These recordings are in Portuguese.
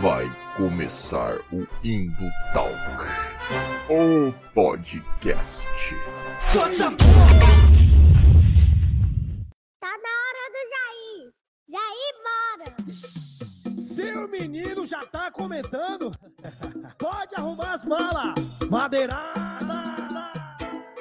Vai começar o Indo Talk, o podcast. Tá na hora do Jair. Jair, bora. Seu menino já tá comentando? Pode arrumar as malas. Madeirada.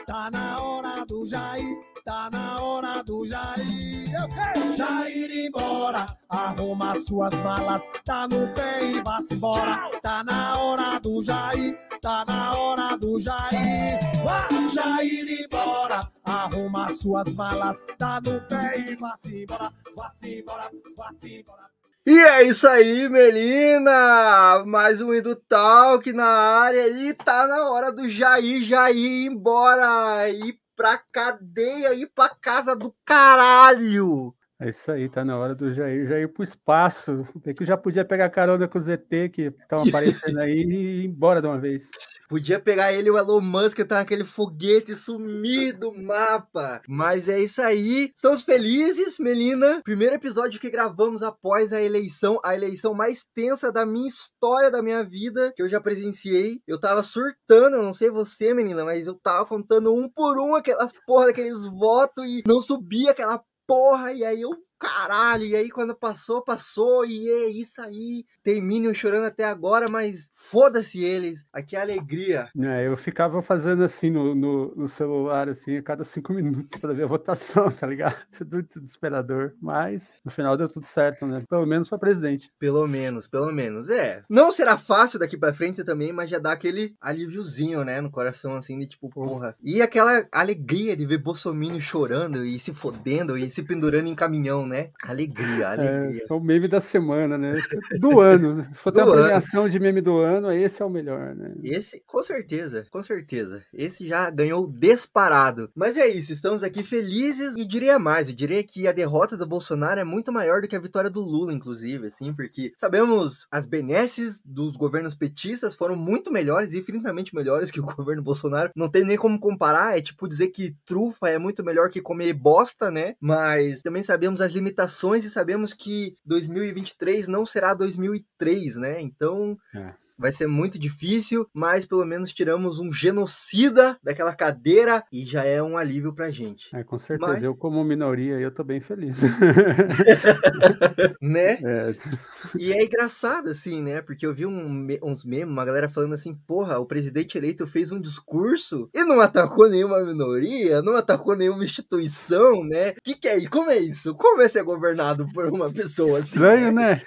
Tá na hora do Jair. Tá na hora do Jair. Eu quero Jair ir embora. Arruma suas malas. Tá no pé e vá-se embora. Tá na hora do Jair. Tá na hora do Jair. Vá, Jair embora. Arruma suas malas. Tá no pé e vá-se embora. Vá-se embora. Vá-se embora. E é isso aí, Melina! Mais um Indo Talk na área e tá na hora do Jair, Jair ir embora, ir pra cadeia, ir pra casa do caralho! É isso aí, tá na hora do Jair, Jair pro espaço. É que já podia pegar carona com os ZT que estão aparecendo aí e ir embora de uma vez. Podia pegar ele, o Elon Musk, tá naquele foguete sumido do mapa. Mas é isso aí. Estamos felizes, Melina. Primeiro episódio que gravamos após a eleição, a eleição mais tensa da minha história, da minha vida, que eu já presenciei. Eu tava surtando, eu não sei você, menina, mas eu tava contando um por um aquelas porra daqueles votos e não subia aquela porra, e aí eu caralho, e aí quando passou, passou, e é isso aí. Tem Minion chorando até agora, mas foda-se eles, aqui é alegria. É, eu ficava fazendo assim no, no, no celular, assim, a cada cinco minutos para ver a votação, tá ligado? Muito desesperador, mas no final deu tudo certo, né? Pelo menos foi presidente. Pelo menos, pelo menos, é. Não será fácil daqui pra frente também, mas já dá aquele alíviozinho, né, no coração, assim, de tipo, porra. E aquela alegria de ver Bolsonaro chorando e se fodendo e se pendurando em caminhão, né? Alegria, alegria. É, é o meme da semana, né? Do ano. Se for ter a premiação de meme do ano, esse é o melhor, né? Esse, com certeza, com certeza. Esse já ganhou disparado. Mas é isso, estamos aqui felizes e diria mais, eu diria que a derrota do Bolsonaro é muito maior do que a vitória do Lula, inclusive, assim, porque sabemos as benesses dos governos petistas foram muito melhores, infinitamente melhores que o governo Bolsonaro. Não tem nem como comparar, é tipo dizer que trufa é muito melhor que comer bosta, né? Mas também sabemos as limitações e sabemos que 2023 não será 2003, né? Então, é. Vai ser muito difícil, mas pelo menos tiramos um genocida daquela cadeira e já é um alívio pra gente. É, com certeza. Mas... Eu, como minoria, eu tô bem feliz. né? É. E é engraçado, assim, né? Porque eu vi um, uns memes, uma galera falando assim, porra, o presidente eleito fez um discurso e não atacou nenhuma minoria, não atacou nenhuma instituição, né? Que que é Como é isso? Como é ser governado por uma pessoa assim? Estranho, né?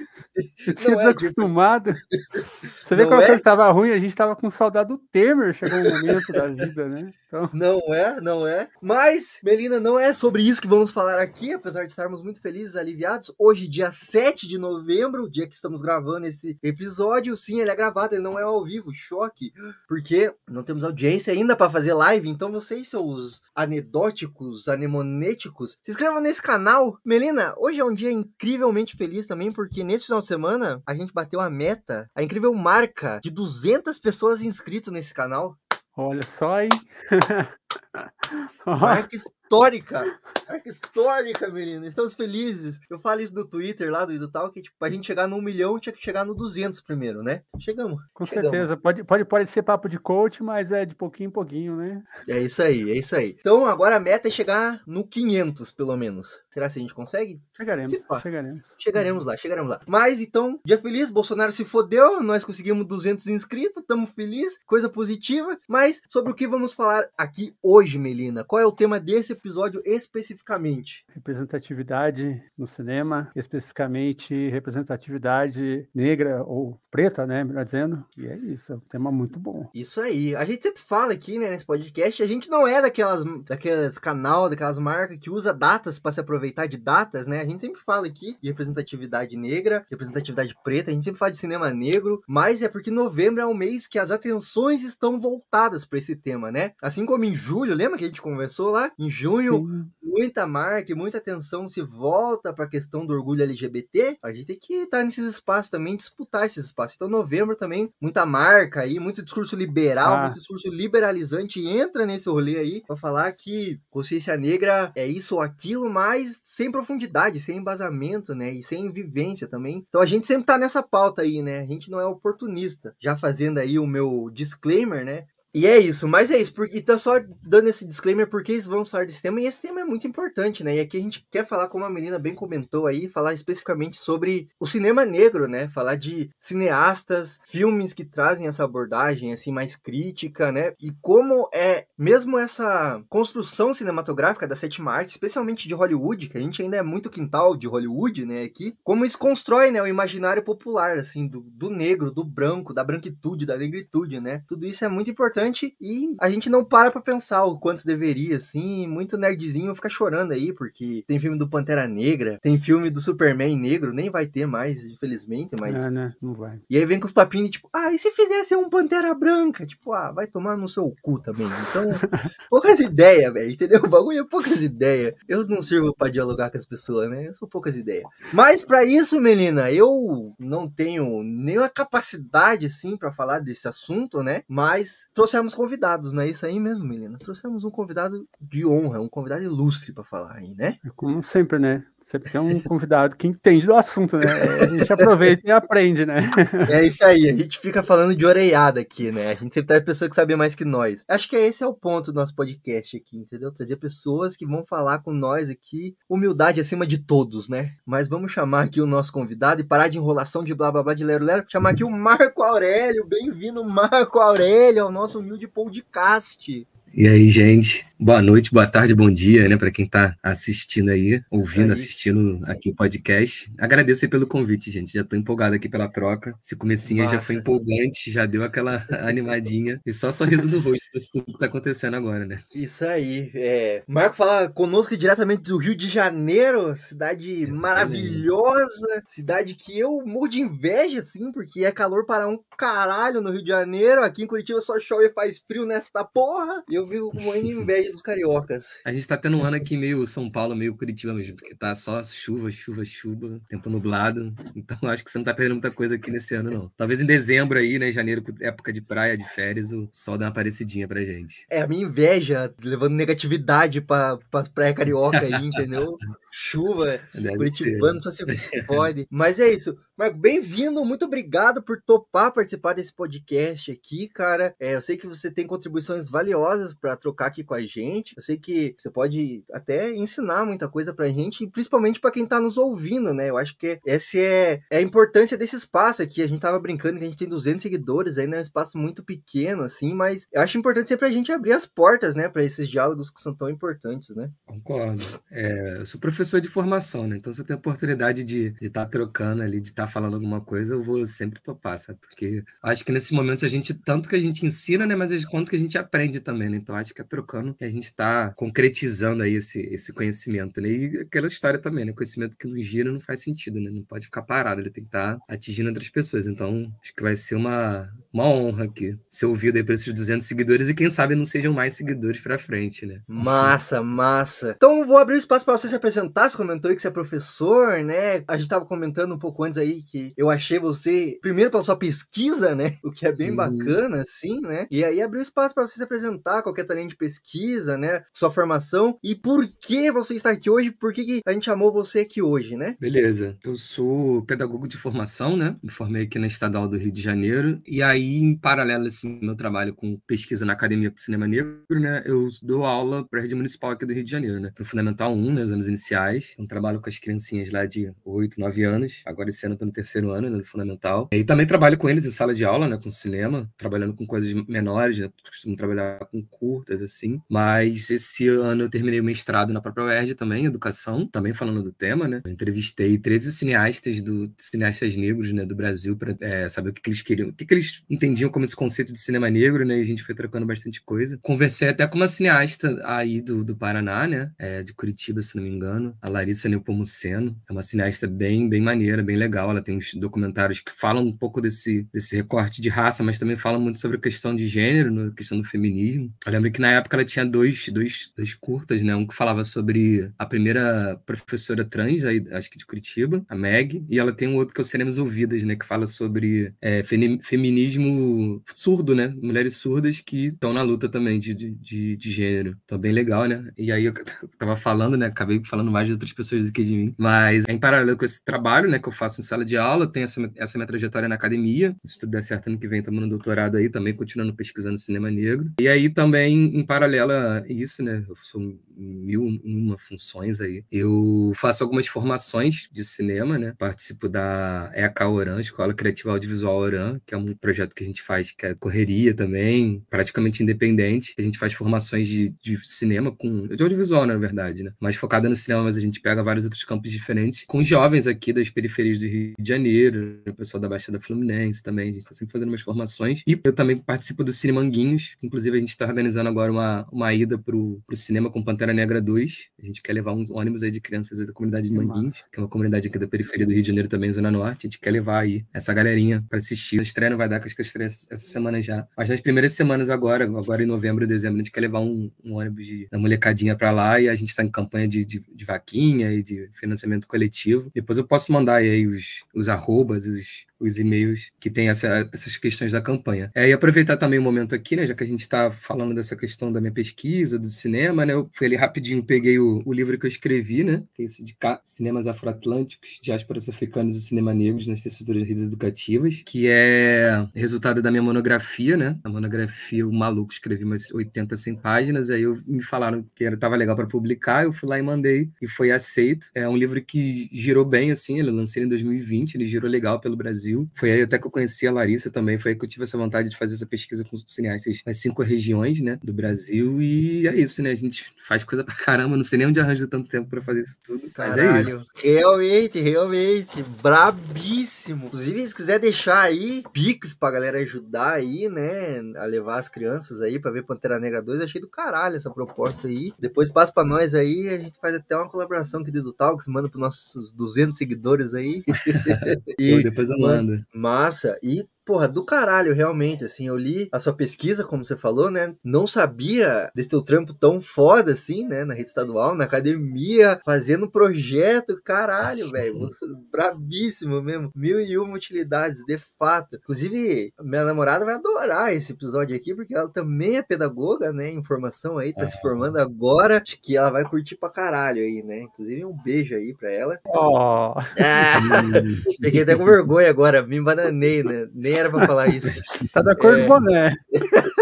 Eu tinha não desacostumado. É, Você vê como é? coisa estava ruim, a gente estava com saudade do Temer, chegou um momento da vida, né? Então... Não é, não é. Mas, Melina, não é sobre isso que vamos falar aqui, apesar de estarmos muito felizes aliviados. Hoje, dia 7 de novembro, o dia que estamos gravando esse episódio, sim, ele é gravado, ele não é ao vivo, choque, porque não temos audiência ainda para fazer live, então vocês, seus anedóticos, anemonéticos, se inscrevam nesse canal. Melina, hoje é um dia incrivelmente feliz também, porque nesse final de semana a gente bateu a meta, a incrível marca de 200 pessoas inscritas nesse canal. Olha só aí. Marca histórica. Marca histórica, menina. Estamos felizes. Eu falo isso no Twitter lá do Ido Tal, que tipo, pra gente chegar no 1 milhão tinha que chegar no 200 primeiro, né? Chegamos. Com chegamos. certeza. Pode, pode, pode ser papo de coach, mas é de pouquinho em pouquinho, né? É isso aí, é isso aí. Então agora a meta é chegar no 500, pelo menos. Será que a gente consegue? Chegaremos, chegaremos. Chegaremos lá, chegaremos lá. Mas então, dia feliz, Bolsonaro se fodeu, nós conseguimos 200 inscritos, estamos felizes, coisa positiva. Mas sobre o que vamos falar aqui hoje, Melina? Qual é o tema desse episódio especificamente? Representatividade no cinema, especificamente representatividade negra ou preta, né? Melhor dizendo. E é isso, é um tema muito bom. Isso aí. A gente sempre fala aqui, né, nesse podcast, a gente não é daquelas, daquelas canal, daquelas marcas que usa datas para se aproveitar de datas, né? A gente sempre fala aqui de representatividade negra, representatividade preta, a gente sempre fala de cinema negro, mas é porque novembro é um mês que as atenções estão voltadas para esse tema, né? Assim como em julho, lembra que a gente conversou lá? Em julho junho, Sim. muita marca e muita atenção se volta para a questão do orgulho LGBT, a gente tem que estar nesses espaços também, disputar esses espaços. Então, novembro também, muita marca aí, muito discurso liberal, Ah. muito discurso liberalizante entra nesse rolê aí para falar que consciência negra é isso ou aquilo, mas sem profundidade, sem embasamento, né? E sem vivência também. Então a gente sempre tá nessa pauta aí, né? A gente não é oportunista. Já fazendo aí o meu disclaimer, né? E é isso, mas é isso, porque tá só dando esse disclaimer porque vamos falar desse tema, e esse tema é muito importante, né? E aqui a gente quer falar, como a menina bem comentou aí, falar especificamente sobre o cinema negro, né? Falar de cineastas, filmes que trazem essa abordagem assim mais crítica, né? E como é mesmo essa construção cinematográfica da sétima arte, especialmente de Hollywood, que a gente ainda é muito quintal de Hollywood, né, aqui, como isso constrói, né, o imaginário popular assim do, do negro, do branco, da branquitude, da negritude, né? Tudo isso é muito importante e a gente não para pra pensar o quanto deveria, assim, muito nerdzinho fica chorando aí, porque tem filme do Pantera Negra, tem filme do Superman negro, nem vai ter mais, infelizmente, mas É, né? Não vai. e aí vem com os papinhos, tipo, ah, e se fizesse um Pantera Branca? Tipo, ah, vai tomar no seu cu também. Então, poucas ideias, velho, entendeu? O bagulho é poucas ideias. Eu não sirvo pra dialogar com as pessoas, né? Eu sou poucas ideias. Mas pra isso, menina, eu não tenho nenhuma capacidade, assim, pra falar desse assunto, né? Mas trouxemos convidados, não é isso aí mesmo, menina? Trouxemos um convidado de honra, um convidado ilustre pra falar aí, né? É Como sempre, né? Sempre tem um convidado que entende do assunto, né? A gente aproveita e aprende, né? É isso aí, a gente fica falando de orelhada aqui, né? A gente sempre traz pessoa que sabe mais que nós. Acho que esse é o ponto do nosso podcast aqui, entendeu? Trazer pessoas que vão falar com nós aqui, humildade acima de todos, né? Mas vamos chamar aqui o nosso convidado e parar de enrolação de blá blá blá de lero lero, chamar aqui o Marco Aurélio. Bem-vindo, Marco Aurélio, ao nosso humilde podcast. E aí, gente? Boa noite, boa tarde, bom dia, né, para quem tá assistindo aí, ouvindo, assistindo aqui o podcast. Agradeço aí pelo convite, gente. Já tô empolgado aqui pela troca. Esse comecinho aí já foi empolgante, já deu aquela animadinha. E só sorriso no rosto pra isso tudo que tá acontecendo agora, né? Isso aí. É... Marco fala conosco diretamente do Rio de Janeiro, cidade maravilhosa, cidade que eu morro de inveja, assim, porque é calor para um caralho no Rio de Janeiro. Aqui em Curitiba só chove e faz frio nesta porra. E eu vivo com morrendo inveja dos cariocas. A gente tá tendo um ano aqui meio São Paulo, meio Curitiba mesmo, porque tá só chuva, chuva, chuva, tempo nublado. Então acho que você não tá perdendo muita coisa aqui nesse ano, não. Talvez em dezembro aí, né, janeiro, época de praia, de férias, o sol dá uma aparecidinha pra gente. É a minha inveja, levando negatividade pra, pra praia carioca aí, entendeu? Chuva, Deve ser. Curitibano só se pode. Mas é isso. Marco, bem-vindo. Muito obrigado por topar participar desse podcast aqui, cara. É, eu sei que você tem contribuições valiosas para trocar aqui com a gente. Eu sei que você pode até ensinar muita coisa pra gente, e principalmente para quem tá nos ouvindo, né? Eu acho que essa é, é a importância desse espaço aqui. A gente tava brincando que a gente tem 200 seguidores, ainda é um espaço muito pequeno, assim, mas eu acho importante sempre a gente abrir as portas, né, para esses diálogos que são tão importantes, né? Concordo. É, eu sou professor de formação, né? Então, se eu tenho a oportunidade de estar trocando ali, de estar falando alguma coisa, eu vou sempre topar, sabe? Porque acho que nesses momentos a gente, tanto que a gente ensina, né? Mas quanto que a gente aprende também, né? Então, acho que é trocando que a gente está concretizando aí esse, esse conhecimento, né? E aquela história também, né? Conhecimento que não gira não faz sentido, né? Não pode ficar parado, ele tem que estar atingindo outras pessoas. Então, acho que vai ser uma, uma honra aqui ser ouvido aí por esses 200 seguidores e quem sabe não sejam mais seguidores pra frente, né? Massa, massa. Então vou abrir o espaço para você se apresentar. Você comentou aí que você é professor, né? A gente tava comentando um pouco antes aí que eu achei você, primeiro pela sua pesquisa, né? O que é bem Uhum. bacana, assim, né? E aí abriu espaço para você se apresentar, qualquer talento de pesquisa, né? Sua formação e por que você está aqui hoje, por que, que a gente chamou você aqui hoje, né? Beleza. Eu sou pedagogo de formação, né? Me formei aqui na Estadual do Rio de Janeiro. E aí, em paralelo, assim, meu trabalho com pesquisa na Academia do Cinema Negro, né? Eu dou aula para a rede municipal aqui do Rio de Janeiro, né? No Fundamental 1, né? Os anos iniciais. Então, trabalho com as criancinhas lá de 8, 9 anos. Agora, esse ano, eu tô no terceiro ano, né? Do Fundamental. E também trabalho com eles em sala de aula, né? Com cinema. Trabalhando com coisas menores, né? Costumo trabalhar com curtas, assim. Mas esse ano eu terminei o mestrado na própria UERJ também, educação. Também falando do tema, né? Eu entrevistei 13 cineastas do cineastas negros, né, do Brasil para saber o que, que eles queriam, o que, que eles entendiam como esse conceito de cinema negro, né? E a gente foi trocando bastante coisa. Conversei até com uma cineasta aí do, do Paraná, né? É, de Curitiba, se não me engano, a Larissa Neopomuceno. É uma cineasta bem, bem maneira, bem legal. Ela tem uns documentários que falam um pouco desse, desse recorte de raça, mas também falam muito sobre a questão de gênero, né, a questão do feminismo. Eu lembro que na época ela tinha dois, dois, dois curtas, né? Um que falava sobre a primeira professora trans, aí, acho que de Curitiba, a Meg, e ela tem um outro que é o Seremos Ouvidas, né? Que fala sobre é, feminismo surdo, né? Mulheres surdas que estão na luta também de, de, de, gênero. Então, bem legal, né? E aí eu tava falando, né? Acabei falando mais de outras pessoas do que de mim. Mas em paralelo com esse trabalho, né? Que eu faço em sala de aula, tenho essa, essa minha trajetória na academia. Se tudo der certo ano que vem, estamos no doutorado aí também, continuando pesquisando cinema negro. E aí também, em paralelo isso, né? Eu sou mil uma funções aí. Eu faço algumas formações de cinema, né? Participo da ECA Oran, Escola Criativa Audiovisual Oran, que é um projeto que a gente faz que é correria também, praticamente independente. A gente faz formações de, de cinema com de audiovisual, na verdade, né? Mais focada no cinema, mas a gente pega vários outros campos diferentes com jovens aqui das periferias do Rio de Janeiro, o pessoal da Baixada Fluminense também. A gente está sempre fazendo umas formações. E eu também participo do Cine Manguinhos, inclusive a gente está organizando agora uma, uma ida para o cinema com Pantera Negra 2. A gente quer levar uns ônibus aí de crianças da comunidade de Manguinhos, que é uma comunidade aqui da periferia do Rio de Janeiro também, Zona Norte. A gente quer levar aí essa galerinha para assistir. A estreia não vai dar, que acho que a estreia essa semana já. Mas nas primeiras semanas agora, agora em novembro e dezembro, a gente quer levar um, um ônibus de, da molecadinha para lá e a gente está em campanha de, de, de, vaquinha e de financiamento coletivo. Depois eu posso mandar aí os, os arrobas, os, os e-mails que tem essa, essas questões da campanha. É, e aproveitar também o um momento aqui, né, já que a gente está falando dessa questão da minha pesquisa, do cinema, né, eu fui ali rapidinho, peguei o, o livro que eu escrevi, né, que é esse de cá, Cinemas Afroatlânticos, Diásporas Africanas e Cinema Negros nas Tessituras Redes Educativas, que é resultado da minha monografia, né, a monografia O Maluco, escrevi umas 80, 100 páginas, aí eu, me falaram que estava legal para publicar, eu fui lá e mandei, e foi aceito. É um livro que girou bem, assim, ele lancei em 2020, ele girou legal pelo Brasil, Brasil. Foi aí até que eu conheci a Larissa também, foi aí que eu tive essa vontade de fazer essa pesquisa com os cineastas nas cinco regiões, né, do Brasil. E é isso, né? A gente faz coisa pra caramba, não sei nem onde arranja tanto tempo pra fazer isso tudo. Caralho, mas é isso. Realmente, realmente. Brabíssimo. Inclusive, se quiser deixar aí pics pra galera ajudar aí, né, a levar as crianças aí pra ver Pantera Negra 2, achei do caralho essa proposta aí. Depois passa pra nós aí, a gente faz até uma colaboração aqui do Talks, manda pros nossos 200 seguidores aí. e, depois eu mando Massa. E porra, do caralho, realmente, assim, eu li a sua pesquisa, como você falou, né, não sabia desse teu trampo tão foda, assim, né, na rede estadual, na academia, fazendo projeto, caralho, velho, brabíssimo mesmo, mil e uma utilidades, de fato. Inclusive, minha namorada vai adorar esse episódio aqui, porque ela também é pedagoga, né, informação aí, tá se formando agora, acho que ela vai curtir pra caralho aí, né, inclusive um beijo aí pra ela. Oh. Ah, peguei até com vergonha agora, me bananei, né, nem era pra falar isso. tá da cor é... do boné.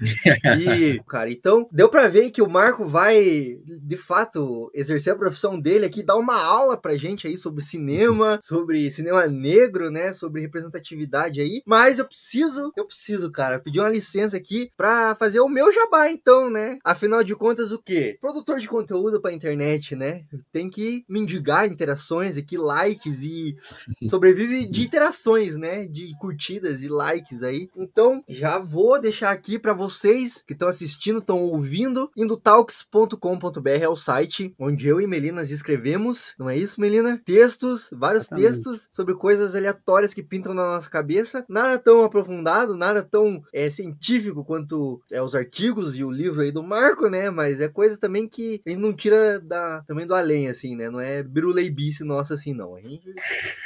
e, cara, então deu para ver que o Marco vai, de fato, exercer a profissão dele aqui, dar uma aula pra gente aí sobre cinema, sobre cinema negro, né? Sobre representatividade aí. Mas eu preciso, eu preciso, cara, pedir uma licença aqui pra fazer o meu jabá, então, né? Afinal de contas, o quê? Produtor de conteúdo pra internet, né? Tem que mendigar interações aqui, likes e sobrevive de interações, né? De curtidas e likes aí. Então, já vou deixar aqui pra você vocês que estão assistindo, estão ouvindo, indotalks.com.br é o site onde eu e Melinas escrevemos, não é isso, Melina? Textos, vários Exatamente. textos sobre coisas aleatórias que pintam na nossa cabeça, nada tão aprofundado, nada tão é, científico quanto é, os artigos e o livro aí do Marco, né? Mas é coisa também que a gente não tira da, também do além, assim, né? Não é biruleibice nossa assim, não. A gente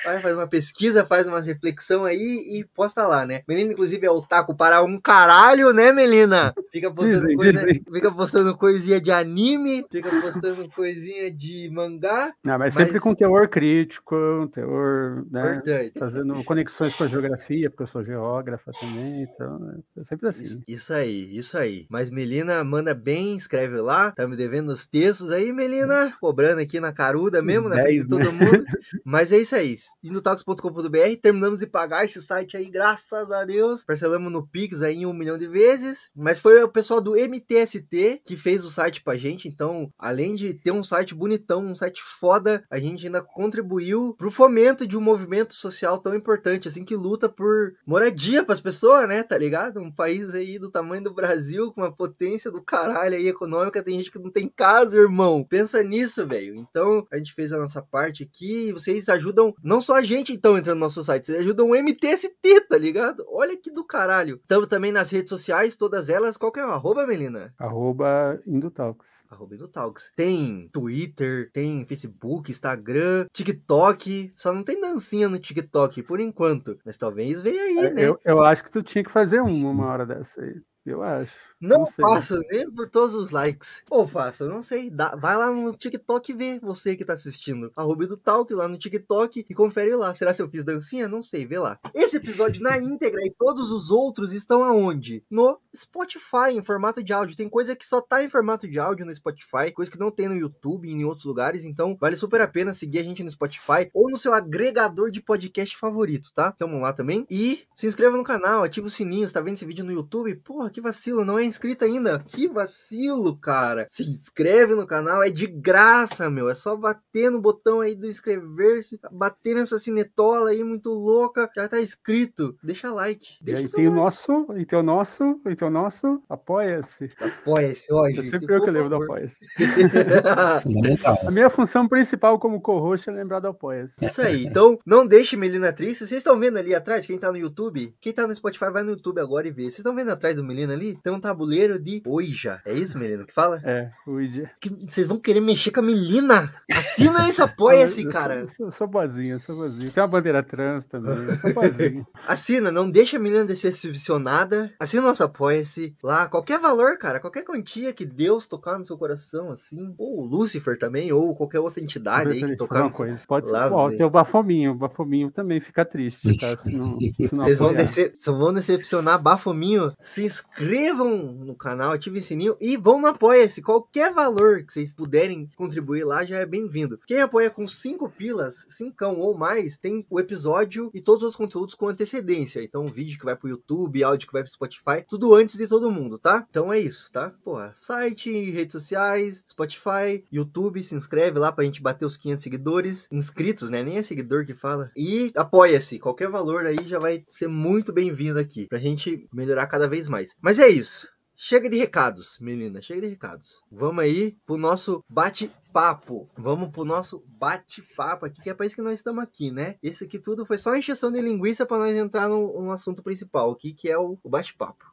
vai, faz uma pesquisa, faz uma reflexão aí e posta lá, né? Menino, inclusive, é o taco para um caralho, né, Melina? Melina? Fica postando, dizem, coisa, dizem. fica postando coisinha de anime, fica postando coisinha de mangá. Não, mas, mas... sempre com teor crítico, um teor, né? Fazendo conexões com a geografia, porque eu sou geógrafa também, então é sempre assim. Isso, isso aí, isso aí. Mas Melina manda bem, escreve lá, tá me devendo os textos aí, Melina, cobrando aqui na caruda mesmo, na frente de todo né? mundo. mas é isso aí. Indotados.com.br, terminamos de pagar esse site aí, graças a Deus. Parcelamos no Pix aí um milhão de vezes mas foi o pessoal do MTST que fez o site pra gente. Então, além de ter um site bonitão, um site foda, a gente ainda contribuiu pro fomento de um movimento social tão importante, assim, que luta por moradia pras pessoas, né? Tá ligado? Um país aí do tamanho do Brasil, com uma potência do caralho aí econômica, tem gente que não tem casa, irmão. Pensa nisso, velho. Então, a gente fez a nossa parte aqui e vocês ajudam, não só a gente, então, entrando no nosso site, vocês ajudam o MTST, tá ligado? Olha que do caralho. Estamos também nas redes sociais, todas todas elas, qual que é o arroba, Melina? Arroba Indutalks. Arroba Indutalks. Tem Twitter, tem Facebook, Instagram, TikTok. Só não tem dancinha no TikTok por enquanto. Mas talvez venha aí, né? Eu, eu acho que tu tinha que fazer um uma hora dessa aí. Eu acho. Não, faço nem por todos os likes. Ou faço, não sei. Dá- vai lá no TikTok e vê você que tá assistindo. Arroba do Talk lá no TikTok e confere lá. Será se eu fiz dancinha? Não sei, vê lá. Esse episódio na íntegra e todos os outros estão aonde? No Spotify, em formato de áudio. Tem coisa que só tá em formato de áudio no Spotify, coisa que não tem no YouTube e em outros lugares. Então, vale super a pena seguir a gente no Spotify ou no seu agregador de podcast favorito, tá? Tamo lá também. E se inscreva no canal, ativa o sininho. Se tá vendo esse vídeo no YouTube, porra, que vacilo, não é inscrito ainda. Que vacilo, cara. Se inscreve no canal, é de graça, meu. É só bater no botão aí do inscrever-se, bater nessa cinetola aí muito louca. Já tá inscrito. Deixa like. E Deixa aí seu tem o like. nosso, e tem o nosso, e tem o nosso, apoia-se. Apoia-se, ó, É gente, sempre eu que lembro do apoia-se. A minha função principal como co-host é lembrar do apoia-se. Isso aí. Então, não deixe Melina triste. Vocês estão vendo ali atrás, quem tá no YouTube? Quem tá no Spotify vai no YouTube agora e vê. Vocês estão vendo atrás do Melina ali? Tem um tabuleiro de Oija. É isso, Melina, que fala? É, o ID. Que vocês vão querer mexer com a Melina? Assina esse apoia-se, cara. Eu sou, eu sou boazinho, eu sou boazinho. Tem uma bandeira trans também, eu sou boazinho. Assina, não deixa a menina decepcionada. Assina o nosso apoia-se lá. Qualquer valor, cara. Qualquer quantia que Deus tocar no seu coração, assim. Ou o Lúcifer também, ou qualquer outra entidade aí que tocar no uma coisa. Pode ser. Ó, tem o Bafominho. O Bafominho também fica triste, tá? Se não, se não Vocês vão, apoiar. dece- só vão decepcionar Bafominho. Se inscrevam no canal, ativem o sininho e vão no Apoia-se. Qualquer valor que vocês puderem contribuir lá já é bem-vindo. Quem apoia com 5 pilas, 5 ou mais, tem o episódio e todos os conteúdos com antecedência. Então, vídeo que vai pro YouTube, áudio que vai pro Spotify, tudo antes de todo mundo, tá? Então é isso, tá? Porra, site, redes sociais, Spotify, YouTube, se inscreve lá pra gente bater os 500 seguidores. Inscritos, né? Nem é seguidor que fala. E apoia-se. Qualquer valor aí já vai ser muito bem-vindo aqui. Pra gente melhorar cada vez mais. Mas é isso. Chega de recados, menina. Chega de recados. Vamos aí pro nosso bate-papo. Vamos pro nosso bate-papo aqui, que é pra isso que nós estamos aqui, né? Esse aqui tudo foi só encheção de linguiça pra nós entrar no, no assunto principal aqui, que é o, o bate-papo.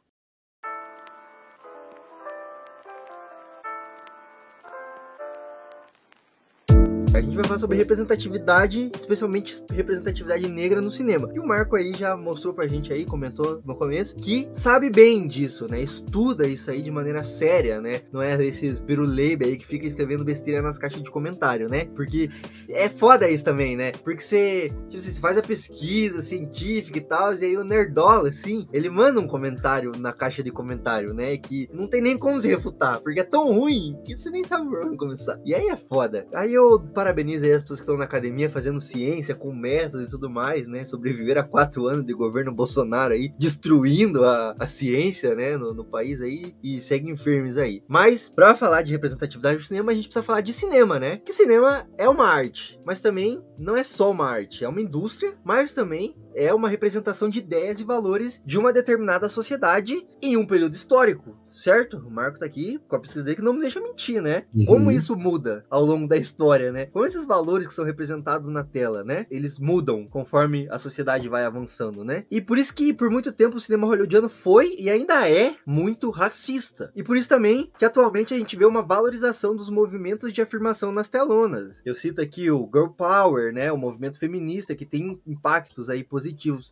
Vai falar sobre representatividade, especialmente representatividade negra no cinema. E o Marco aí já mostrou pra gente aí, comentou no começo, que sabe bem disso, né? Estuda isso aí de maneira séria, né? Não é esses biruleibe aí que fica escrevendo besteira nas caixas de comentário, né? Porque é foda isso também, né? Porque você, tipo, assim, você faz a pesquisa científica e tal, e aí o nerdola, assim, ele manda um comentário na caixa de comentário, né? Que não tem nem como se refutar, porque é tão ruim que você nem sabe por onde começar. E aí é foda. Aí eu parabenizo aí as pessoas que estão na academia fazendo ciência com método e tudo mais, né? Sobreviver a quatro anos de governo Bolsonaro aí, destruindo a, a ciência, né? No, no país aí e seguem firmes aí. Mas, pra falar de representatividade do cinema, a gente precisa falar de cinema, né? Que cinema é uma arte, mas também não é só uma arte, é uma indústria, mas também é uma representação de ideias e valores de uma determinada sociedade em um período histórico, certo? O Marco tá aqui com a pesquisa dele que não me deixa mentir, né? Uhum. Como isso muda ao longo da história, né? Como esses valores que são representados na tela, né? Eles mudam conforme a sociedade vai avançando, né? E por isso que por muito tempo o cinema hollywoodiano foi e ainda é muito racista. E por isso também que atualmente a gente vê uma valorização dos movimentos de afirmação nas telonas. Eu cito aqui o Girl Power, né? O movimento feminista que tem impactos aí positivos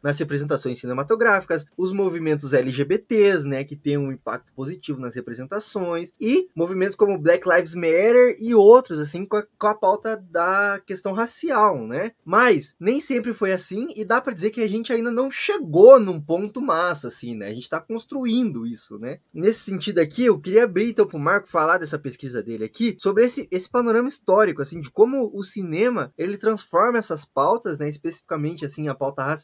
nas representações cinematográficas, os movimentos LGBTs, né? Que tem um impacto positivo nas representações e movimentos como Black Lives Matter e outros assim com a, com a pauta da questão racial, né? Mas nem sempre foi assim e dá pra dizer que a gente ainda não chegou num ponto massa assim, né? A gente tá construindo isso, né? Nesse sentido aqui, eu queria abrir então pro Marco falar dessa pesquisa dele aqui sobre esse, esse panorama histórico assim de como o cinema ele transforma essas pautas, né, especificamente assim a pauta racial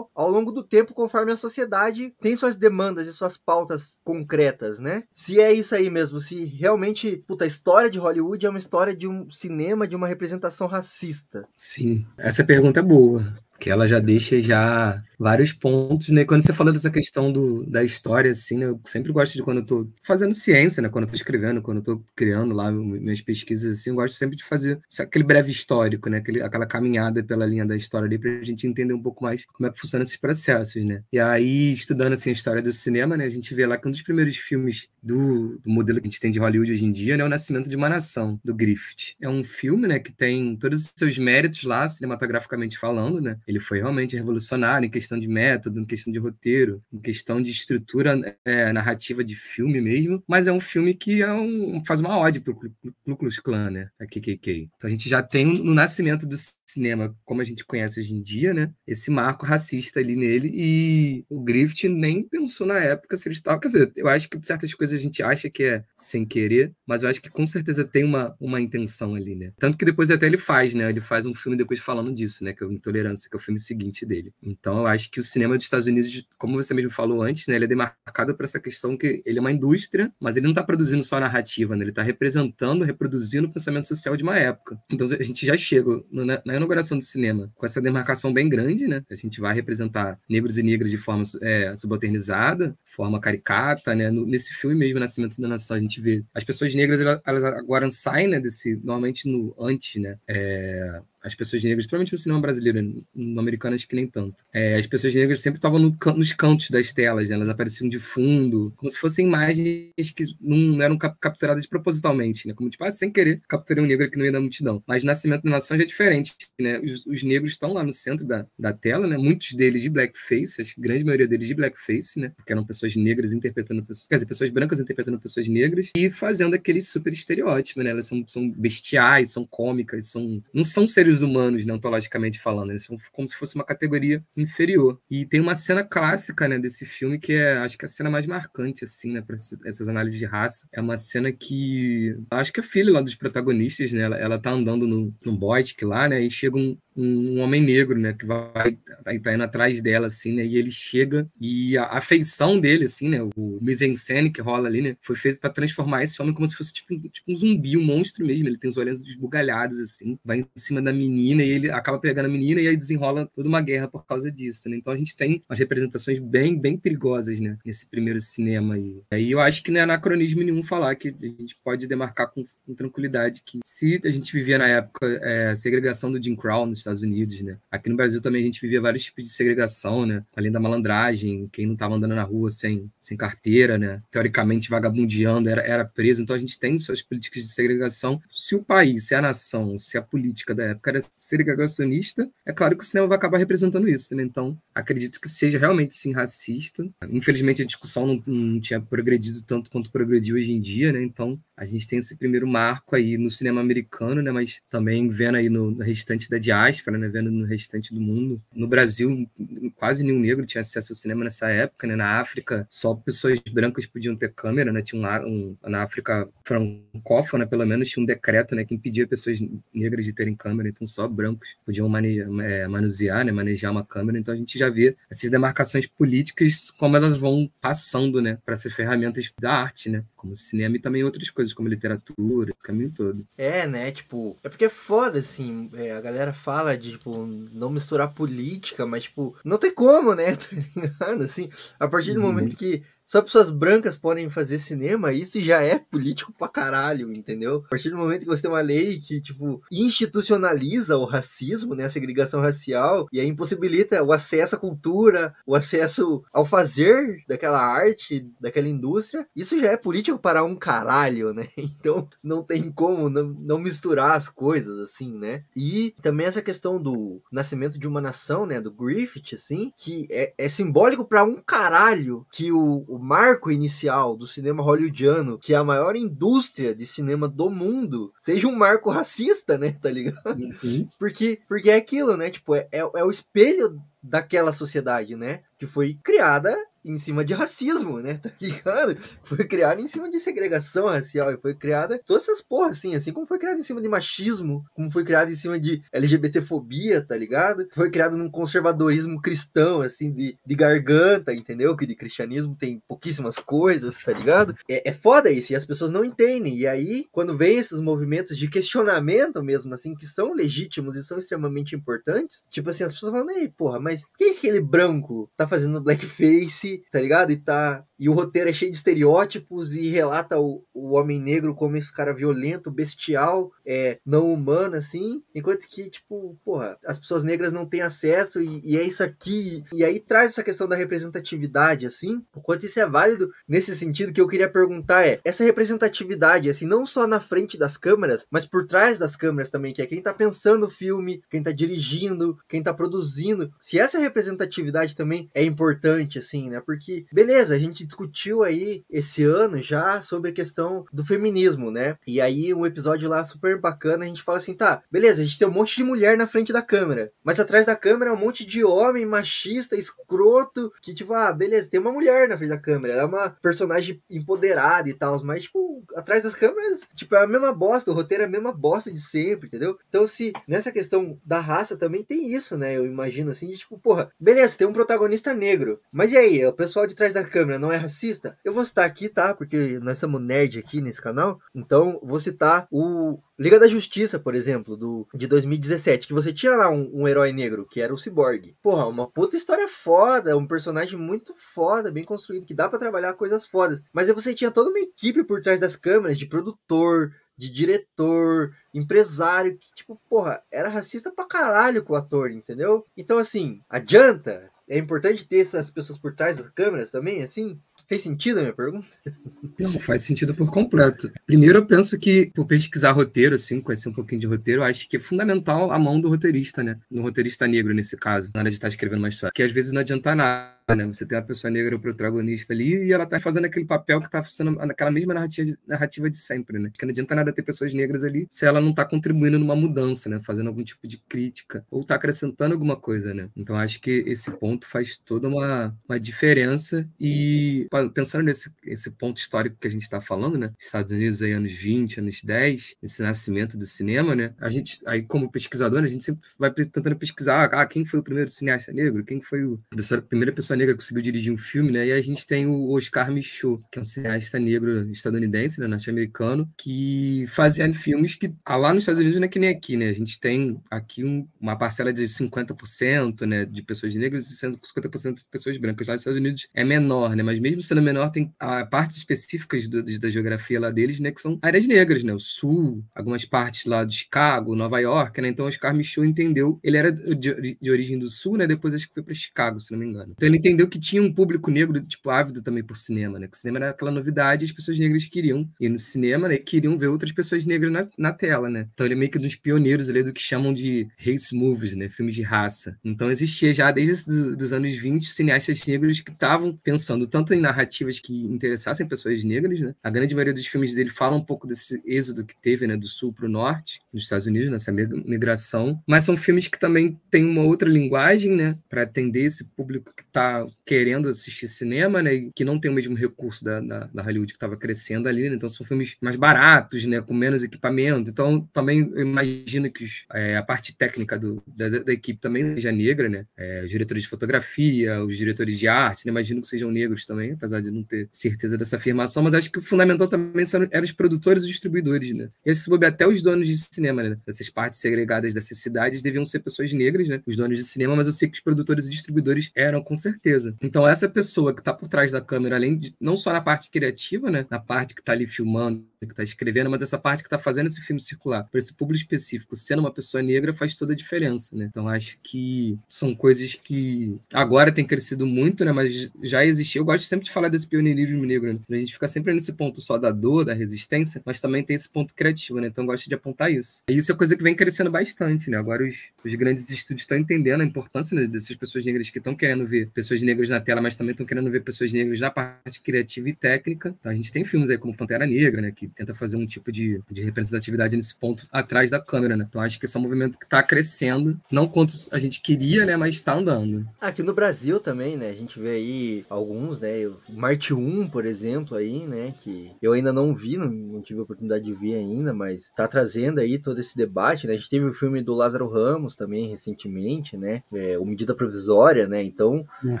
ao longo do tempo conforme a sociedade tem suas demandas e suas pautas concretas, né? Se é isso aí mesmo, se realmente, puta, a história de Hollywood é uma história de um cinema de uma representação racista. Sim, essa pergunta é boa, que ela já deixa já vários pontos, né? Quando você falou dessa questão do, da história, assim, né? Eu sempre gosto de quando eu tô fazendo ciência, né? Quando eu tô escrevendo, quando eu tô criando lá minhas pesquisas, assim, eu gosto sempre de fazer aquele breve histórico, né? Aquele, aquela caminhada pela linha da história ali pra gente entender um pouco mais como é que funcionam esses processos, né? E aí, estudando, assim, a história do cinema, né? A gente vê lá que um dos primeiros filmes do, do modelo que a gente tem de Hollywood hoje em dia, né? É o Nascimento de uma Nação, do Griffith. É um filme, né? Que tem todos os seus méritos lá, cinematograficamente falando, né? Ele foi realmente revolucionário em questão de método, em questão de roteiro, em questão de estrutura é, narrativa de filme mesmo, mas é um filme que é um, faz uma ode pro Ku Klux Klan, né? A KKK. Então a gente já tem no nascimento do cinema, como a gente conhece hoje em dia, né? Esse marco racista ali nele e o Griffith nem pensou na época se ele estava... Quer dizer, eu acho que certas coisas a gente acha que é sem querer, mas eu acho que com certeza tem uma, uma intenção ali, né? Tanto que depois até ele faz, né? Ele faz um filme depois falando disso, né? Que é o Intolerância, que é o filme seguinte dele. Então eu acho que o cinema dos Estados Unidos, como você mesmo falou antes, né? Ele é demarcado por essa questão que ele é uma indústria, mas ele não está produzindo só narrativa, né? Ele está representando, reproduzindo o pensamento social de uma época. Então a gente já chega na, na inauguração do cinema com essa demarcação bem grande, né? A gente vai representar negros e negras de forma é, subalternizada, forma caricata, né? No, nesse filme mesmo, Nascimento da Nação, a gente vê as pessoas negras, elas agora saem, né? Desse, normalmente no antes, né? É, as pessoas negras, principalmente no cinema brasileiro, no americano acho que nem tanto. É, as pessoas negras sempre estavam no, nos cantos das telas, né? elas apareciam de fundo, como se fossem imagens que não eram cap capturadas propositalmente, né? Como tipo, ah, sem querer, capturei um negro aqui no meio da multidão. Mas Nascimento da Nação já é diferente, né? Os, os negros estão lá no centro da, da tela, né? Muitos deles de blackface, acho que a grande maioria deles de blackface, né? Porque eram pessoas negras interpretando pessoas, quer dizer, pessoas brancas interpretando pessoas negras e fazendo aquele super estereótipo, né? Elas são, são bestiais, são cômicas, são não são seres seres humanos, né, ontologicamente falando. Eles são como se fosse uma categoria inferior. E tem uma cena clássica, né, desse filme que é, acho que é a cena mais marcante, assim, né, para essas análises de raça. É uma cena que, acho que a filha lá dos protagonistas, né, ela, ela tá andando no, no Boitic lá, né, e chega um, um, homem negro, né, que vai, tá indo atrás dela, assim, né, e ele chega e a, a feição dele, assim, né, o mise-en-scène que rola ali, né, foi feito para transformar esse homem como se fosse tipo, tipo um zumbi, um monstro mesmo, ele tem os olhos esbugalhados, assim, vai em cima da menina e ele acaba pegando a menina e aí desenrola toda uma guerra por causa disso, né, então a gente tem umas representações bem, bem perigosas, né, nesse primeiro cinema aí. Aí eu acho que não é anacronismo nenhum falar que a gente pode demarcar com, com tranquilidade que se a gente vivia na época é, a segregação do Jim Crow nos Estados Unidos, né? Aqui no Brasil também a gente vivia vários tipos de segregação, né? Além da malandragem, quem não estava andando na rua sem, sem carteira, né? Teoricamente vagabundeando era, era preso. Então a gente tem suas políticas de segregação. Se o país, se a nação, se a política da época era segregacionista, é claro que o cinema vai acabar representando isso, né? Então acredito que seja realmente sim racista. Infelizmente a discussão não, não tinha progredido tanto quanto progrediu hoje em dia, né? Então a gente tem esse primeiro marco aí no cinema americano, né? Mas também vendo aí no, restante da diáspora, né? Vendo no restante do mundo. No Brasil, quase nenhum negro tinha acesso ao cinema nessa época, né? Na África, só pessoas brancas podiam ter câmera, né? Tinha um, um na África francófona, pelo menos, tinha um decreto, né? Que impedia pessoas negras de terem câmera, então só brancos podiam manejar, é, manusear, né? Manejar uma câmera. Então a gente já vê essas demarcações políticas como elas vão passando, né? Para ser ferramentas da arte, né? Como cinema e também outras coisas como literatura, o caminho todo. É, né? Tipo, é porque é foda, assim. É, a galera fala de, tipo, não misturar política, mas, tipo, não tem como, né? Tá ligado? Assim, a partir do uhum. momento que só pessoas brancas podem fazer cinema, isso já é político pra caralho, entendeu? A partir do momento que você tem uma lei que, tipo, institucionaliza o racismo, né, a segregação racial, e aí impossibilita o acesso à cultura, o acesso ao fazer daquela arte, daquela indústria, isso já é político para um caralho, né? Então não tem como não, não misturar as coisas, assim, né? E também essa questão do nascimento de uma nação, né, do Griffith, assim, que é, é simbólico para um caralho que o o marco inicial do cinema hollywoodiano, que é a maior indústria de cinema do mundo, seja um marco racista, né? Tá ligado? Uhum. Porque, porque é aquilo, né? Tipo, é, é, é o espelho daquela sociedade, né? Que foi criada em cima de racismo, né? Tá ligado? Foi criada em cima de segregação racial e foi criada todas essas porras assim, assim como foi criada em cima de machismo, como foi criada em cima de LGBTfobia, tá ligado? Foi criado num conservadorismo cristão, assim, de, de garganta, entendeu? Que de cristianismo tem pouquíssimas coisas, tá ligado? É, é foda isso, e as pessoas não entendem. E aí, quando vem esses movimentos de questionamento mesmo, assim, que são legítimos e são extremamente importantes, tipo assim, as pessoas falam, ei, porra, mas por que aquele branco tá fazendo blackface, tá ligado? E tá. E o roteiro é cheio de estereótipos e relata o, o homem negro como esse cara violento, bestial, é, não humano, assim. Enquanto que, tipo, porra, as pessoas negras não têm acesso e, e é isso aqui. E aí traz essa questão da representatividade, assim. O quanto isso é válido nesse sentido que eu queria perguntar é: essa representatividade, assim, não só na frente das câmeras, mas por trás das câmeras também, que é quem tá pensando o filme, quem tá dirigindo, quem tá produzindo. Se essa representatividade também é importante, assim, né? Porque, beleza, a gente discutiu aí esse ano já sobre a questão do feminismo, né? E aí um episódio lá super bacana, a gente fala assim, tá, beleza, a gente tem um monte de mulher na frente da câmera, mas atrás da câmera é um monte de homem machista, escroto, que tipo, ah, beleza, tem uma mulher na frente da câmera, ela é uma personagem empoderada e tal, mas tipo, atrás das câmeras, tipo, é a mesma bosta, o roteiro é a mesma bosta de sempre, entendeu? Então se nessa questão da raça também tem isso, né? Eu imagino assim, de tipo, porra, beleza, tem um protagonista negro, mas e aí, o pessoal de trás da câmera não é racista? Eu vou citar aqui, tá? Porque nós somos nerd aqui nesse canal, então vou citar o Liga da Justiça, por exemplo, do, de 2017, que você tinha lá um, um, herói negro, que era o Cyborg. Porra, uma puta história foda, um personagem muito foda, bem construído, que dá para trabalhar coisas fodas. Mas aí você tinha toda uma equipe por trás das câmeras, de produtor, de diretor, empresário, que, tipo, porra, era racista pra caralho com o ator, entendeu? Então, assim, adianta? É importante ter essas pessoas por trás das câmeras também, assim? Fez sentido a minha pergunta? Não, faz sentido por completo. Primeiro, eu penso que, por pesquisar roteiro, assim, conhecer um pouquinho de roteiro, acho que é fundamental a mão do roteirista, né? No roteirista negro, nesse caso, na hora de estar escrevendo uma história. Que às vezes não adianta nada né? Você tem uma pessoa negra protagonista ali e ela tá fazendo aquele papel que tá funcionando naquela mesma narrativa, narrativa de sempre, né? Porque não adianta nada ter pessoas negras ali se ela não tá contribuindo numa mudança, né? Fazendo algum tipo de crítica ou tá acrescentando alguma coisa, né? Então acho que esse ponto faz toda uma, uma diferença e pensando nesse esse ponto histórico que a gente tá falando, né? Estados Unidos aí anos 20, anos 10, esse nascimento do cinema, né? A gente aí como pesquisador, a gente sempre vai tentando pesquisar, ah, quem foi o primeiro cineasta negro? Quem foi o, a primeira pessoa pessoa negra conseguiu dirigir um filme, né? E a gente tem o Oscar Michaud, que é um cineasta negro estadunidense, né, norte-americano, que fazia filmes que ah, lá nos Estados Unidos não é que nem aqui, né? A gente tem aqui um, uma parcela de 50%, né, de pessoas negras e 50% de pessoas brancas. Lá nos Estados Unidos é menor, né? Mas mesmo sendo menor, tem a, partes específicas do, da geografia lá deles, né, que são áreas negras, né? O sul, algumas partes lá de Chicago, Nova York, né? Então Oscar Michaud entendeu, ele era de, de origem do sul, né? Depois acho que foi para Chicago, se não me engano. Então ele entendeu que tinha um público negro, tipo, ávido também por cinema, né? Que o cinema era aquela novidade as pessoas negras queriam ir no cinema, né? E queriam ver outras pessoas negras na, na tela, né? Então ele é meio que um dos pioneiros ali do que chamam de race movies, né? Filmes de raça. Então existia já desde os anos 20 cineastas negros que estavam pensando tanto em narrativas que interessassem pessoas negras, né? A grande maioria dos filmes dele fala um pouco desse êxodo que teve, né? Do sul para o norte, nos Estados Unidos, nessa migração. Mas são filmes que também têm uma outra linguagem, né? Para atender esse público que está querendo assistir cinema, né? Que não tem o mesmo recurso da, da, da Hollywood que estava crescendo ali, né? Então são filmes mais baratos, né? Com menos equipamento. Então também eu imagino que os, é, a parte técnica do, da, da, equipe também seja negra, né? É, os diretores de fotografia, os diretores de arte, né? imagino que sejam negros também, apesar de não ter certeza dessa afirmação, mas acho que o fundamental também são, eram os produtores e os distribuidores, né? E esse até os donos de cinema, né? Essas partes segregadas dessas cidades deviam ser pessoas negras, né? Os donos de cinema, mas eu sei que os produtores e distribuidores eram com certeza certeza. Então, essa pessoa que está por trás da câmera, além de não só na parte criativa, né, na parte que está ali filmando, que está escrevendo, mas essa parte que está fazendo esse filme circular, para esse público específico, sendo uma pessoa negra, faz toda a diferença, né? Então, acho que são coisas que agora tem crescido muito, né, mas já existiu. Eu gosto sempre de falar desse pioneirismo negro, né? A gente fica sempre nesse ponto só da dor, da resistência, mas também tem esse ponto criativo, né? Então, gosto de apontar isso. E isso é coisa que vem crescendo bastante, né? Agora os, os grandes estúdios estão entendendo a importância né, dessas pessoas negras que estão querendo ver pessoas pessoas negras na tela, mas também estão querendo ver pessoas negras na parte criativa e técnica. Então a gente tem filmes aí como Pantera Negra, né, que tenta fazer um tipo de, de representatividade nesse ponto atrás da câmera, né? Então acho que esse é um movimento que está crescendo, não quanto a gente queria, né, mas está andando. Aqui no Brasil também, né, a gente vê aí alguns, né, Marte 1, por exemplo, aí, né, que eu ainda não vi, não, não tive a oportunidade de ver ainda, mas tá trazendo aí todo esse debate, né? A gente teve o filme do Lázaro Ramos também recentemente, né? É, o Medida Provisória, né? Então, É.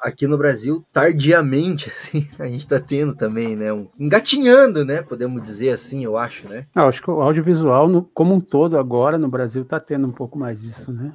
aqui no Brasil, tardiamente, assim, a gente tá tendo também, né? Um, engatinhando, né? Podemos dizer assim, eu acho, né? Não, acho que o audiovisual, no- como um todo, agora no Brasil, está tendo um pouco mais disso, né?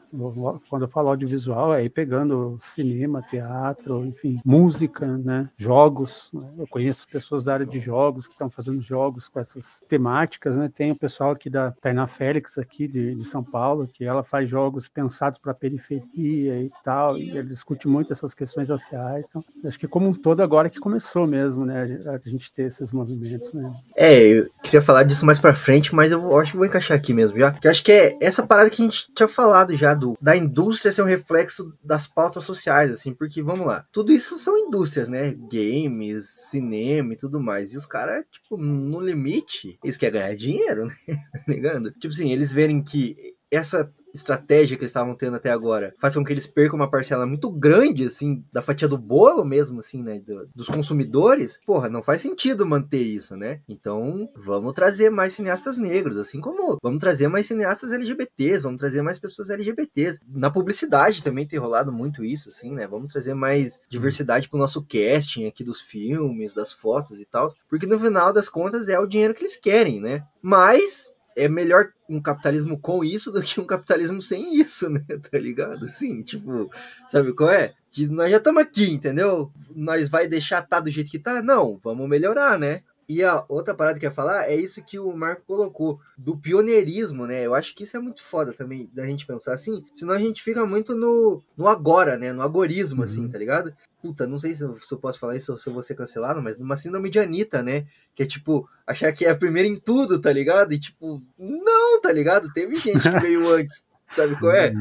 Quando eu falo audiovisual, é aí pegando cinema, teatro, enfim, música, né? Jogos. né? Eu conheço pessoas da área de jogos que estão fazendo jogos com essas temáticas, né? Tem o pessoal aqui da Tainá Félix, aqui de, de São Paulo, que ela faz jogos pensados para periferia e tal, e ela discute muito essas questões raciais. Então, acho que como um todo, agora que começou mesmo, né? A gente ter esses movimentos, né? É, eu queria falar disso mais pra frente, mas eu acho que vou encaixar aqui mesmo já. Que acho que é essa parada que a gente tinha falado já do da indústria ser um reflexo das pautas sociais, assim, porque vamos lá, tudo isso são indústrias, né? Games, cinema e tudo mais. E os caras, tipo, no limite, eles querem ganhar dinheiro, né? tá ligado? Tipo assim, eles verem que essa estratégia que eles estavam tendo até agora faz com que eles percam uma parcela muito grande, assim, da fatia do bolo mesmo, assim, né, do- dos consumidores, porra, não faz sentido manter isso, né? Então, vamos trazer mais cineastas negros, assim como vamos trazer mais cineastas LGBTs, vamos trazer mais pessoas LGBTs. Na publicidade também tem rolado muito isso, assim, né? Vamos trazer mais diversidade pro nosso casting aqui dos filmes, das fotos e tal, porque no final das contas é o dinheiro que eles querem, né? Mas é melhor um capitalismo com isso do que um capitalismo sem isso, né? Tá ligado? Assim, tipo, sabe qual é? Que nós já estamos aqui, entendeu? Nós vai deixar tá do jeito que tá? Não, vamos melhorar, né? E a outra parada que eu ia falar é isso que o Marco colocou, do pioneirismo, né? Eu acho que isso é muito foda também, da gente pensar assim, senão a gente fica muito no, no agora, né? No agorismo, assim, tá ligado? Puta, não sei se eu, se eu posso falar isso ou se eu vou ser cancelado, mas numa síndrome de Anitta, né? Que é tipo, achar que é a primeira em tudo, tá ligado? E tipo, não, tá ligado? Teve gente que veio antes, sabe qual é?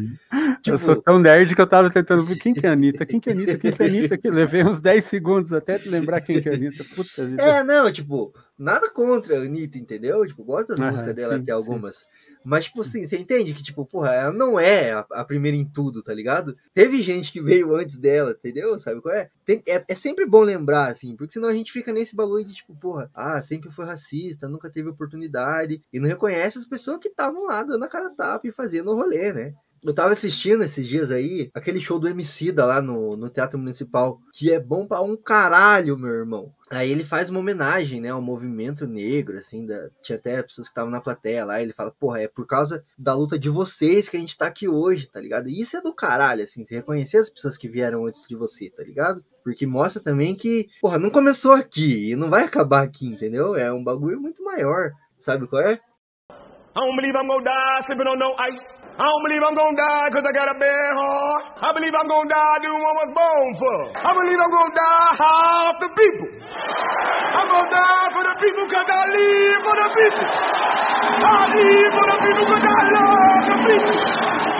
eu sou tão nerd que eu tava tentando ver quem que é a Anitta, quem que é a Anitta, quem que é a Anitta, que levei uns 10 segundos até te lembrar quem que é a Anitta. Puta vida. É, não, tipo, nada contra a Anitta, entendeu? Tipo, gosto das Aham, músicas dela sim, até sim. Mas, tipo assim, você entende que, tipo, porra, ela não é a, a primeira em tudo, tá ligado? Teve gente que veio antes dela, entendeu? Sabe qual é? Tem- é? É sempre bom lembrar, assim, porque senão a gente fica nesse bagulho de, tipo, porra, ah, sempre foi racista, nunca teve oportunidade, e não reconhece as pessoas que estavam lá dando a cara tapa e fazendo o rolê, né? Eu tava assistindo esses dias aí, aquele show do Emicida lá no, no Teatro Municipal, que é bom pra um caralho, meu irmão. Aí ele faz uma homenagem, né, ao movimento negro, assim, da... tinha até pessoas que estavam na plateia lá, ele fala, porra, é por causa da luta de vocês que a gente tá aqui hoje, tá ligado? E isso é do caralho, assim, você reconhecer as pessoas que vieram antes de você, tá ligado? Porque mostra também que, porra, não começou aqui e não vai acabar aqui, entendeu? É um bagulho muito maior, sabe qual é? I don't believe I'm gonna die sleeping on no ice. I don't believe I'm gonna die cause I got a bad heart. I believe I'm gonna die doing what I was born for. I believe I'm gonna die half the people. I'm gonna die for the people cause I live for the people. I live for the people cause I love the people.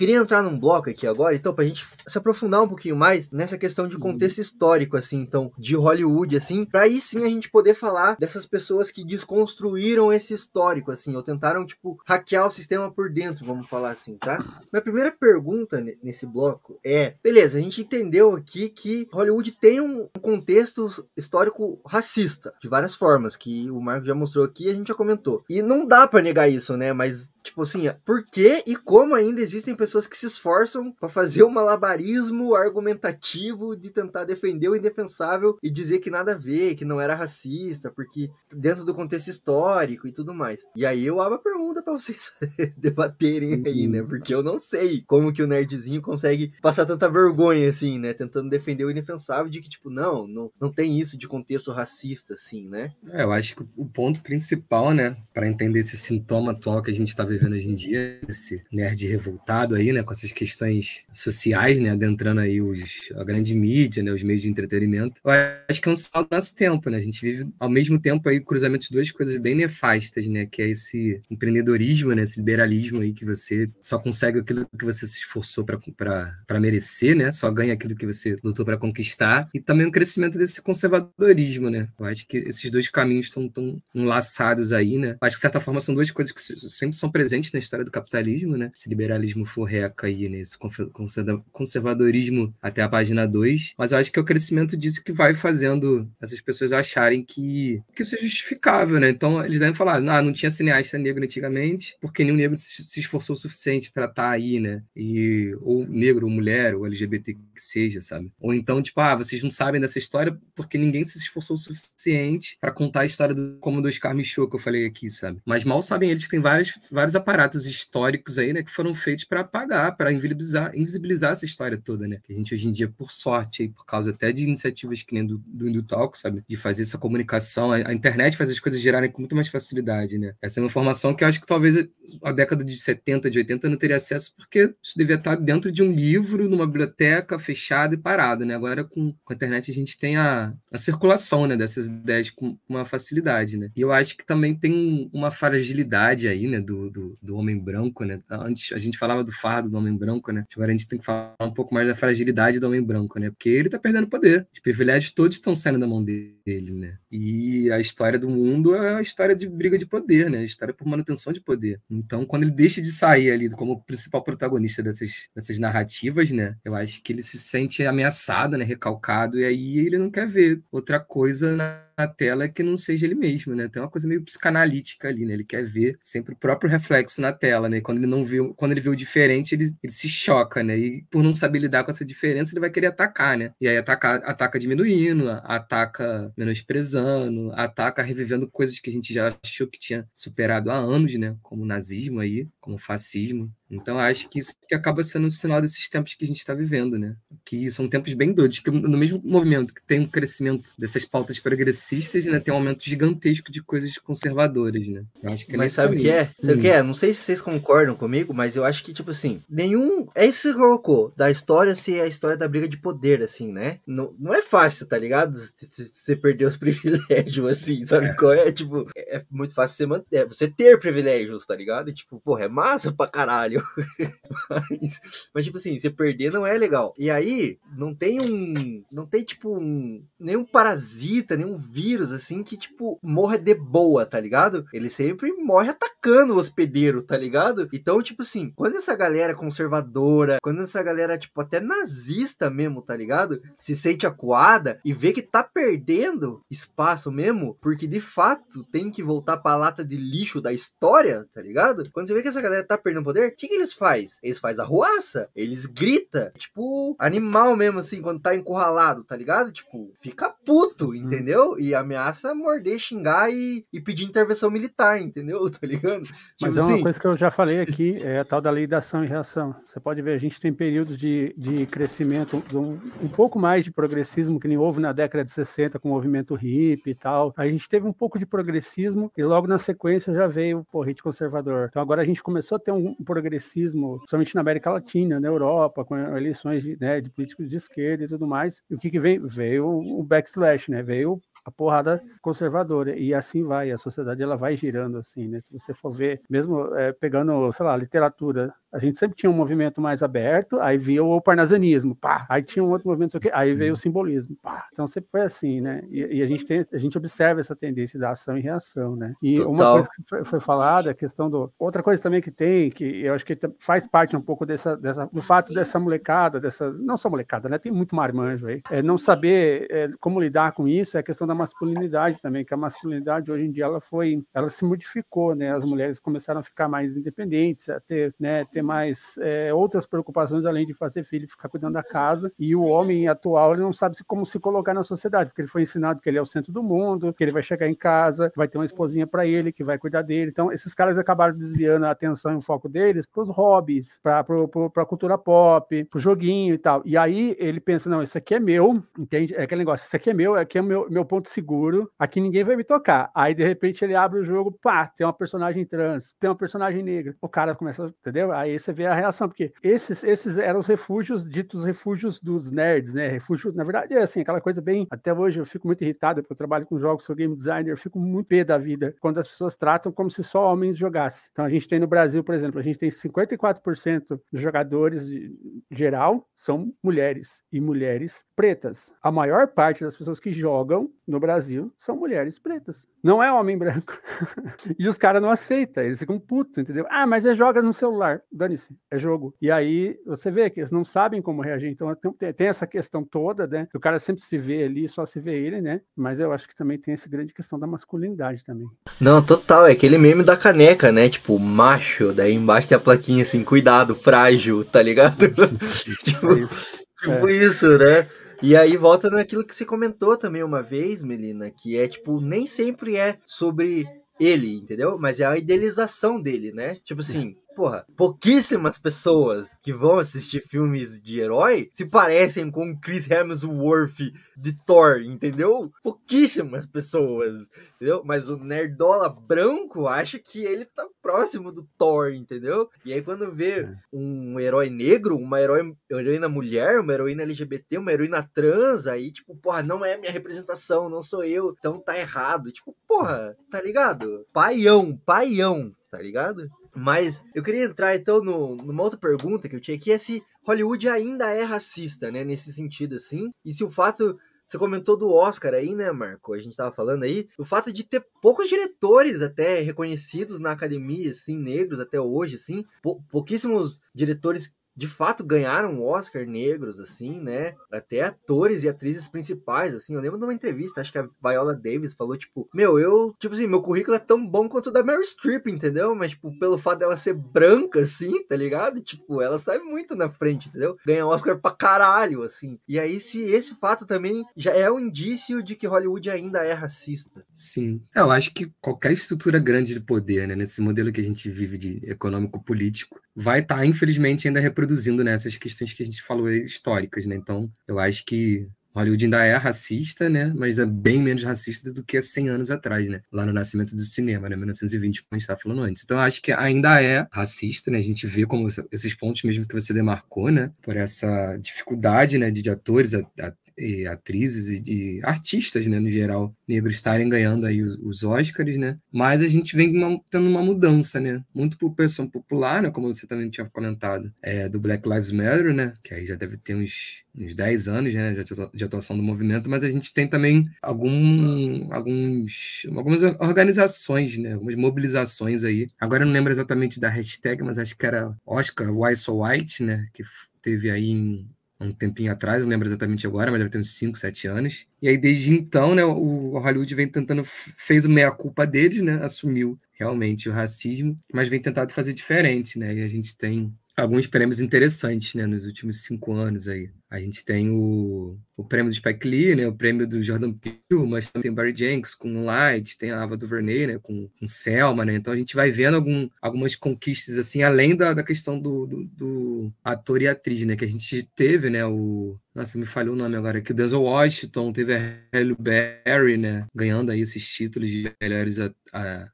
Eu queria entrar num bloco aqui agora, então, pra gente se aprofundar um pouquinho mais nessa questão de contexto histórico, assim, então, de Hollywood, assim, pra aí sim a gente poder falar dessas pessoas que desconstruíram esse histórico, assim, ou tentaram, tipo, hackear o sistema por dentro, vamos falar assim, tá? Minha primeira pergunta ne- nesse bloco é, beleza, a gente entendeu aqui que Hollywood tem um contexto histórico racista, de várias formas, que o Marco já mostrou aqui e a gente já comentou. E não dá pra negar isso, né? Mas, tipo assim, por que e como ainda existem pessoas que se esforçam pra fazer um malabarismo argumentativo de tentar defender o indefensável e dizer que nada a ver, que não era racista, porque dentro do contexto histórico e tudo mais. E aí eu abro a pergunta pra vocês debaterem aí, né? Porque eu não sei como que o nerdzinho consegue passar tanta vergonha assim, né? Tentando defender o indefensável de que, tipo, não, não, não tem isso de contexto racista, assim, né? É, eu acho que o ponto principal, né, para entender esse sintoma atual que a gente está vivendo hoje em dia, esse nerd revoltado aí, né, com essas questões sociais, né, adentrando aí os, a grande mídia, né, os meios de entretenimento. Eu acho que é um salto do nosso tempo, né? A gente vive ao mesmo tempo aí cruzamento de duas coisas bem nefastas, né, que é esse empreendedorismo, né, esse liberalismo aí que você só consegue aquilo que você se esforçou para merecer, né? Só ganha aquilo que você lutou para conquistar e também o crescimento desse conservadorismo, né? Eu acho que esses dois caminhos estão tão enlaçados aí, né? Eu acho que de certa forma são duas coisas que sempre são presentes na história do capitalismo, né? Esse liberalismo forreca aí, né? Esse conservadorismo até a página 2, mas eu acho que é o crescimento disso que vai fazendo essas pessoas acharem que, que isso é justificável, né? Então eles devem falar, ah, não tinha cineasta negro antigamente, porque nenhum negro se esforçou o suficiente para estar tá aí, né? E, ou negro, ou mulher, ou LGBT que seja, sabe? Ou então, tipo, ah, vocês não sabem dessa história porque ninguém se esforçou o suficiente para contar a história do, como do Oscar que eu falei aqui, sabe? Mas mal sabem eles que tem vários, vários aparatos históricos aí, né, que foram feitos para apagar, para invisibilizar, invisibilizar essa história toda, né? Que a gente hoje em dia, por sorte, aí, por causa até de iniciativas que nem do, do Indutalk, sabe? De fazer essa comunicação, a, a internet faz as coisas girarem com muito mais facilidade, né? Essa é uma informação que eu acho que talvez a década de 70, de 80 não teria acesso, porque isso devia estar dentro de um livro, numa biblioteca fechada e parada, né? Agora com, com a internet a gente tem a, a circulação, né, dessas ideias com uma facilidade, né? E eu acho que também tem uma fragilidade aí, né, do, do, do, homem branco, né? Antes a gente falava do fardo do homem branco, né? Agora a gente tem que falar um pouco mais da fragilidade do homem branco, né? Porque ele tá perdendo poder. Os privilégios todos estão saindo da mão dele, né? E a história do mundo é a história de briga de poder, né? A história por manutenção de poder. Então, quando ele deixa de sair ali como principal protagonista dessas, dessas narrativas, né? Eu acho que ele se sente ameaçado, né? Recalcado, e aí ele não quer ver outra coisa na na tela que não seja ele mesmo, né? Tem uma coisa meio psicanalítica ali, né? Ele quer ver sempre o próprio reflexo na tela, né? Quando ele não viu, quando ele vê o diferente, ele, ele se choca, né? E por não saber lidar com essa diferença, ele vai querer atacar, né? E aí ataca, ataca diminuindo, ataca menosprezando, ataca revivendo coisas que a gente já achou que tinha superado há anos, né? Como o nazismo aí, como fascismo. Então, acho que isso que acaba sendo um sinal desses tempos que a gente está vivendo, né? Que são tempos bem doidos, que no mesmo movimento que tem um crescimento dessas pautas progressistas, né? Tem um aumento gigantesco de coisas conservadoras, né? acho que é mas sabe o que é? Sabe o hum. que é? Não sei se vocês concordam comigo, mas eu acho que, tipo assim, nenhum... É isso que você colocou, da história ser a história da briga de poder, assim, né? Não, não é fácil, tá ligado? Você perder os privilégios, assim, sabe é. qual é? Tipo, é muito fácil você, manter, é você ter privilégios, tá ligado? E, tipo, porra, é massa pra caralho mas, mas, tipo assim, você perder não é legal. E aí, não tem um. Não tem, tipo, um. Nenhum parasita, nenhum vírus, assim, que, tipo, morre de boa, tá ligado? Ele sempre morre atacando o hospedeiro, tá ligado? Então, tipo assim, quando essa galera conservadora, quando essa galera, tipo, até nazista mesmo, tá ligado? Se sente acuada e vê que tá perdendo espaço mesmo, porque de fato tem que voltar pra lata de lixo da história, tá ligado? Quando você vê que essa galera tá perdendo poder, o que, que eles faz? Eles faz arruaça, eles grita, tipo, animal mesmo assim, quando tá encurralado, tá ligado? Tipo, fica puto, uhum. entendeu? E ameaça morder, xingar e, e pedir intervenção militar, entendeu? Tá ligado? Tipo Mas é uma assim... coisa que eu já falei aqui, é a tal da lei da ação e reação. Você pode ver, a gente tem períodos de, de crescimento, um, um pouco mais de progressismo, que nem houve na década de 60 com o movimento hippie e tal. A gente teve um pouco de progressismo e logo na sequência já veio o hit conservador. Então agora a gente começou a ter um, um progressismo, principalmente na América Latina, na Europa, com eleições de, né, de políticos de esquerda e tudo mais. E o que, que veio? Veio o backslash, né? Veio a porrada conservadora e assim vai a sociedade ela vai girando assim né se você for ver mesmo é, pegando sei lá literatura a gente sempre tinha um movimento mais aberto, aí via o parnasianismo, pá, aí tinha um outro movimento, aí veio o uhum. simbolismo, pá. Então sempre foi assim, né? E, e, a gente tem, a gente observa essa tendência da ação e reação, né? E Total. uma coisa que foi, foi falada, a questão do outra coisa também que tem, que eu acho que faz parte um pouco dessa, dessa do fato dessa molecada, dessa não só molecada, né? Tem muito marmanjo aí, é não saber é, como lidar com isso, é a questão da masculinidade também, que a masculinidade hoje em dia ela foi, ela se modificou, né? As mulheres começaram a ficar mais independentes, a ter, né? Ter mais é, outras preocupações além de fazer filho ficar cuidando da casa. E o homem atual ele não sabe como se colocar na sociedade, porque ele foi ensinado que ele é o centro do mundo, que ele vai chegar em casa, vai ter uma esposinha para ele, que vai cuidar dele. Então, esses caras acabaram desviando a atenção e o foco deles para os hobbies, para a cultura pop, para o joguinho e tal. E aí ele pensa: não, isso aqui é meu, entende? É aquele negócio, isso aqui é meu, aqui é meu, meu ponto ponto seguro, aqui ninguém vai me tocar. Aí, de repente, ele abre o jogo, pá, tem uma personagem trans, tem uma personagem negra. O cara começa, entendeu? Aí você vê a reação, porque esses, esses eram os refúgios, ditos refúgios dos nerds, né? Refúgio, na verdade, é assim, aquela coisa bem. Até hoje eu fico muito irritado, porque eu trabalho com jogos, sou game designer, eu fico muito pé da vida quando as pessoas tratam como se só homens jogassem. Então a gente tem no Brasil, por exemplo, a gente tem 54% dos jogadores geral são mulheres e mulheres pretas. A maior parte das pessoas que jogam no Brasil são mulheres pretas. Não é homem branco. e os caras não aceitam, eles ficam putos, entendeu? Ah, mas é joga no celular. Dane-se, é jogo. E aí você vê que eles não sabem como reagir. Então tem, tem- essa questão toda, né? O cara sempre se vê ali, só se vê ele, né? Mas eu acho que também tem essa grande questão da masculinidade também. Não, total, é aquele meme da caneca, né? Tipo, macho, daí embaixo tem a plaquinha assim, cuidado, frágil, tá ligado? tipo, É isso. tipo isso, né? E aí volta naquilo que você comentou também uma vez, Melina, que é tipo, nem sempre é sobre ele, entendeu? Mas é a idealização dele, né? Tipo assim, porra, pouquíssimas pessoas que vão assistir filmes de herói se parecem com Chris Hemsworth de Thor, entendeu? Pouquíssimas pessoas, entendeu? Mas o nerdola branco acha que ele tá próximo do Thor, entendeu? E aí quando vê É. um herói negro, uma herói, heroína mulher, uma heroína LGBT, uma heroína trans, aí tipo, porra, não é minha representação, não sou eu, então tá errado. Tipo, porra, tá ligado? Paião, paião, tá ligado? Mas eu queria entrar então no, numa outra pergunta que eu tinha aqui, é se Hollywood ainda é racista, né, nesse sentido assim, e se o fato você comentou do Oscar aí, né, Marco? A gente tava falando aí. O fato de ter poucos diretores até reconhecidos na academia, assim, negros até hoje, assim. Pou- pouquíssimos diretores de fato ganharam Oscar negros, assim, né? Até atores e atrizes principais, assim. Eu lembro de uma entrevista, acho que a Viola Davis falou, tipo, meu, eu, tipo assim, meu currículo é tão bom quanto o da Meryl Streep, entendeu? Mas, tipo, pelo fato dela ser branca, assim, tá ligado? Tipo, ela sai muito na frente, entendeu? Ganha Oscar pra caralho, assim. E aí, se esse fato também já é um indício de que Hollywood ainda é racista. Sim. É, Eu acho que qualquer estrutura grande de poder, né, nesse modelo que a gente vive de econômico-político, vai estar, infelizmente, ainda reproduzindo né, essas questões que a gente falou aí, históricas, né? Então, eu acho que Hollywood ainda é racista, né? Mas é bem menos racista do que há 100 anos atrás, né? Lá no nascimento do cinema, né? 1920, como a gente estava falando antes. Então, eu acho que ainda é racista, né? A gente vê como esses pontos mesmo que você demarcou, né? Por essa dificuldade, né? De, de atores, a- a- e atrizes e de artistas, né, no geral, negros estarem ganhando aí os, os Oscars, né? Mas a gente vem uma- tendo uma mudança, né? Muito por pressão popular, né? Como você também tinha comentado, é, do Black Lives Matter, né? Que aí já deve ter uns, uns 10 anos, né? De atua- de atuação do movimento, mas a gente tem também algum, alguns, algumas organizações, né? Algumas mobilizações aí. Agora eu não lembro exatamente da hashtag, mas acho que era Oscar Why So White, né? Que teve aí em um tempinho atrás, não lembro exatamente agora, mas deve ter uns 5, 7 anos. E aí, desde então, né, o Hollywood vem tentando, fez o meia-culpa deles, né, assumiu realmente o racismo, mas vem tentado fazer diferente, né, e a gente tem alguns prêmios interessantes, né, nos últimos cinco anos aí. A gente tem o, o prêmio do Spike Lee, né, o prêmio do Jordan Peele, mas também tem Barry Jenkins com Light, tem a Ava DuVernay, né, com, com Selma, né, então a gente vai vendo algum, algumas conquistas, assim, além da, da questão do, do, do ator e atriz, né, que a gente teve, né, o... Nossa, me falhou o nome agora aqui. O Denzel Washington, teve a Halle Berry, né? Ganhando aí esses títulos de melhores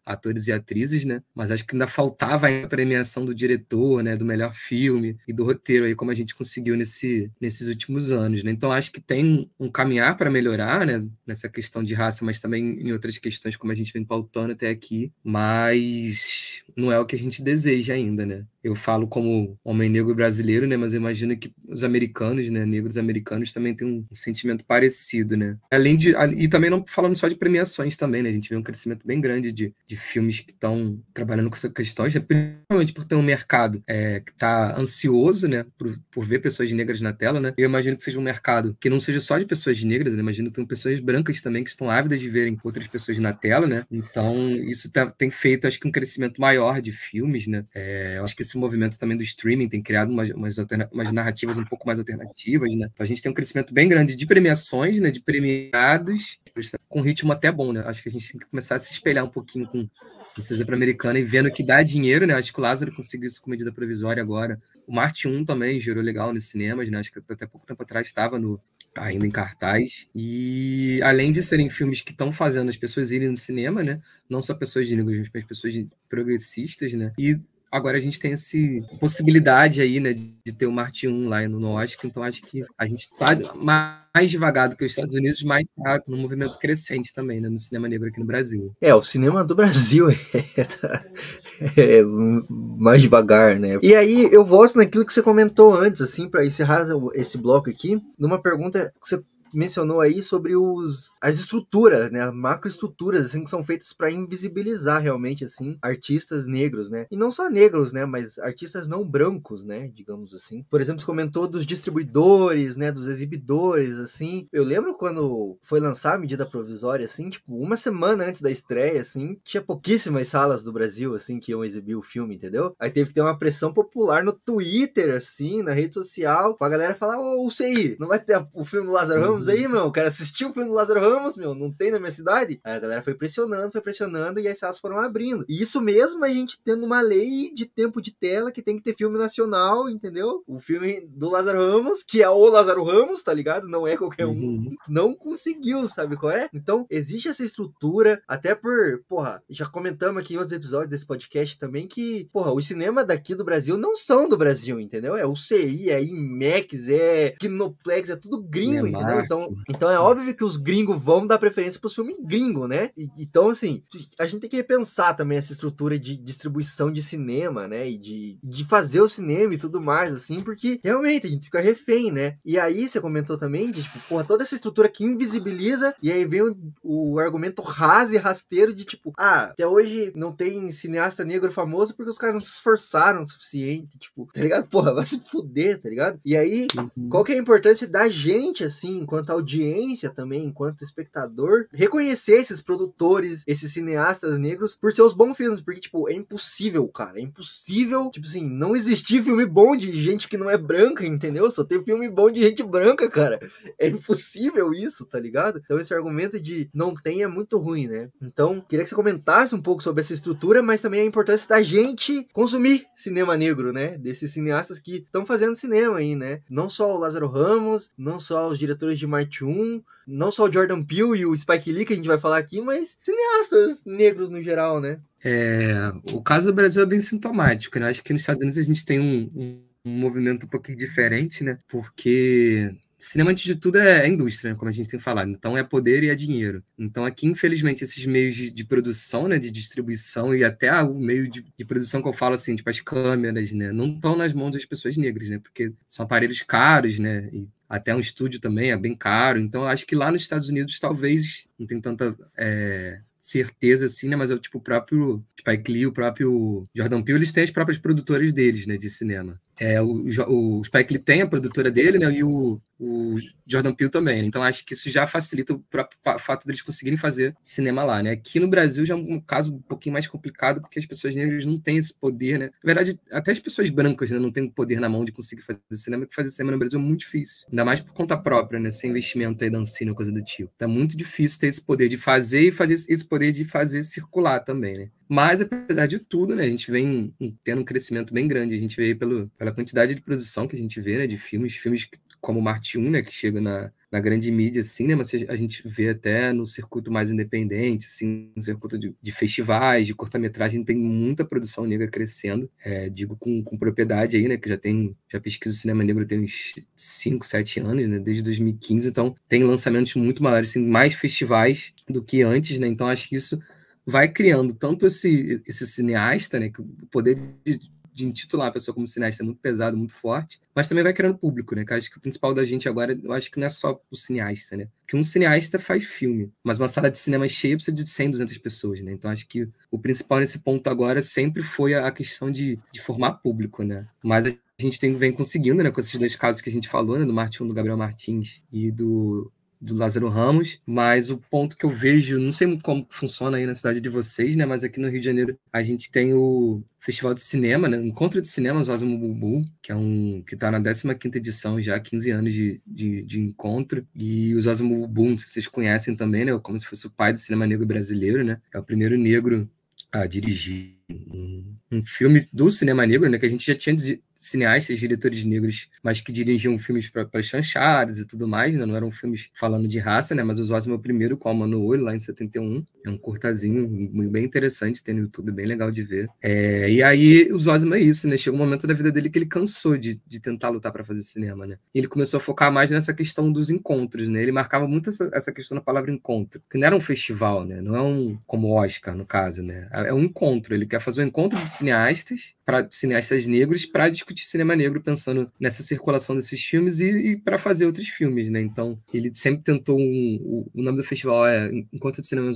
atores e atrizes, né? Mas acho que ainda faltava a premiação do diretor, né? Do melhor filme e do roteiro aí, como a gente conseguiu nesse, nesses últimos anos, né? Então acho que tem um caminhar para melhorar, né? Nessa questão de raça, mas também em outras questões, como a gente vem pautando até aqui. Mas não é o que a gente deseja ainda, né? Eu falo como homem negro brasileiro, né? Mas eu imagino que os americanos, né? Negros americanos também têm um sentimento parecido, né? Além de. E também não falando só de premiações também, né? A gente vê um crescimento bem grande de, de filmes que estão trabalhando com essas questões, né? principalmente por ter um mercado é, que está ansioso, né? Por, por ver pessoas negras na tela, né? Eu imagino que seja um mercado que não seja só de pessoas negras, né? Imagino que tem pessoas brancas também que estão ávidas de verem outras pessoas na tela, né? Então, isso tá- tem feito, acho que, um crescimento maior de filmes, né? É, acho que esse movimento também do streaming tem criado umas, umas, umas narrativas um pouco mais alternativas, né? Então, a gente tem um crescimento bem grande de premiações, né? De premiados, com ritmo até bom, né? Acho que a gente tem que começar a se espelhar um pouquinho com Princesa Americana, e vendo que dá dinheiro, né? Acho que o Lázaro conseguiu isso com medida provisória agora. O Marte 1 também gerou legal nos cinemas, né? Acho que até pouco tempo atrás estava no, ainda em cartaz. E além de serem filmes que estão fazendo as pessoas irem no cinema, né? Não só pessoas de negros, mas pessoas progressistas, né? E agora a gente tem essa possibilidade aí, né, de ter o Marte 1 lá no Oscar, então acho que a gente está mais devagar do que os Estados Unidos, mas tá num movimento crescente também, né, no cinema negro aqui no Brasil. É, o cinema do Brasil é, é mais devagar, né? E aí eu volto naquilo que você comentou antes, assim, para encerrar esse bloco aqui, numa pergunta que você mencionou aí sobre os, as estruturas, né? Macroestruturas, assim, que são feitas para invisibilizar realmente, assim, artistas negros, né? E não só negros, né? Mas artistas não brancos, né? Digamos assim. Por exemplo, você comentou dos distribuidores, né? Dos exibidores, assim. Eu lembro quando foi lançar a medida provisória, assim, tipo, uma semana antes da estreia, assim, tinha pouquíssimas salas do Brasil, assim, que iam exibir o filme, entendeu? Aí teve que ter uma pressão popular no Twitter, assim, na rede social, pra galera falar, ô, UCI, não vai ter o filme do Lázaro Ramos Ramos aí, meu. Quero assistir o filme do Lázaro Ramos, meu. Não tem na minha cidade. Aí a galera foi pressionando, foi pressionando e as salas foram abrindo. E isso mesmo a gente tendo uma lei de tempo de tela que tem que ter filme nacional, entendeu? O filme do Lázaro Ramos, que é o Lázaro Ramos, tá ligado? Não é qualquer um. Uhum. Não conseguiu, sabe qual é? Então, existe essa estrutura, até por, porra, já comentamos aqui em outros episódios desse podcast também que, porra, os cinemas daqui do Brasil não são do Brasil, entendeu? É o CI, é IMAX, é Kinoplex, é tudo gringo, entendeu? Então, então, então é óbvio que os gringos vão dar preferência pro filme gringo, né? E, então, assim, a gente tem que repensar também essa estrutura de distribuição de cinema, né? E de, de fazer o cinema e tudo mais, assim, porque realmente a gente fica refém, né? E aí você comentou também de, tipo, porra, toda essa estrutura que invisibiliza, e aí vem o, o argumento raso e rasteiro de, tipo, ah, até hoje não tem cineasta negro famoso porque os caras não se esforçaram o suficiente, tipo, tá ligado? Porra, vai se fuder, tá ligado? E aí, uhum. qual que é a importância da gente, assim, enquanto enquanto audiência também, enquanto espectador, reconhecer esses produtores, esses cineastas negros por seus bons filmes, porque, tipo, é impossível, cara, é impossível, tipo assim, não existir filme bom de gente que não é branca, entendeu? Só tem filme bom de gente branca, cara. É impossível isso, tá ligado? Então esse argumento de não tem é muito ruim, né? Então, queria que você comentasse um pouco sobre essa estrutura, mas também a importância da gente consumir cinema negro, né? Desses cineastas que estão fazendo cinema aí, né? Não só o Lázaro Ramos, não só os diretores de Marte 1, não só o Jordan Peele e o Spike Lee que a gente vai falar aqui, mas cineastas negros no geral, né? É, o caso do Brasil é bem sintomático, né? Acho que nos Estados Unidos a gente tem um, um, movimento um pouquinho diferente, né? Porque cinema, antes de tudo, é indústria, né? como a gente tem falado. Então, é poder e é dinheiro. Então, aqui, infelizmente, esses meios de, de produção, né, de distribuição e até o meio de, de, produção que eu falo, assim, tipo as câmeras, né, não estão nas mãos das pessoas negras, né, porque são aparelhos caros, né, e até um estúdio também é bem caro. Então, acho que lá nos Estados Unidos, talvez, não tem tanta é, certeza assim, né, mas é o tipo o próprio Spike Lee, o próprio Jordan Peele, eles têm as próprias produtoras deles, né, de cinema. É, o, o Spike Lee tem a produtora dele, né, e o, o Jordan Peele também. Né? Então acho que isso já facilita o próprio fato deles conseguirem fazer cinema lá, né? Aqui no Brasil já é um caso um pouquinho mais complicado porque as pessoas negras não têm esse poder, né? Na verdade, até as pessoas brancas né, não têm o poder na mão de conseguir fazer cinema, porque fazer cinema no Brasil é muito difícil. Ainda mais por conta própria, né? Sem investimento aí da Ancine ou coisa do tipo. Tá muito difícil ter esse poder de fazer e fazer esse poder de fazer circular também, né? Mas, apesar de tudo, né, a gente vem tendo um crescimento bem grande. A gente vê pelo, pela quantidade de produção que a gente vê, né, de filmes, filmes como Marte 1, né, que chega na, na grande mídia, assim, né, mas a gente vê até no circuito mais independente, assim, no circuito de, de festivais, de curta-metragem, tem muita produção negra crescendo, é, digo com, com propriedade aí, né, que já tem, já pesquiso cinema negro tem uns 5, 7 anos, né, desde 2015, então tem lançamentos muito maiores, assim, mais festivais do que antes, né, então acho que isso vai criando tanto esse, esse cineasta, né, que o poder de, de intitular a pessoa como cineasta é muito pesado, muito forte, mas também vai criando público, né? Que acho que o principal da gente agora, eu acho que não é só o cineasta, né? Que um cineasta faz filme, mas uma sala de cinema cheia precisa de 100, 200 pessoas, né? Então acho que o principal nesse ponto agora sempre foi a questão de, de formar público, né? Mas a gente tem, vem conseguindo, né? Com esses dois casos que a gente falou, né? Do Martin, do Gabriel Martins e do do Lázaro Ramos, mas o ponto que eu vejo, não sei como funciona aí na cidade de vocês, né, mas aqui no Rio de Janeiro a gente tem o Festival de Cinema, né, Encontro de Cinemas Osmo Bubu, que é um que está na 15ª edição já, 15 anos de, de, de encontro, e os Osmo Bubu, não sei se vocês conhecem também, né, como se fosse o pai do cinema negro brasileiro, né, é o primeiro negro a dirigir um, um filme do cinema negro, né? Que a gente já tinha cineastas, diretores negros, mas que dirigiam filmes para as chanchadas e tudo mais, né? Não eram filmes falando de raça, né? Mas o Zosma é o primeiro com a no Olho, lá em 71. É um curtazinho bem interessante, tem no YouTube, bem legal de ver. É, e aí o Zosma é isso, né? Chegou um momento da vida dele que ele cansou de, de tentar lutar para fazer cinema, né? E ele começou a focar mais nessa questão dos encontros, né? Ele marcava muito essa, essa questão da palavra encontro, que não era um festival, né? Não é um como Oscar, no caso, né? É um encontro. Ele quer fazer um encontro de cineastas, para cineastas negros, para discutir cinema negro, pensando nessa circulação desses filmes e, e para fazer outros filmes, né? Então, ele sempre tentou um, o, o nome do festival é Encontro de Cinema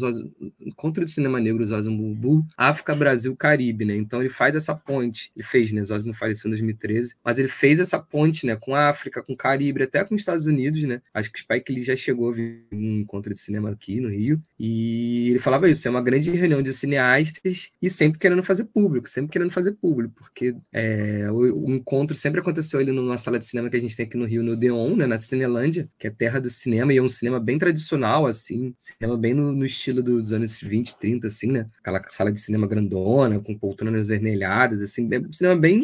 Encontro de Cinema Negro Zosmo África, Brasil, Caribe, né? Então ele faz essa ponte, ele fez, né? Zosmo faleceu em 2013, mas ele fez essa ponte, né? Com a África, com o Caribe, até com os Estados Unidos, né? Acho que o Spike Lee já chegou a vir um encontro de cinema aqui no Rio e ele falava isso, é uma grande reunião de cineastas e sempre querendo fazer público, sempre querendo fazer público, porque é, o, o, encontro sempre aconteceu ali numa sala de cinema que a gente tem aqui no Rio, no Deon, né? Na Cinelândia, que é terra do cinema e é um cinema bem tradicional, assim, cinema bem no, no estilo dos anos 20, 30, assim, né? Aquela sala de cinema grandona, com poltronas vermelhadas, assim, é um cinema bem.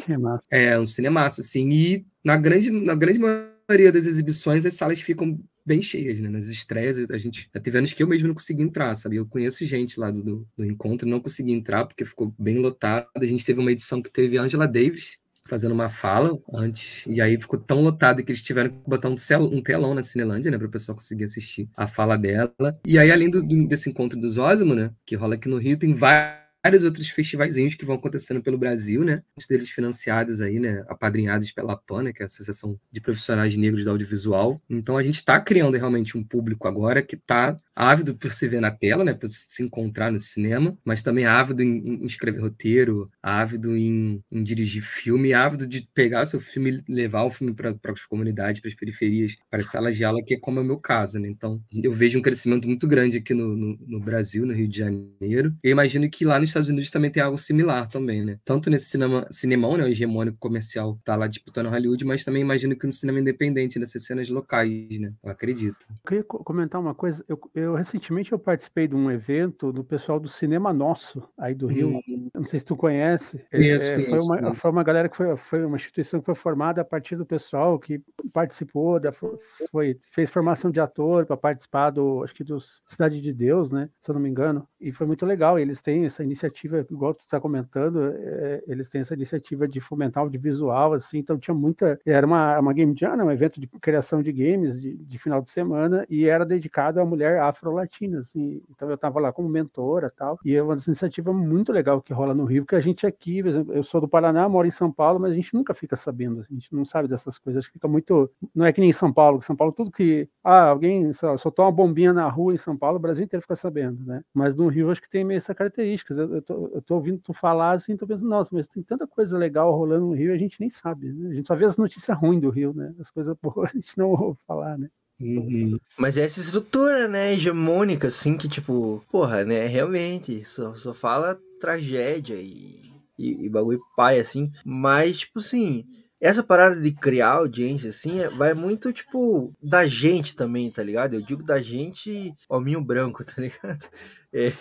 É, um cinemaço, assim, e na grande, na grande maioria das exibições as salas ficam bem cheias, né? Nas estreias, a gente teve anos que eu mesmo não consegui entrar, sabe? Eu conheço gente lá do, do encontro, não consegui entrar porque ficou bem lotado. A gente teve uma edição que teve Angela Davis fazendo uma fala antes, e aí ficou tão lotado que eles tiveram que botar um, um telão na Cinelândia, né, para o pessoal conseguir assistir a fala dela. E aí, além do, desse encontro dos Osmo, né, que rola aqui no Rio, tem vários vários outros festivaizinhos que vão acontecendo pelo Brasil, né? Muitos deles financiados aí, né? Apadrinhados pela PAN, né? Que é a Associação de Profissionais Negros da Audiovisual. Então a gente está criando realmente um público agora que está ávido por se ver na tela, né? Por se encontrar no cinema, mas também ávido em, em escrever roteiro, ávido em, em, dirigir filme, ávido de pegar seu filme e levar o filme para as comunidades, para as periferias, para as salas de aula, que é como é o meu caso, né? Então eu vejo um crescimento muito grande aqui no, no, no Brasil, no Rio de Janeiro. Eu imagino que lá nos Estados Unidos também tem algo similar também, né? Tanto nesse cinema, cinemão, né, o hegemônico comercial, tá lá disputando Hollywood, mas também imagino que no cinema independente, nessas cenas locais, né? Eu acredito. Eu queria comentar uma coisa. Eu, eu recentemente eu participei de um evento do pessoal do Cinema Nosso, aí do Rio. Hum. não sei se tu conhece. Conheço, é, conheço, foi, uma, conheço. foi uma galera que foi, foi uma instituição que foi formada a partir do pessoal que participou, da, foi, fez formação de ator para participar do, acho que dos Cidade de Deus, né? Se eu não me engano. E foi muito legal. Eles têm essa iniciativa, igual tu está comentando, é, eles têm essa iniciativa de fomentar o audiovisual, assim. Então tinha muita. Era uma, uma Game Jam, né, um evento de criação de games de, de final de semana, e era dedicado à mulher afro-latina, assim. Então eu estava lá como mentora tal. E é uma iniciativa muito legal que rola no Rio, porque a gente aqui, por exemplo, eu sou do Paraná, moro em São Paulo, mas a gente nunca fica sabendo, assim, a gente não sabe dessas coisas. Acho que fica muito. Não é que nem em São Paulo, São Paulo, tudo que. Ah, alguém soltou uma bombinha na rua em São Paulo, o Brasil inteiro fica sabendo, né? Mas no Rio acho que tem meio essa característica. Eu, eu, tô, eu tô ouvindo tu falar assim, tô pensando, nossa, mas tem tanta coisa legal rolando no Rio a gente nem sabe, né? A gente só vê as notícias ruins do Rio, né? As coisas boas a gente não ouve falar, né? Uhum. Mas é essa estrutura, né, hegemônica, assim, que tipo, porra, né, realmente, só, só fala tragédia e, e, e bagulho pai, assim, mas, tipo assim, essa parada de criar audiência, assim, é, vai muito, tipo, da gente também, tá ligado? Eu digo da gente, hominho branco, tá ligado? É.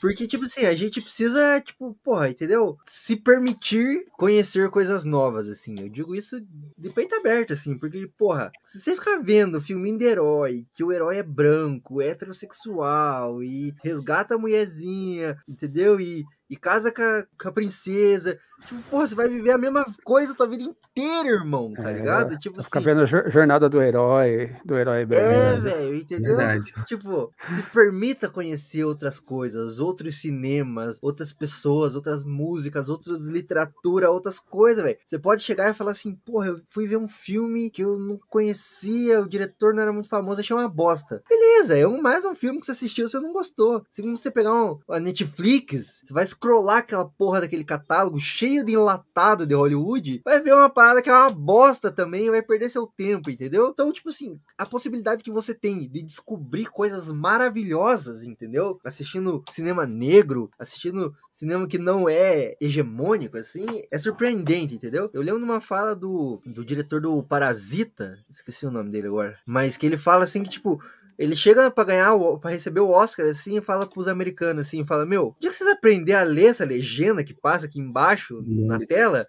Porque, tipo assim, a gente precisa, tipo, porra, entendeu? Se permitir conhecer coisas novas, assim. Eu digo isso de peito aberto, assim, porque, porra, se você ficar vendo filminho de herói, que o herói é branco, heterossexual e resgata a mulherzinha, entendeu? E, e casa com a, com a princesa. Tipo, porra, você vai viver a mesma coisa a tua vida inteira, irmão, tá É, ligado? Tipo Fica assim. vendo a jor- jornada do herói, do herói É, brasileiro. velho, entendeu? Verdade. Tipo, se permita conhecer outras coisas, outros cinemas, outras pessoas, outras músicas, outras literatura, outras coisas, velho. Você pode chegar e falar assim, porra, eu fui ver um filme que eu não conhecia, o diretor não era muito famoso, achei uma bosta. Beleza, é um, mais um filme que você assistiu você não gostou. Se você pegar um, a Netflix, você vai scrollar aquela porra daquele catálogo cheio de enlatado de Hollywood, vai ver uma parada que é uma bosta também vai perder seu tempo, entendeu? Então, tipo assim, a possibilidade que você tem de descobrir coisas maravilhosas, entendeu? Assistindo cinema negro, assistindo cinema que não é hegemônico, assim, é surpreendente, entendeu? Eu lembro de uma fala do, do diretor do Parasita, esqueci o nome dele agora, mas que ele fala assim que, tipo, Ele chega pra ganhar, o- pra receber o Oscar, assim, e fala pros americanos, assim, fala, meu, dia que vocês aprender a ler essa legenda que passa aqui embaixo na tela,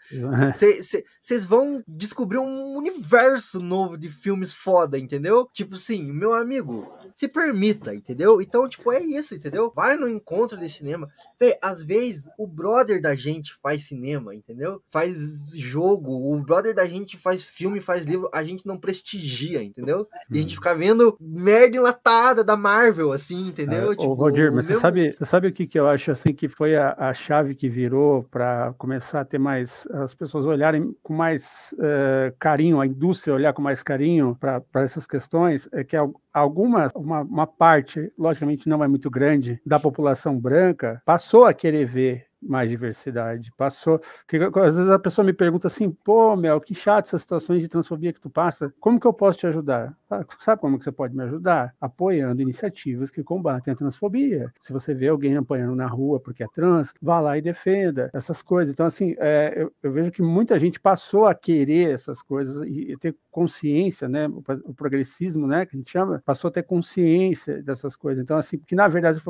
vocês vão descobrir um universo novo de filmes foda, entendeu? Tipo assim, meu amigo, se permita, entendeu? Então, tipo, é isso, entendeu? Vai no encontro de cinema. Véi, às vezes, o brother da gente faz cinema, entendeu? Faz jogo, o brother da gente faz filme, faz livro, a gente não prestigia, entendeu? E a gente fica vendo merda enlatada da Marvel, assim, entendeu? É, ô, Rodir, mas você mesmo- sabe, você sabe o que, que eu acho assim que foi a, a chave que virou para começar a ter mais as pessoas olharem com mais eh, carinho, a indústria olhar com mais carinho para essas questões, é que al- alguma uma, uma parte, logicamente não é muito grande, da população branca passou a querer ver mais diversidade, passou. Porque às vezes a pessoa me pergunta assim, pô, Mel, que chato essas situações de transfobia que tu passa. Como que eu posso te ajudar? Ah, Sabe como que você pode me ajudar? Apoiando iniciativas que combatem a transfobia. Se você vê alguém apanhando na rua porque é trans, vá lá e defenda essas coisas. Então, assim, é, eu, eu vejo que muita gente passou a querer essas coisas e, e ter consciência, né? O, o progressismo, né? Que a gente chama, passou a ter consciência dessas coisas. Então, assim, que na verdade,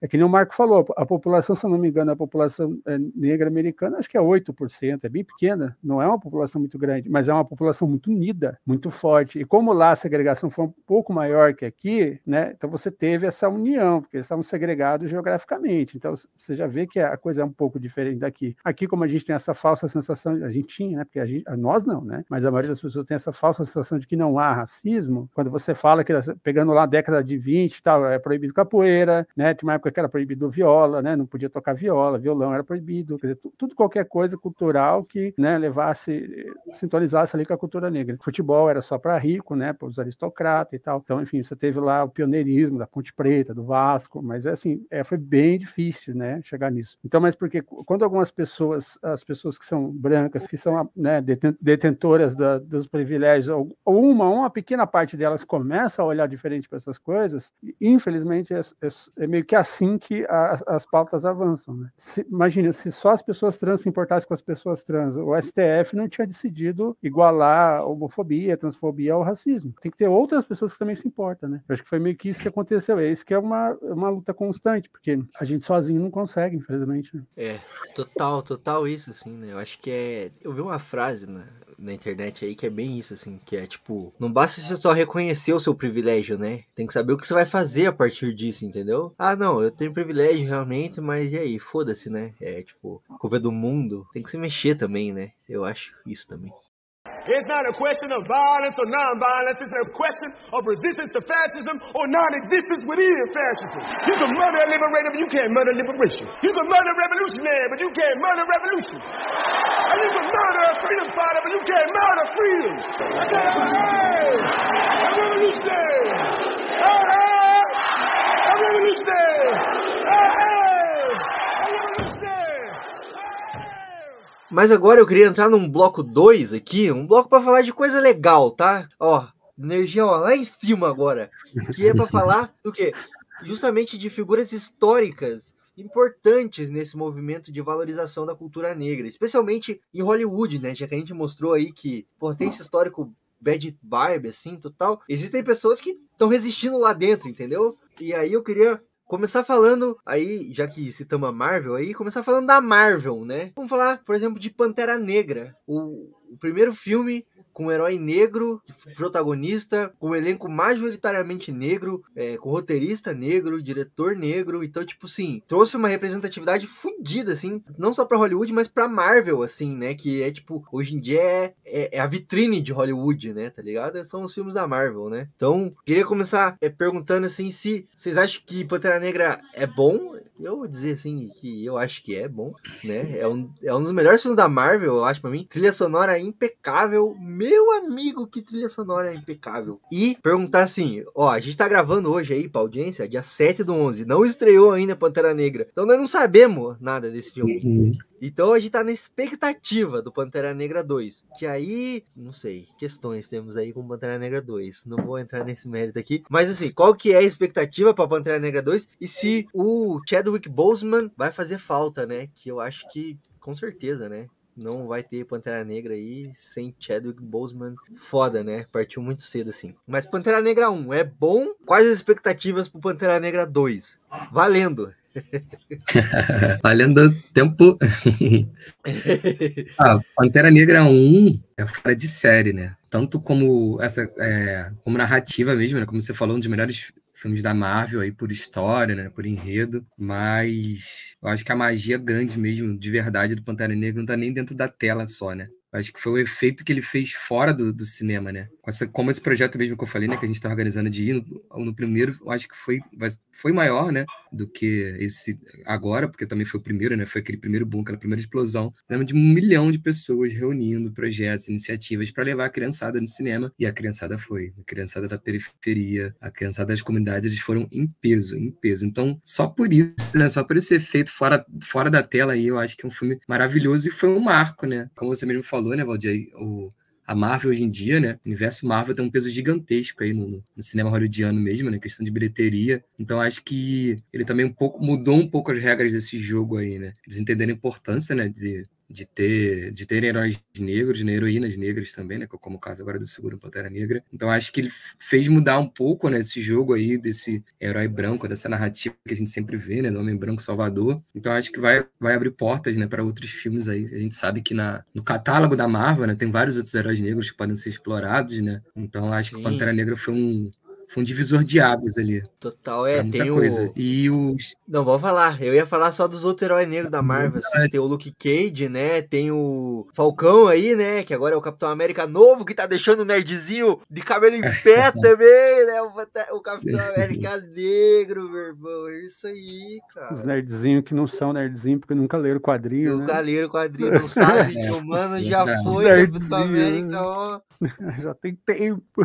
é que nem o Marco falou, a população, se eu não me engano, a população é, negra americana, acho que é 8%, é bem pequena, não é uma população muito grande, mas é uma população muito unida, muito forte. E como lá a segregação foi um pouco maior que aqui, né? Então você teve essa união, porque eles estavam segregados geograficamente. Então você já vê que a coisa é um pouco diferente daqui. Aqui, como a gente tem essa falsa sensação, a gente tinha, né? Porque a gente, nós não, né? Mas a maioria das pessoas tem essa falsa sensação de que não há racismo. Quando você fala que pegando lá a década de 20 e tal, é proibido capoeira, né? Tinha uma época que era proibido viola, né? Não podia tocar viola, violão era proibido, quer dizer, tudo qualquer coisa cultural que, né, levasse, sintonizasse ali com a cultura negra. Futebol era só para rico, né, para os aristocratas e tal. Então, enfim, você teve lá o pioneirismo da Ponte Preta, do Vasco, mas assim, é, foi bem difícil, né, chegar nisso. Então, mas porque quando algumas pessoas, as pessoas que são brancas, que são, né, detentoras da, dos privilégios, ou uma, uma pequena parte delas começa a olhar diferente para essas coisas, infelizmente é, é, é, meio que assim que as, as pautas avançam, né? Se, imagina, se só as pessoas trans se importassem com as pessoas trans, o STF não tinha decidido igualar a homofobia, a transfobia ao racismo. Tem que ter outras pessoas que também se importam, né? Eu acho que foi meio que isso que aconteceu. É isso que é uma, uma luta constante, porque a gente sozinho não consegue, infelizmente. Né? É, total, total isso, assim, né? Eu acho que é. Eu vi uma frase na, na internet aí que é bem isso, assim, que é tipo, não basta você só reconhecer o seu privilégio, né? Tem que saber o que você vai fazer a partir disso, entendeu? Ah, não, eu tenho privilégio realmente, mas e aí? Foda-se, né? É tipo, culpa do mundo. Tem que se mexer também, né? Eu acho isso também. It's not a question of violence or non-violence. It's a question of resistance to fascism or non-existence within fascism. You can murder a liberator, but you can't murder liberation. You can murder a revolutionary, but you can't murder revolution. And you can murder a freedom fighter, but you can't murder freedom. Hey, a revolutionary. Hey, a revolutionary. Hey, hey, a revolutionary. Mas agora eu queria entrar num bloco 2 aqui, um bloco para falar de coisa legal, tá? Ó, energia ó, lá em cima agora, que é para falar do quê? Justamente de figuras históricas importantes nesse movimento de valorização da cultura negra, especialmente em Hollywood, né? Já que a gente mostrou aí que pô, tem esse histórico bad vibe, assim, total. Existem pessoas que estão resistindo lá dentro, entendeu? E aí eu queria começar falando aí, já que citamos a Marvel aí, começar falando da Marvel, né? Vamos falar, por exemplo, de Pantera Negra, o, o primeiro filme com um herói negro, protagonista, com um elenco majoritariamente negro, é, com roteirista negro, diretor negro, então, tipo assim, trouxe uma representatividade fodida, assim, não só pra Hollywood, mas pra Marvel, assim, né, que é, tipo, hoje em dia é, é, é, a vitrine de Hollywood, né, tá ligado? São os filmes da Marvel, né? Então, queria começar é, perguntando, assim, se vocês acham que Pantera Negra é bom? Eu vou dizer, assim, que eu acho que é bom, né? É um, é um dos melhores filmes da Marvel, eu acho, pra mim. Trilha sonora impecável, meu amigo, que trilha sonora impecável. E perguntar assim, ó, a gente tá gravando hoje aí pra audiência, dia 7 do 11, não estreou ainda Pantera Negra, então nós não sabemos nada desse filme. Uhum. Então a gente tá na expectativa do Pantera Negra 2. Que aí, não sei, questões temos aí com Pantera Negra 2. Não vou entrar nesse mérito aqui. Mas assim, qual que é a expectativa pra Pantera Negra 2? E se o Chadwick Boseman vai fazer falta, né? Que eu acho que, com certeza, né? Não vai ter Pantera Negra aí sem Chadwick Boseman. Foda, né? Partiu muito cedo, assim. Mas Pantera Negra 1 é bom. Quais as expectativas pro Pantera Negra 2? Valendo! Valendo tempo. ah, Pantera Negra 1 é fora de série, né? Tanto como essa é, como narrativa mesmo, né? Como você falou, um dos melhores filmes da Marvel aí por história, né? Por enredo. Mas eu acho que a magia grande mesmo, de verdade, do Pantera Negra não tá nem dentro da tela só, né? Acho que foi o efeito que ele fez fora do, do cinema, né? Essa, como esse projeto mesmo que eu falei, né? Que a gente está organizando de ir no, no, primeiro, acho que foi, foi maior, né? Do que esse agora, porque também foi o primeiro, né? Foi aquele primeiro boom, aquela primeira explosão. Lembro de um milhão de pessoas reunindo projetos, iniciativas para levar a criançada no cinema. E a criançada foi. A criançada da periferia, a criançada das comunidades, eles foram em peso, em peso. Então, só por isso, né? Só por esse efeito fora, fora da tela aí, eu acho que é um filme maravilhoso e foi um marco, né? Como você mesmo falou falou, né, Valdir? O, a Marvel hoje em dia, né? O universo Marvel tem um peso gigantesco aí no, no, cinema hollywoodiano mesmo, né? Questão de bilheteria. Então acho que ele também um pouco mudou um pouco as regras desse jogo aí, né? Eles entenderam a importância, né? De, de ter de ter heróis negros, né, heroínas negras também, né, como o caso agora do Seguro Pantera Negra. Então acho que ele fez mudar um pouco, né, esse jogo aí desse herói branco, dessa narrativa que a gente sempre vê, né, do homem branco salvador. Então acho que vai vai abrir portas, né, para outros filmes aí. A gente sabe que na no catálogo da Marvel, né, tem vários outros heróis negros que podem ser explorados, né. Então acho Sim. que o Pantera Negra foi um foi um divisor de águas ali. Total, é. muita tem coisa. o. E os. Não, vou falar. Eu ia falar só dos outros heróis negros da Marvel. Assim. Tem o Luke Cage, né? Tem o Falcão aí, né? Que agora é o Capitão América novo, que tá deixando o nerdzinho de cabelo em pé também, né? O, o Capitão América negro, meu irmão. É isso aí, cara. Os nerdzinhos que não são nerdzinhos porque nunca leram quadrinho. Nunca né? leram quadrinho, não sabe que o mano já foi Capitão América, ó. Já tem tempo.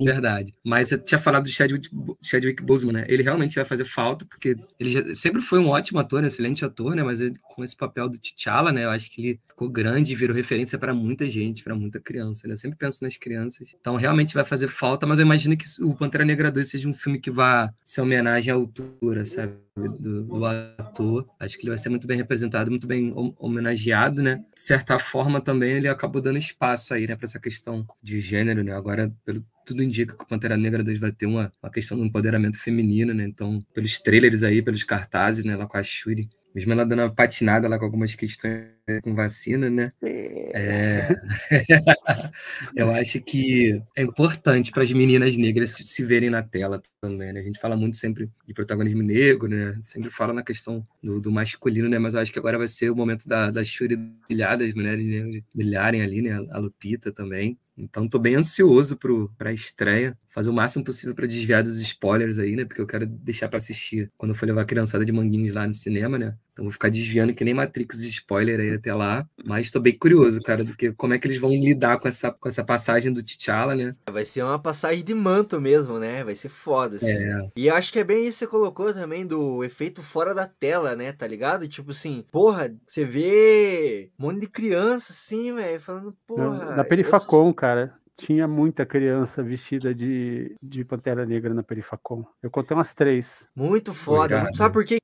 Verdade. Mas você tinha falado do Chadwick, Chadwick Boseman, né? Ele realmente vai fazer falta, porque ele já, sempre foi um ótimo ator, um excelente ator, né? Mas ele, com esse papel do T'Challa, né? Eu acho que ele ficou grande e virou referência para muita gente, para muita criança, né? Eu sempre penso nas crianças. Então, realmente vai fazer falta, mas eu imagino que o Pantera Negra 2 seja um filme que vá ser homenagem à altura, sabe? Do, do, ator. Acho que ele vai ser muito bem representado, muito bem homenageado, né? De certa forma, também ele acabou dando espaço aí, né, para essa questão de gênero, né? Agora, pelo tudo indica que o Pantera Negra 2 vai ter uma, uma questão do empoderamento feminino, né? Então, pelos trailers aí, pelos cartazes, né? Lá com a Shuri, mesmo ela dando uma patinada lá com algumas questões com vacina, né? É... Eu acho que é importante para as meninas negras se, se, verem na tela também, né? A gente fala muito sempre de protagonismo negro, né? Sempre fala na questão do, do masculino, né? Mas eu acho que agora vai ser o momento da, da Shuri brilhar, das mulheres negras brilharem ali, né? A Lupita também. Então, tô bem ansioso para a estreia, fazer o máximo possível para desviar dos spoilers aí, né? Porque eu quero deixar para assistir quando eu for levar a criançada de manguinhos lá no cinema, né? Então, vou ficar desviando que nem Matrix de spoiler aí até lá. Mas tô bem curioso, cara, do que como é que eles vão lidar com essa, com essa passagem do T'Challa, né? Vai ser uma passagem de manto mesmo, né? Vai ser foda, assim. É. E acho que é bem isso que você colocou também do efeito fora da tela, né? Tá ligado? Tipo assim, porra, você vê um monte de criança assim, velho, falando, porra. Na Perifacom, eu... cara tinha muita criança vestida de, de Pantera Negra na Perifacom. Eu contei umas três. Muito foda. Obrigado. Sabe por quê?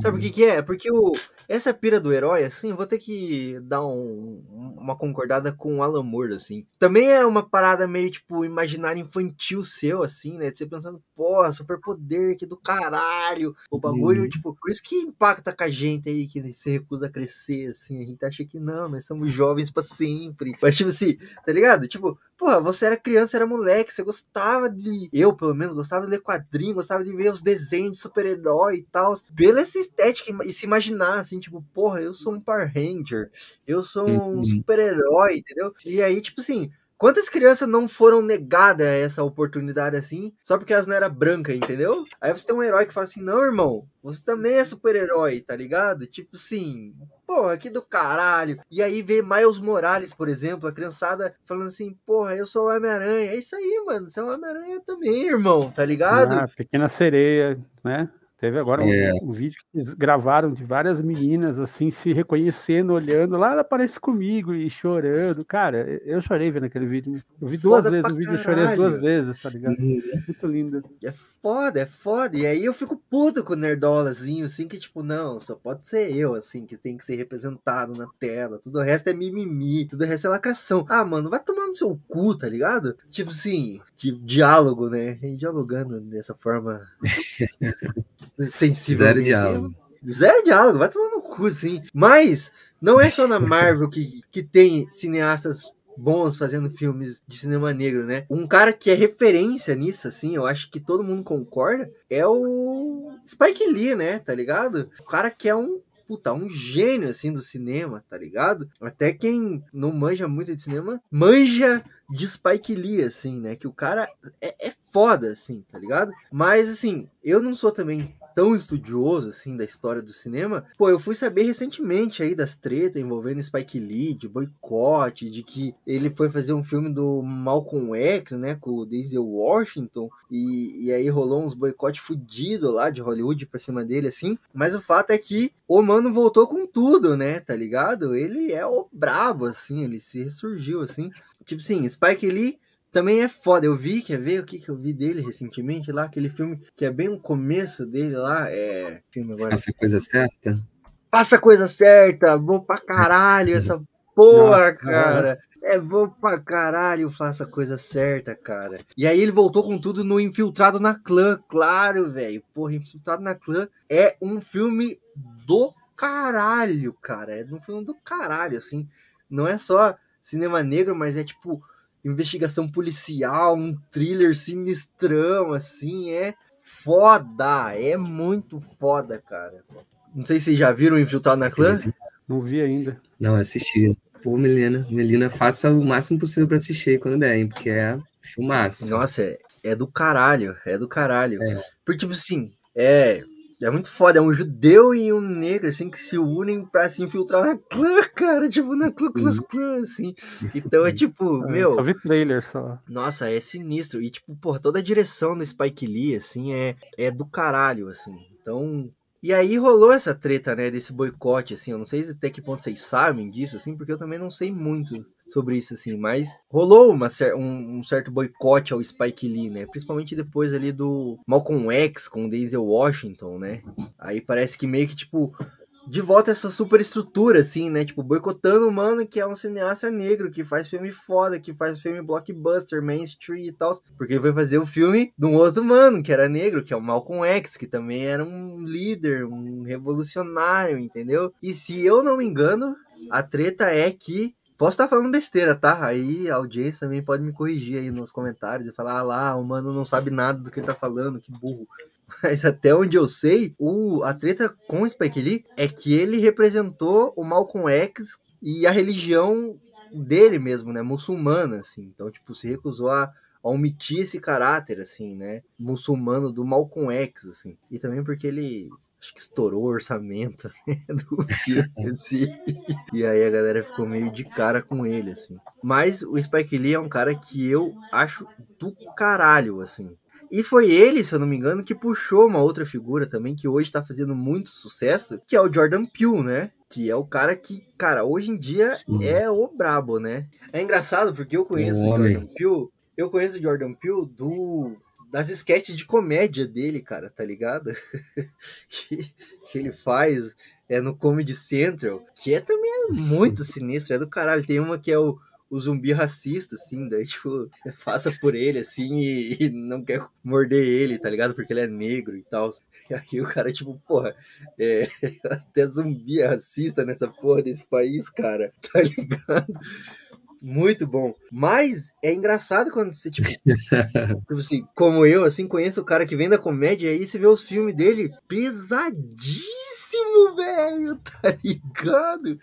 Sabe o que, que é? Porque o, essa pira do herói, assim, vou ter que dar um, uma concordada com o Alan Moore, assim. Também é uma parada meio, tipo, imaginário infantil seu, assim, né? De você pensando, porra, superpoder que do caralho. O bagulho, uhum. tipo, por isso que impacta com a gente aí, que se recusa a crescer, assim. A gente acha que não, nós somos jovens para sempre. Mas, tipo assim, tá ligado? Tipo, Porra, você era criança, era moleque, você gostava de. Eu, pelo menos, gostava de ler quadrinhos, gostava de ver os desenhos de super-herói e tal. Pela essa estética e se imaginar, assim, tipo, porra, eu sou um Power Ranger, eu sou um uhum. super-herói, entendeu? E aí, tipo assim, Quantas crianças não foram negadas essa oportunidade assim, só porque elas não eram brancas, entendeu? Aí você tem um herói que fala assim: não, irmão, você também é super-herói, tá ligado? Tipo assim, porra, que do caralho. E aí vê Miles Morales, por exemplo, a criançada falando assim: porra, eu sou o Homem-Aranha. É isso aí, mano, você é o Homem-Aranha também, irmão, tá ligado? Ah, pequena sereia, né? Teve agora É. um, um vídeo que eles gravaram de várias meninas, assim, se reconhecendo, olhando. Lá ela aparece comigo e chorando. Cara, eu chorei vendo aquele vídeo. Eu vi duas Foda vezes o vídeo, eu chorei as duas caralho. vezes, tá ligado? Uhum. Muito lindo. É foda, é foda. E aí eu fico puto com o nerdolazinho, assim, que tipo, não, só pode ser eu, assim, que tem que ser representado na tela. Tudo o resto é mimimi, tudo o resto é lacração. Ah, mano, vai tomar no seu cu, tá ligado? Tipo assim, de diálogo, né? E dialogando dessa forma sensível. Zero diálogo. Zero diálogo, vai tomar no cu, sim. Mas não é só na Marvel que, que tem cineastas bons fazendo filmes de cinema negro, né? Um cara que é referência nisso, assim, eu acho que todo mundo concorda, é o Spike Lee, né? Tá ligado? O cara que é um puta, um gênio assim do cinema, tá ligado? Até quem não manja muito de cinema, manja de Spike Lee, assim, né? Que o cara é, é foda, assim, tá ligado? Mas, assim, eu não sou também tão estudioso, assim, da história do cinema. Pô, eu fui saber recentemente aí das tretas envolvendo Spike Lee, de boicote, de que ele foi fazer um filme do Malcolm X, né? Com o Denzel Washington. E, e aí rolou uns boicote fudido lá de Hollywood pra cima dele, assim. Mas o fato é que o mano voltou com tudo, né? Tá ligado? Ele é o brabo, assim, ele se ressurgiu, assim. Tipo assim, Spike Lee também é foda. Eu vi, quer ver o que, que eu vi dele recentemente lá? Aquele filme que é bem o começo dele lá. É. Filme agora. Faça coisa certa. Faça coisa certa, bom pra caralho essa porra, cara. É bom pra caralho, faça a coisa certa, cara. E aí ele voltou com tudo no Infiltrado na Clã, claro, velho. Porra, Infiltrado na Clã é um filme do caralho, cara. É um filme do caralho, assim. Não é só cinema negro, mas é tipo investigação policial, um thriller sinistrão, assim. É foda, é muito foda, cara. Não sei se vocês já viram Infiltrado na Clã. Não vi ainda. Não, assisti. Pô, Melina, Melina, faça o máximo possível pra assistir quando der, hein? Porque é filmaço. Nossa, é, é do caralho, é do caralho. É. Porque, tipo assim, é, é muito foda. É um judeu e um negro, assim, que se unem pra se infiltrar na clã, cara. Tipo, na Ku Klux Klan, assim. Então é tipo, É, meu, Só vi trailer só. nossa, é sinistro. E, tipo, porra, toda a direção do Spike Lee, assim, é, é do caralho, assim. Então. E aí rolou essa treta, né, desse boicote, assim. Eu não sei até que ponto vocês sabem disso, assim, porque eu também não sei muito sobre isso, assim. Mas rolou uma, um, um certo boicote ao Spike Lee, né? Principalmente depois ali do Malcolm X com Denzel Washington, né? Aí parece que meio que, tipo, de volta essa superestrutura, assim, né? Tipo, boicotando o mano que é um cineasta negro, que faz filme foda, que faz filme blockbuster, mainstream e tal. Porque ele foi fazer o filme de um outro mano, que era negro, que é o Malcolm X, que também era um líder, um revolucionário, entendeu? E se eu não me engano, a treta é que. Posso estar falando besteira, tá? Aí a audiência também pode me corrigir aí nos comentários e falar, ah lá, o mano não sabe nada do que ele tá falando, que burro. Mas até onde eu sei, o, a treta com o Spike Lee é que ele representou o Malcolm X e a religião dele mesmo, né? Muçulmana, assim. Então, tipo, se recusou a, a omitir esse caráter, assim, né? Muçulmano do Malcolm X, assim. E também porque ele. Acho que estourou o orçamento né, do filme, assim. E aí a galera ficou meio de cara com ele, assim. Mas o Spike Lee é um cara que eu acho do caralho, assim. E foi ele, se eu não me engano, que puxou uma outra figura também que hoje tá fazendo muito sucesso, que é o Jordan Peele, né? Que é o cara que, cara, hoje em dia Sim. é o brabo, né? É engraçado porque eu conheço O o. Jordan Peele, eu conheço o Jordan Peele do das sketches de comédia dele, cara, tá ligado? que, que ele faz é no Comedy Central, que é também muito sinistro, é do caralho. Tem uma que é o, o zumbi racista, assim, daí, tipo, passa por ele, assim, e, e não quer morder ele, tá ligado? Porque ele é negro e tal. E aí o cara, tipo, porra, é, até zumbi é racista nessa porra desse país, cara, tá ligado? Muito bom. Mas é engraçado quando você, tipo, tipo assim, como eu, assim, conheço o cara que vem da comédia e aí você vê os filmes dele pesadíssimo, velho, tá ligado?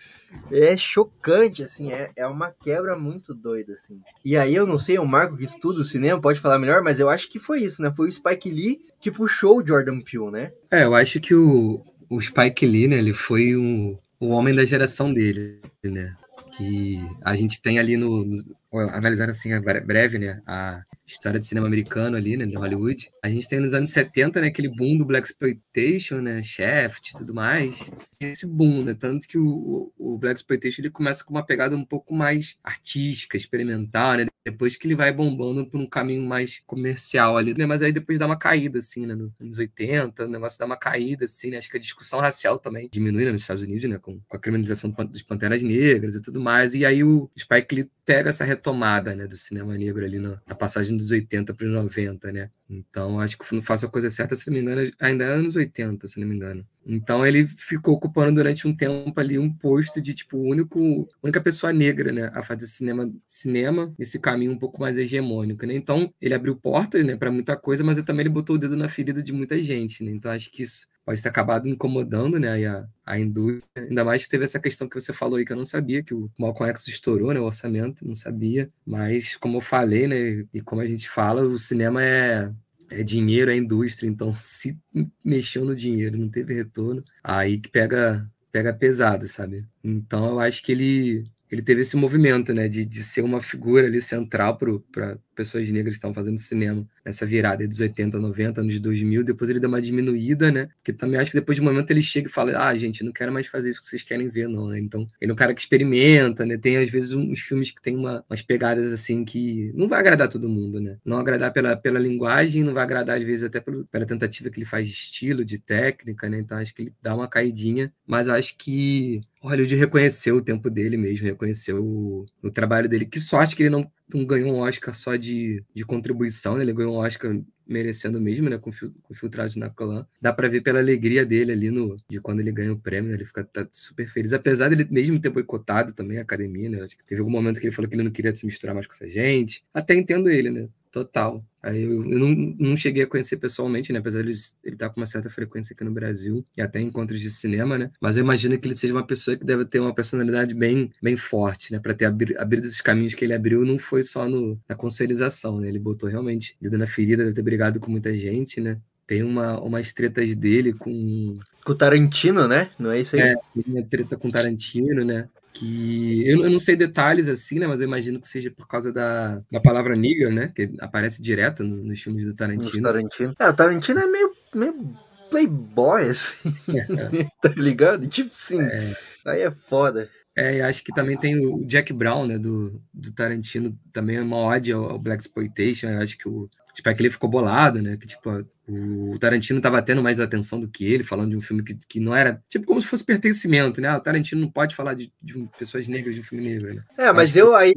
É chocante, assim, é, é uma quebra muito doida, assim. E aí eu não sei, o Marco que estuda o cinema pode falar melhor, mas eu acho que foi isso, né? Foi o Spike Lee que puxou o Jordan Peele, né? É, eu acho que o, o Spike Lee, né, ele foi um, o homem da geração dele, né? Que a gente tem ali no, analisando assim, a bre- breve, né, a história do cinema americano ali, né, de Hollywood, a gente tem nos anos 70, né, aquele boom do Black Exploitation, né, Shaft e tudo mais, esse boom, né, tanto que o, o, Black Exploitation ele começa com uma pegada um pouco mais artística, experimental, né, depois que ele vai bombando por um caminho mais comercial ali, né, mas aí depois dá uma caída, assim, né, nos anos 80, o negócio dá uma caída, assim, né, acho que a discussão racial também diminui, né, nos Estados Unidos, né, com, com a criminalização dos Panteras Negras e tudo mais, e aí o Spike Lee pega essa retomada, né, do cinema negro ali na, na passagem dos 80 para os 90, né, então acho que não a coisa certa, se não me engano, ainda é anos 80, se não me engano. Então ele ficou ocupando durante um tempo ali um posto de tipo único única pessoa negra, né, a fazer cinema cinema esse caminho um pouco mais hegemônico, né? Então ele abriu portas, né, para muita coisa, mas também ele botou o dedo na ferida de muita gente, né? Então acho que isso pode ter acabado incomodando, né, a, a indústria. Ainda mais que teve essa questão que você falou aí que eu não sabia que o Malcolm X estourou, né, o orçamento, não sabia. Mas como eu falei, né, e como a gente fala, o cinema é é dinheiro, é indústria, então se mexeu no dinheiro, não teve retorno, aí que pega pega pesado, sabe? Então eu acho que ele ele teve esse movimento, né, de, de ser uma figura ali central para pessoas negras estavam fazendo cinema nessa virada dos 80, 90, anos 2000, depois ele deu uma diminuída, né, que também acho que depois de um momento ele chega e fala, ah, gente, não quero mais fazer isso que vocês querem ver, não, né, então ele é um cara que experimenta, né, tem às vezes uns filmes que tem uma, umas pegadas assim que não vai agradar todo mundo, né, não agradar pela, pela linguagem, não vai agradar às vezes até pelo, pela tentativa que ele faz de estilo, de técnica, né, então acho que ele dá uma caidinha, mas acho que Hollywood reconheceu o tempo dele mesmo, reconheceu o, o trabalho dele, que sorte que ele não não ganhou um Oscar só de, de contribuição, né? ele ganhou um Oscar merecendo mesmo, né? Com, com Filtrados na Clã. Dá para ver pela alegria dele ali no de quando ele ganha o prêmio, né? ele fica tá super feliz, apesar dele mesmo ter boicotado também a academia, né? Acho que teve algum momento que ele falou que ele não queria se misturar mais com essa gente. Até entendo ele, né? Total. Aí eu, eu não, não, cheguei a conhecer pessoalmente, né? Apesar de ele estar tá com uma certa frequência aqui no Brasil e até em encontros de cinema, né? Mas eu imagino que ele seja uma pessoa que deve ter uma personalidade bem, bem forte, né? Para ter abri, abrido esses caminhos que ele abriu, não foi só no, na conscientização, né? Ele botou realmente dedo na ferida, deve ter brigado com muita gente, né? Tem uma, umas tretas dele com. Com o Tarantino, né? Não é isso aí? É, uma treta com Tarantino, né? Que eu, eu, não sei detalhes assim, né? Mas eu imagino que seja por causa da, da palavra nigger, né? Que aparece direto no, nos filmes do Tarantino. Tarantino. É, o Tarantino é meio, meio playboy, assim. É. tá ligado? Tipo assim, é. aí é foda. É, acho que também tem o Jack Brown, né, do, do Tarantino, também é uma ode ao, ao Black Exploitation, eu acho que o Spike Lee ficou bolado, né, que tipo, o Tarantino tava tendo mais atenção do que ele, falando de um filme que, que não era, tipo, como se fosse pertencimento, né, ah, o Tarantino não pode falar de, de pessoas negras de um filme negro, né. É, mas eu, eu aí,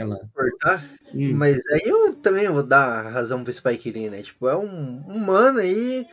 lá. cortar, hum. mas aí eu também vou dar razão pro Spike Lee, né, tipo, é um humano aí,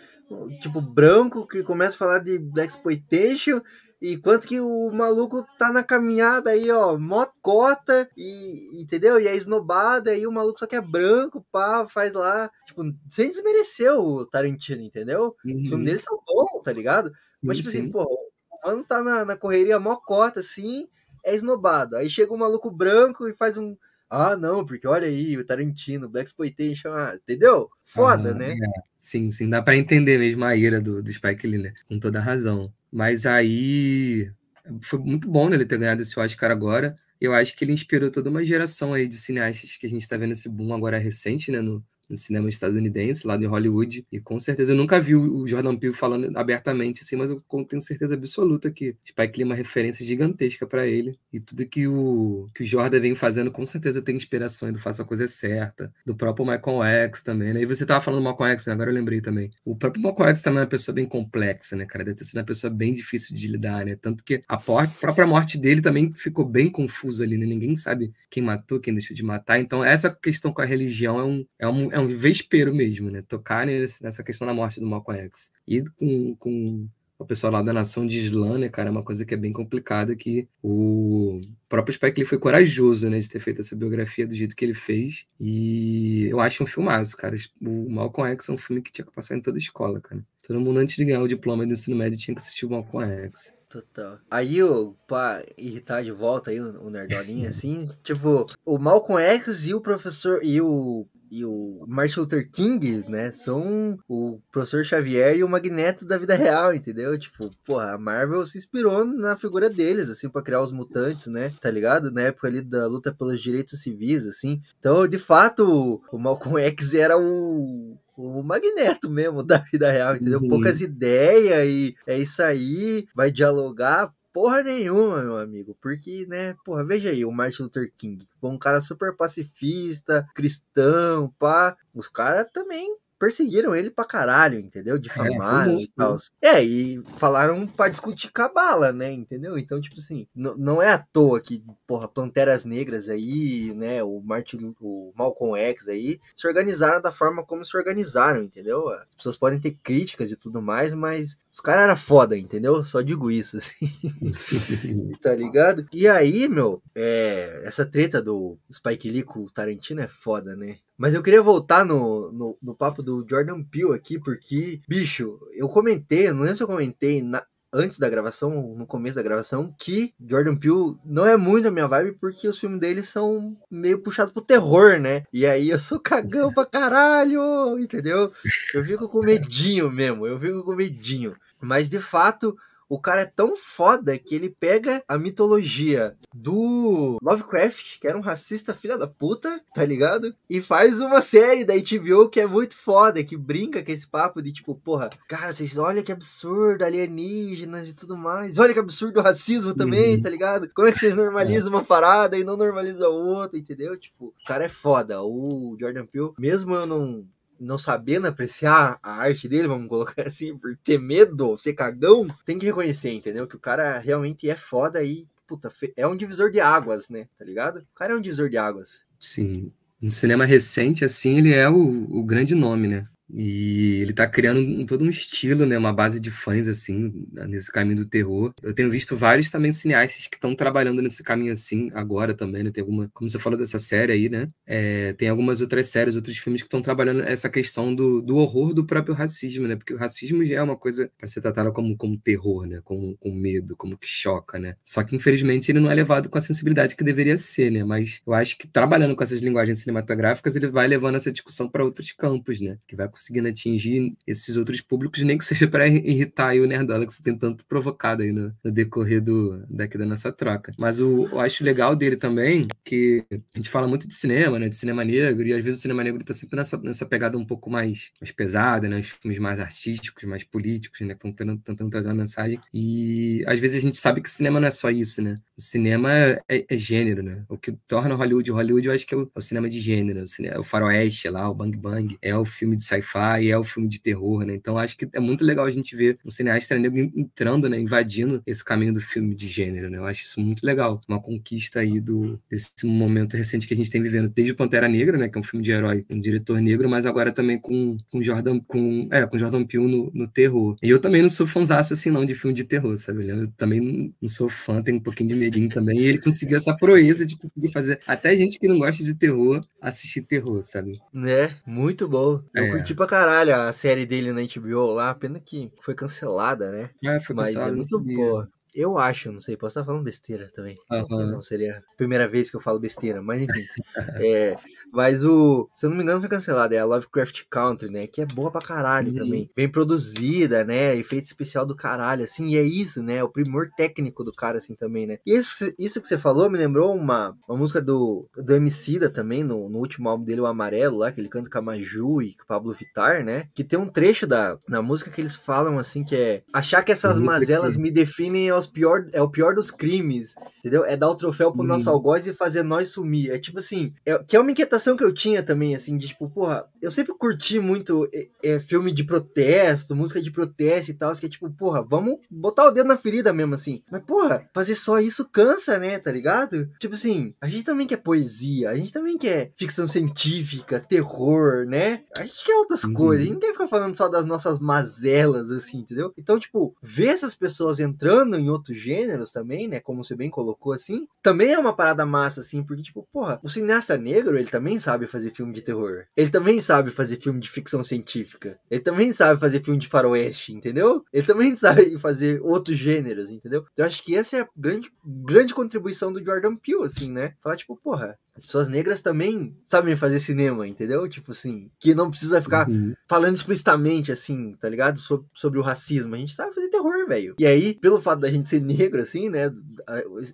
tipo, branco, que começa a falar de Black Exploitation, e quanto que o maluco tá na caminhada aí, ó, mocota, e entendeu? E é esnobada, e o maluco só que é branco, pá, faz lá. Tipo, sem desmerecer o Tarantino, entendeu? Uhum. Os filmes dele são bons, tá ligado? Mas, tipo sim. assim, pô, o mano tá na, na correria mocota, assim, é esnobado. Aí chega um maluco branco e faz um. Ah, não, porque olha aí, o Tarantino, Black Exploitation, ah, entendeu? Foda, ah, né? É. Sim, sim, dá para entender mesmo a ira do, do Spike Lee, né? Com toda a razão. Mas aí foi muito bom né, ele ter ganhado esse Oscar agora. Eu acho que ele inspirou toda uma geração aí de cineastas que a gente está vendo esse boom agora recente, né? No, no cinema estadunidense, lá de Hollywood. E com certeza eu nunca vi o Jordan Peele falando abertamente assim, mas eu tenho certeza absoluta que Spike Lee é uma referência gigantesca para ele. E tudo que o, que o Jordan vem fazendo com certeza tem inspiração do Faça a Coisa Certa, do próprio Michael X também, né? E você tava falando do Michael X, né? agora eu lembrei também. O próprio Michael X também é uma pessoa bem complexa, né, cara? Deve ter sido uma pessoa bem difícil de lidar, né? Tanto que a, a própria morte dele também ficou bem confusa ali, né? Ninguém sabe quem matou, quem deixou de matar. Então, essa questão com a religião é um, é um, é um vespeiro mesmo, né? Tocar nessa questão da morte do Malcolm X. E com, com o pessoal lá da nação de Islã, né, cara? É uma coisa que é bem complicada que o próprio Spike Lee foi corajoso, né, de ter feito essa biografia do jeito que ele fez. E eu acho um filmaço, cara. O Malcolm X é um filme que tinha que passar em toda a escola, cara. Todo mundo, antes de ganhar o diploma do ensino médio, tinha que assistir o Malcolm X. Total. Aí, o pra irritar de volta aí o, o Nerdolinho, assim, tipo, o Malcolm X e o professor, e o e o Martin Luther King, né, são o professor Xavier e o Magneto da vida real, entendeu? Tipo, porra, a Marvel se inspirou na figura deles, assim, pra criar os mutantes, né, tá ligado? Na época ali da luta pelos direitos civis, assim. Então, de fato, o Malcolm X era o o Magneto mesmo da vida real, entendeu? Uhum. Poucas ideias e é isso aí, vai dialogar porra nenhuma, meu amigo, porque, né, porra, veja aí, o Martin Luther King, foi um cara super pacifista, cristão, pá, os caras também perseguiram ele pra caralho, entendeu? Difamaram foi e tal. É, e falaram pra discutir cabala, né? Entendeu? Então, tipo assim, não é à toa que, porra, Panteras Negras aí, né? O Martin, o Malcolm X aí, se organizaram da forma como se organizaram, entendeu? As pessoas podem ter críticas e tudo mais, mas os caras eram foda, entendeu? Só digo isso, assim. tá ligado? E aí, meu, é, essa treta do Spike Lee com o Tarantino é foda, né? Mas eu queria voltar no, no, no papo do Jordan Peele aqui, porque, bicho, eu comentei, não lembro se eu comentei na- antes da gravação, no começo da gravação, que Jordan Peele não é muito a minha vibe, porque os filmes dele são meio puxados pro terror, né? E aí eu sou cagão pra caralho, entendeu? Eu fico com medinho mesmo, eu fico com medinho. Mas de fato, o cara é tão foda que ele pega a mitologia do Lovecraft, que era um racista filha da puta, tá ligado? E faz uma série da HBO que é muito foda, que brinca com esse papo de tipo, porra, cara, vocês olha que absurdo, alienígenas e tudo mais. Olha que absurdo o racismo também, Uhum. tá ligado? Como é que vocês normalizam uma parada e não normalizam a outra, entendeu? Tipo, o cara é foda. O Jordan Peele, mesmo eu não não sabendo apreciar a arte dele, vamos colocar assim, por ter medo, ser cagão, tem que reconhecer, entendeu? Que o cara realmente é foda e, puta, é um divisor de águas, né? Tá ligado? O cara é um divisor de águas. Sim. No cinema recente, assim, ele é o, o grande nome, né? E ele tá criando todo um estilo, né? Uma base de fãs, assim, nesse caminho do terror. Eu tenho visto vários também cineastas que estão trabalhando nesse caminho, assim, agora também, né? Tem alguma, como você falou dessa série aí, né? É, tem algumas outras séries, outros filmes que estão trabalhando essa questão do, do horror do próprio racismo, né? Porque o racismo já é uma coisa para ser tratada como, como terror, né? Como, com medo, como que choca, né? Só que, infelizmente, ele não é levado com a sensibilidade que deveria ser, né? Mas eu acho que trabalhando com essas linguagens cinematográficas, ele vai levando essa discussão para outros campos, né? Que vai conseguindo atingir esses outros públicos, nem que seja para irritar aí o Nerdola que você tem tanto provocado aí no, no decorrer do, daqui da nossa troca. Mas o, eu acho legal dele também, que a gente fala muito de cinema, né? De cinema negro, e às vezes o cinema negro tá sempre nessa, nessa pegada um pouco mais, mais pesada, né? Os filmes mais artísticos, mais políticos, né? Estão tentando, tentando trazer uma mensagem. E às vezes a gente sabe que cinema não é só isso, né? O cinema é, é- gênero, né? O que torna Hollywood Hollywood, eu acho que é o, é o cinema de gênero, o, cine- é o faroeste lá, o Bang Bang, é o filme de sci-fi, é o filme de terror, né? Então acho que é muito legal a gente ver um cineasta negro entrando, né? Invadindo esse caminho do filme de gênero, né? Eu acho isso muito legal. Uma conquista aí do, desse momento recente que a gente tem vivendo, desde Pantera Negra, né? Que é um filme de herói, um diretor negro, mas agora também com, com Jordan, com, é, com Jordan Peele no, no terror. E eu também não sou fãzaço assim não de filme de terror, sabe? Eu também não- sou fã, tenho um pouquinho de também. E ele conseguiu essa proeza de conseguir fazer até gente que não gosta de terror assistir terror, sabe? Né? Muito bom. Eu É. curti pra caralho a série dele na HBO lá, pena que foi cancelada, né? Ah, foi Mas é muito boa. Eu acho, não sei, posso estar falando besteira também. Aham. Não seria a primeira vez que eu falo besteira, mas enfim. É, mas o, se eu não me engano, foi cancelado. É a Lovecraft Country, né? Que é boa pra caralho Uhum. também. Bem produzida, né? Efeito especial do caralho, assim. E é isso, né? O primor técnico do cara, assim, também, né? E isso, isso que você falou me lembrou uma, uma música do, do Emicida também, no, no último álbum dele, o Amarelo, lá, que ele canta com a Maju e com o Pablo Vittar, né? Que tem um trecho da, da música que eles falam, assim, que é achar que essas mazelas me definem é, os pior, é o pior dos crimes, entendeu? É dar o troféu pro Uhum. nosso algoz e fazer nós sumir. É tipo assim, é, que é uma inquietação que eu tinha também, assim, de tipo, porra, eu sempre curti muito é, é, filme de protesto, música de protesto e tal, que é tipo, porra, vamos botar o dedo na ferida mesmo, assim. Mas, porra, fazer só isso cansa, né, tá ligado? Tipo assim, a gente também quer poesia, a gente também quer ficção científica, terror, né? A gente quer outras Uhum. coisas, a gente não quer ficar falando só das nossas mazelas, assim, entendeu? Então, tipo, ver essas pessoas entrando em outros gêneros também, né, como você bem colocou, assim, também é uma parada massa, assim, porque, tipo, porra, o cineasta negro, ele também sabe fazer filme de terror. Ele também sabe fazer filme de ficção científica. Ele também sabe fazer filme de faroeste, entendeu? Ele também sabe fazer outros gêneros, entendeu? Então, eu acho que essa é a grande, grande contribuição do Jordan Peele, assim, né? Falar, tipo, porra, as pessoas negras também sabem fazer cinema, entendeu? Tipo assim, que não precisa ficar Uhum. falando explicitamente, assim, tá ligado? Sob- Sobre, o racismo. A gente sabe fazer terror, velho. E aí, pelo fato da gente ser negro, assim, né?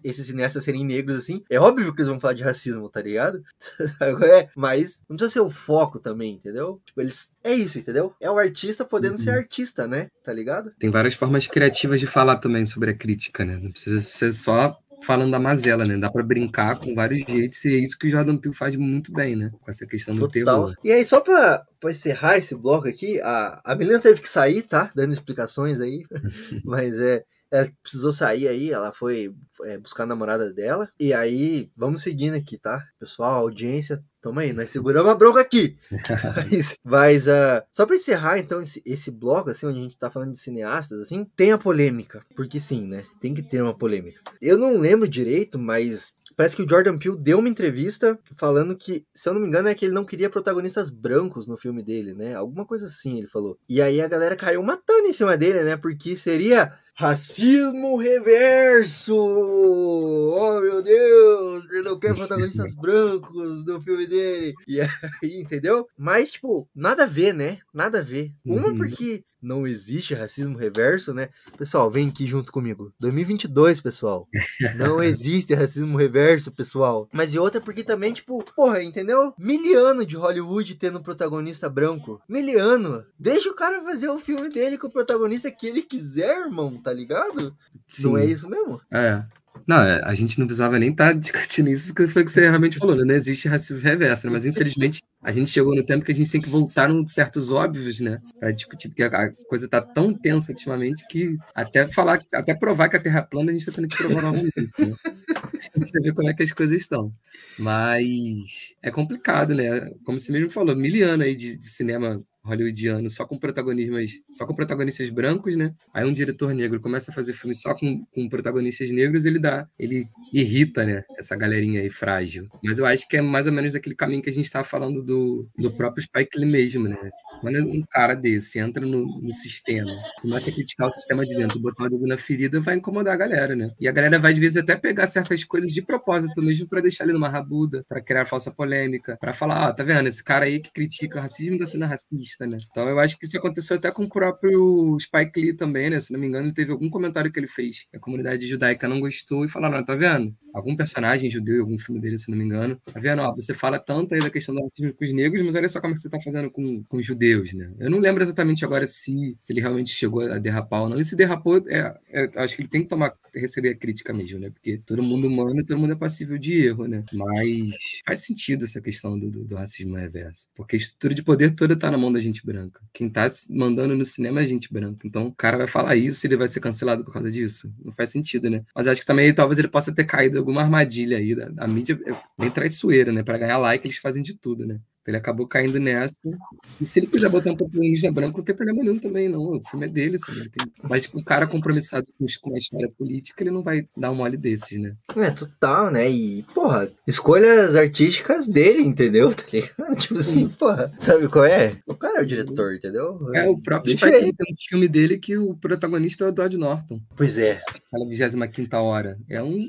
Esses cineastas serem negros, assim, é óbvio que eles vão falar de racismo, tá ligado? É? Mas não precisa ser o foco também, entendeu? Tipo, eles. É isso, entendeu? É o artista podendo ser Uhum. artista, né? Tá ligado? Tem várias formas criativas de falar também sobre a crítica, né? Não precisa ser só falando da mazela, né? Dá pra brincar com vários jeitos e é isso que o Jordan Peele faz muito bem, né? Com essa questão do Total. terror. E aí, só pra, pra encerrar esse bloco aqui, a, a menina teve que sair, tá? Dando explicações aí. Mas é. Ela precisou sair aí, ela foi é, buscar a namorada dela. E aí, vamos seguindo aqui, tá? Pessoal, audiência, toma aí, nós seguramos a bronca aqui. Mas, mas ah, só pra encerrar, então, esse, esse bloco, assim, onde a gente tá falando de cineastas, assim, tem a polêmica. Porque sim, né? Tem que ter uma polêmica. Eu não lembro direito, mas Parece que o Jordan Peele deu uma entrevista falando que, se eu não me engano, é que ele não queria protagonistas brancos no filme dele, né? Alguma coisa assim ele falou. E aí a galera caiu matando em cima dele, né? Porque seria racismo reverso! Oh meu Deus! Ele não quer protagonistas brancos no filme dele. E aí, entendeu? Mas, tipo, nada a ver, né? Nada a ver. Uma Uhum. porque não existe racismo reverso, né? Pessoal, vem aqui junto comigo. 2022, pessoal. Não existe racismo reverso, pessoal. Mas e outra porque também, tipo, porra, entendeu? Miliano de Hollywood tendo um protagonista branco. Miliano. Deixa o cara fazer o filme dele com o protagonista que ele quiser, irmão, tá ligado? Não é Sim. isso mesmo? É. Não, é, a gente não precisava nem estar discutindo isso, porque foi o que você realmente falou, né? Não existe racismo reverso, né? Mas infelizmente a gente chegou no tempo que a gente tem que voltar em certos óbvios, né? Pra discutir, porque a, a coisa tá tão tensa ultimamente que até falar, até provar que a Terra é plana, a gente tá tendo que provar novamente. Né? Você vê como é que as coisas estão. Mas é complicado, né? Como você mesmo falou, miliano aí de, de cinema hollywoodiano só com protagonistas só com protagonistas brancos, né? Aí um diretor negro começa a fazer filme só com, com protagonistas negros, ele dá, ele irrita, né? Essa galerinha aí frágil. Mas eu acho que é mais ou menos daquele caminho que a gente estava falando do, do próprio Spike Lee mesmo, né? Quando um cara desse entra no, no sistema, começa a criticar o sistema de dentro, botar o dedo na ferida, vai incomodar a galera, né? E a galera vai, às vezes, até pegar certas coisas de propósito mesmo para deixar ele numa rabuda, para criar falsa polêmica, para falar, ó, tá vendo? Esse cara aí que critica o racismo tá sendo racista, né? Então eu acho que isso aconteceu até com o próprio Spike Lee também, né? Se não me engano, teve algum comentário que ele fez. A comunidade judaica não gostou e falaram, tá vendo? Algum personagem judeu, algum filme dele, se não me engano, tá vendo? Ó, você fala tanto aí da questão do racismo com os negros, mas olha só como é você tá fazendo com, com os judeus, né? Eu não lembro exatamente agora se, se ele realmente chegou a derrapar ou não. E se derrapou, é, é, acho que ele tem que tomar, receber a crítica mesmo, né? Porque todo mundo humano todo mundo é passível de erro, né? Mas faz sentido essa questão do, do, do racismo reverso. Porque a estrutura de poder toda tá na mão da gente branca. Quem tá mandando no cinema é gente branca. Então o cara vai falar isso, ele vai ser cancelado por causa disso. Não faz sentido, né? Mas acho que também talvez ele possa ter caído em alguma armadilha aí. A mídia é bem traiçoeira, né? Para ganhar like, eles fazem de tudo, né? Então ele acabou caindo nessa. E se ele quiser botar um protagonista branco, não tem problema nenhum também, não. O filme é dele, sabe? Ele tem- Mas com o cara compromissado com uma história política, ele não vai dar um mole desses, né? É, total, né? E, porra, escolhas artísticas dele, entendeu? Tá ligado? Tipo assim, porra, sabe qual é? O cara é o diretor, entendeu? É, o próprio Spike ele. Tem um filme dele que o protagonista é o Edward Norton. Pois é. Aquela 25 hora. É um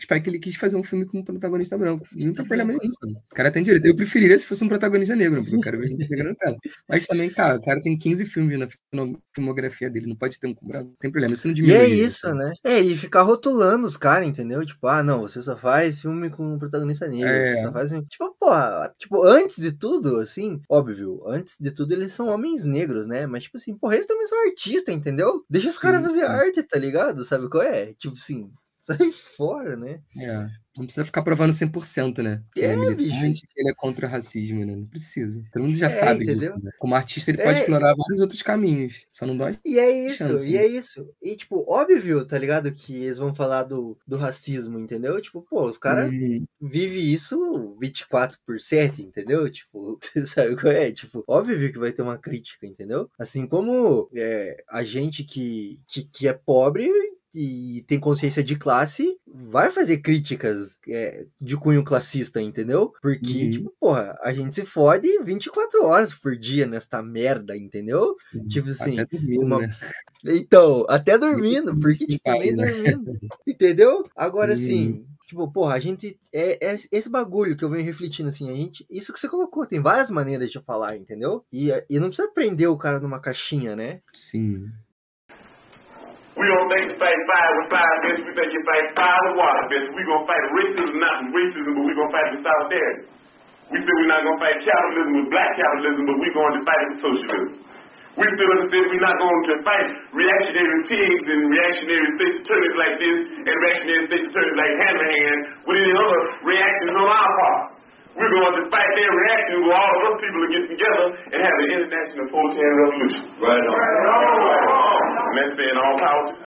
Spike Lee quis fazer um filme com um protagonista branco. Não tem problema nenhum, sabe? O cara tem direito. Eu preferiria se fosse um protagonista negro, né? porque eu quero ver gente negra na tela. Mas também, cara, o cara tem 15 filmes na film- filmografia dele. Não pode ter um com branco. Não tem problema. Isso não E diminui. é ele, isso, né? É, e ficar rotulando os caras, entendeu? Tipo, ah, não, você só faz filme com um protagonista negro. É. Você só faz. Tipo, porra, tipo, antes de tudo, assim, óbvio, antes de tudo eles são homens negros, né? Mas, tipo assim, porra, eles também são artistas, entendeu? Deixa os caras fazer sim. arte, tá ligado? Sabe qual é? Tipo assim, sai fora, né? É. Não precisa ficar provando 100%, né? Que ele É, é militante, ele é contra o racismo, né? Não precisa. Todo mundo já É, sabe entendeu? disso. Né? Como artista, ele pode É. explorar vários outros caminhos. Só não dá E é isso, chance, e né? é isso. E, tipo, óbvio, tá ligado? Que eles vão falar do, do racismo, entendeu? Tipo, pô, os caras Uhum. vivem isso 24 por 7, entendeu? Tipo, você sabe qual é? Tipo, óbvio que vai ter uma crítica, entendeu? Assim como é, a gente que, que, que é pobre e tem consciência de classe vai fazer críticas é, de cunho classista, entendeu? Porque, Uhum. tipo, porra, a gente se fode 24 horas por dia nesta merda, entendeu? Sim. Tipo assim, dormindo, uma- né? Então, até dormindo, porque tipo, nem né? dormindo. Entendeu? Agora Uhum. assim, Tipo, porra, a gente. É, é esse bagulho que eu venho refletindo, assim, a gente. Isso que você colocou, tem várias maneiras de falar, entendeu? E, e não precisa prender o cara numa caixinha, né? Sim. We don't think you fight fire with fire fists. We think you fight fire with water fists. We gonna fight racism, not racism, but we gonna fight with solidarity. We said we're not gonna fight capitalism with black capitalism, but we going to fight it with socialism. We still said we're not going to fight reactionary pigs and reactionary state attorneys like this and reactionary state attorneys like Hanrahan with any other reactions on our part. We're going to fight their reactions with all of us people to get together and have an international proletarian revolution. Right on. Right on. And that's saying all power to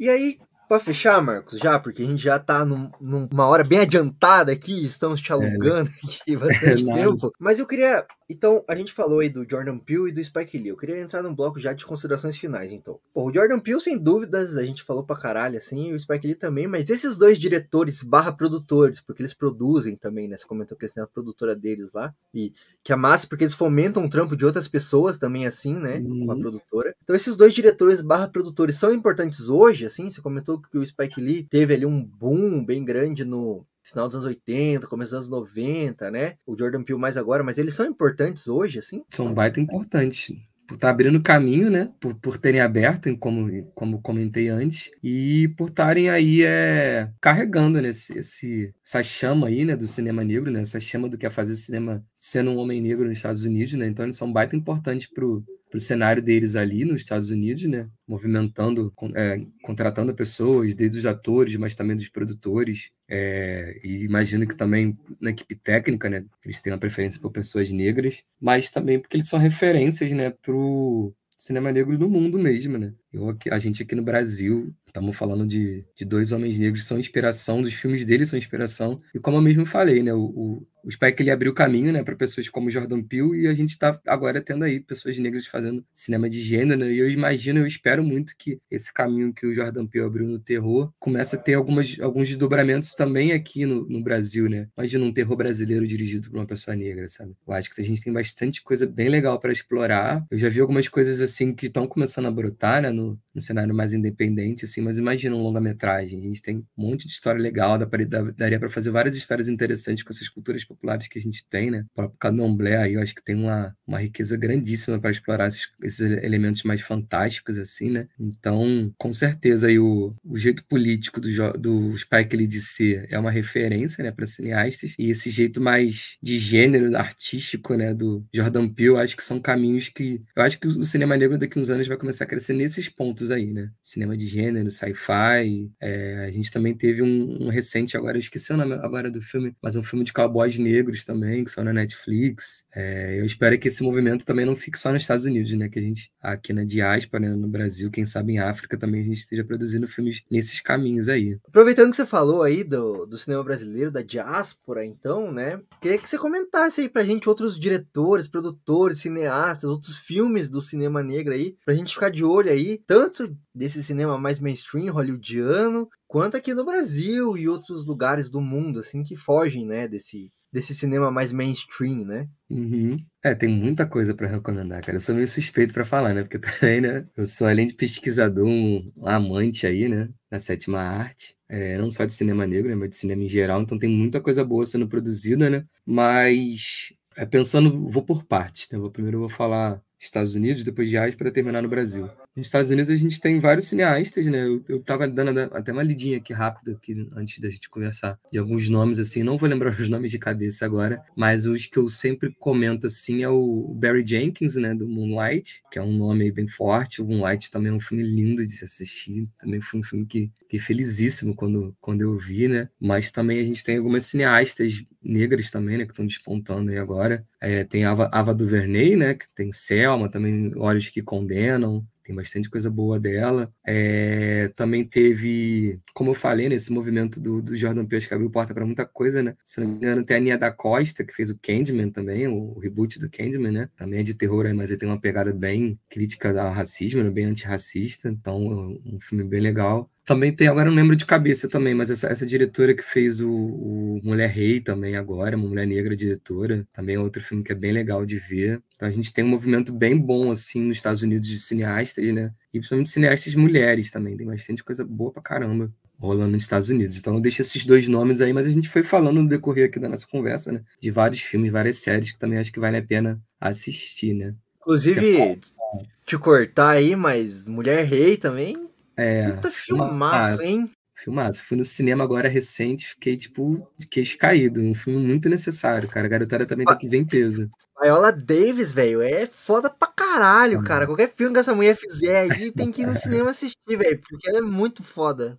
E aí, pra fechar, Marcos, já, porque a gente já tá num- numa hora bem adiantada aqui, estamos te alugando aqui bastante Nada. tempo. Mas eu queria. Então, a gente falou aí do Jordan Peele e do Spike Lee. Eu queria entrar num bloco já de considerações finais, então. Pô, o Jordan Peele, sem dúvidas, a gente falou pra caralho, assim, e o Spike Lee também, mas esses dois diretores barra produtores, porque eles produzem também, né? Você comentou que têm a produtora deles lá. E que é massa, porque eles fomentam o trampo de outras pessoas também, assim, né? Com a Uhum. produtora. Então, esses dois diretores barra produtores são importantes hoje, assim? Você comentou que o Spike Lee teve ali um boom bem grande no final dos anos 80, começo dos anos 90, né? O Jordan Peele mais agora, mas eles são importantes hoje, assim? São baita importantes. Por estar abrindo caminho, né? Por, por terem aberto, como, como comentei antes, e por estarem aí é, carregando né, esse, esse- essa chama aí, né, do cinema negro, né? Essa chama do que é fazer cinema sendo um homem negro nos Estados Unidos, né? Então eles são baita importantes pro, pro cenário deles ali nos Estados Unidos, né? Movimentando, é, contratando pessoas, desde os atores, mas também dos produtores. É, e imagino que também na equipe técnica, né? Eles têm uma preferência por pessoas negras, mas também porque eles são referências, né, pro cinema negro do mundo mesmo, né? Eu a gente aqui no Brasil, estamos falando de, de dois homens negros são inspiração, dos filmes deles são inspiração. E como eu mesmo falei, né, o, o, o Spike ele abriu caminho, né, para pessoas como Jordan Peele e a gente está agora tendo aí pessoas negras fazendo cinema de gênero, né? E eu imagino, eu espero muito que esse caminho que o Jordan Peele abriu no terror comece a ter algumas, alguns desdobramentos também aqui no, no Brasil, né? Imagina um terror brasileiro dirigido por uma pessoa negra, sabe? Eu acho que a gente tem bastante coisa bem legal para explorar. Eu já vi algumas coisas assim que estão começando a brotar, né, no, no cenário mais independente, assim, mas imagina um longa-metragem. A gente tem um monte de história legal, dá pra- dá- daria para fazer várias histórias interessantes com essas culturas populares que a gente tem, né? O próprio Candomblé aí, eu acho que tem uma, uma riqueza grandíssima para explorar esses, esses elementos mais fantásticos, assim, né? Então, com certeza, aí o, o jeito político do, do Spike Lee de ser é uma referência, né, para cineastas, e esse jeito mais de gênero, artístico, né, do Jordan Peele, acho que são caminhos que. Eu acho que o cinema negro daqui uns anos vai começar a crescer nesses pontos aí, né? Cinema de gênero, sci-fi. é, a gente também teve um, um recente agora, eu esqueci o nome agora do filme, mas um filme de cowboys negros também, que são na Netflix. É, eu espero que esse movimento também não fique só nos Estados Unidos, né? Que a gente, aqui na diáspora, né, no Brasil, quem sabe em África também a gente esteja produzindo filmes nesses caminhos aí. Aproveitando que você falou aí do, do cinema brasileiro, da diáspora, então, né? Queria que você comentasse aí pra gente outros diretores, produtores, cineastas, outros filmes do cinema negro aí, pra gente ficar de olho aí, tanto desse cinema mais mainstream, hollywoodiano, quanto aqui no Brasil e outros lugares do mundo, assim, que fogem, né, desse, desse cinema mais mainstream, né? Uhum. É, tem muita coisa para recomendar, cara. Eu sou meio suspeito para falar, né? Porque também, né? Eu sou, além de pesquisador, um amante aí, né? Da sétima arte. É, não só de cinema negro, né? Mas de cinema em geral. Então tem muita coisa boa sendo produzida, né? Mas, é, pensando, vou por partes, né? Vou, primeiro eu vou falar Estados Unidos, depois de Arte, para terminar no Brasil. Nos Estados Unidos a gente tem vários cineastas, né? Eu, tava dando até uma lidinha aqui rápida aqui antes da gente conversar de alguns nomes assim, não vou lembrar os nomes de cabeça agora, mas os que eu sempre comento assim é o Barry Jenkins, né, do Moonlight, que é um nome bem forte. O Moonlight também é um filme lindo de se assistir, também foi um filme que fiquei felizíssimo quando, quando eu vi, né? Mas também a gente tem algumas cineastas negras também, né, que estão despontando aí agora. É, tem Ava, Ava DuVernay, né, que tem Selma, também Olhos que Condenam, tem bastante coisa boa dela. É, também teve, como eu falei, nesse movimento do, do Jordan Peele, que abriu porta para muita coisa, né? Se não me engano, tem a Nia da Costa, que fez o Candyman também, o, o reboot do Candyman, né? Também é de terror, mas ele tem uma pegada bem crítica ao racismo, né? bem antirracista. Então, um filme bem legal. Também tem, agora não lembro de cabeça também, mas essa, essa diretora que fez o, o Mulher Rei também agora, uma mulher negra diretora, também é outro filme que é bem legal de ver. Então a gente tem um movimento bem bom, assim, nos Estados Unidos de cineastas, né? E principalmente cineastas mulheres também, tem bastante coisa boa pra caramba. rolando nos Estados Unidos. Então eu deixo esses dois nomes aí, mas a gente foi falando no decorrer aqui da nossa conversa, né? De vários filmes, várias séries que também acho que vale a pena assistir, né? Inclusive, te cortar aí, mas Mulher Rei também. É. Puta filmaço, hein? Filmaço. Fui no cinema agora recente, fiquei, tipo, de queixo caído. Um filme muito necessário, cara. A garotada também tá que vem peso. Viola Davis, velho, é foda pra caralho, Ah, cara. Qualquer filme que essa mulher fizer aí tem que ir no cinema assistir, velho, porque ela é muito foda.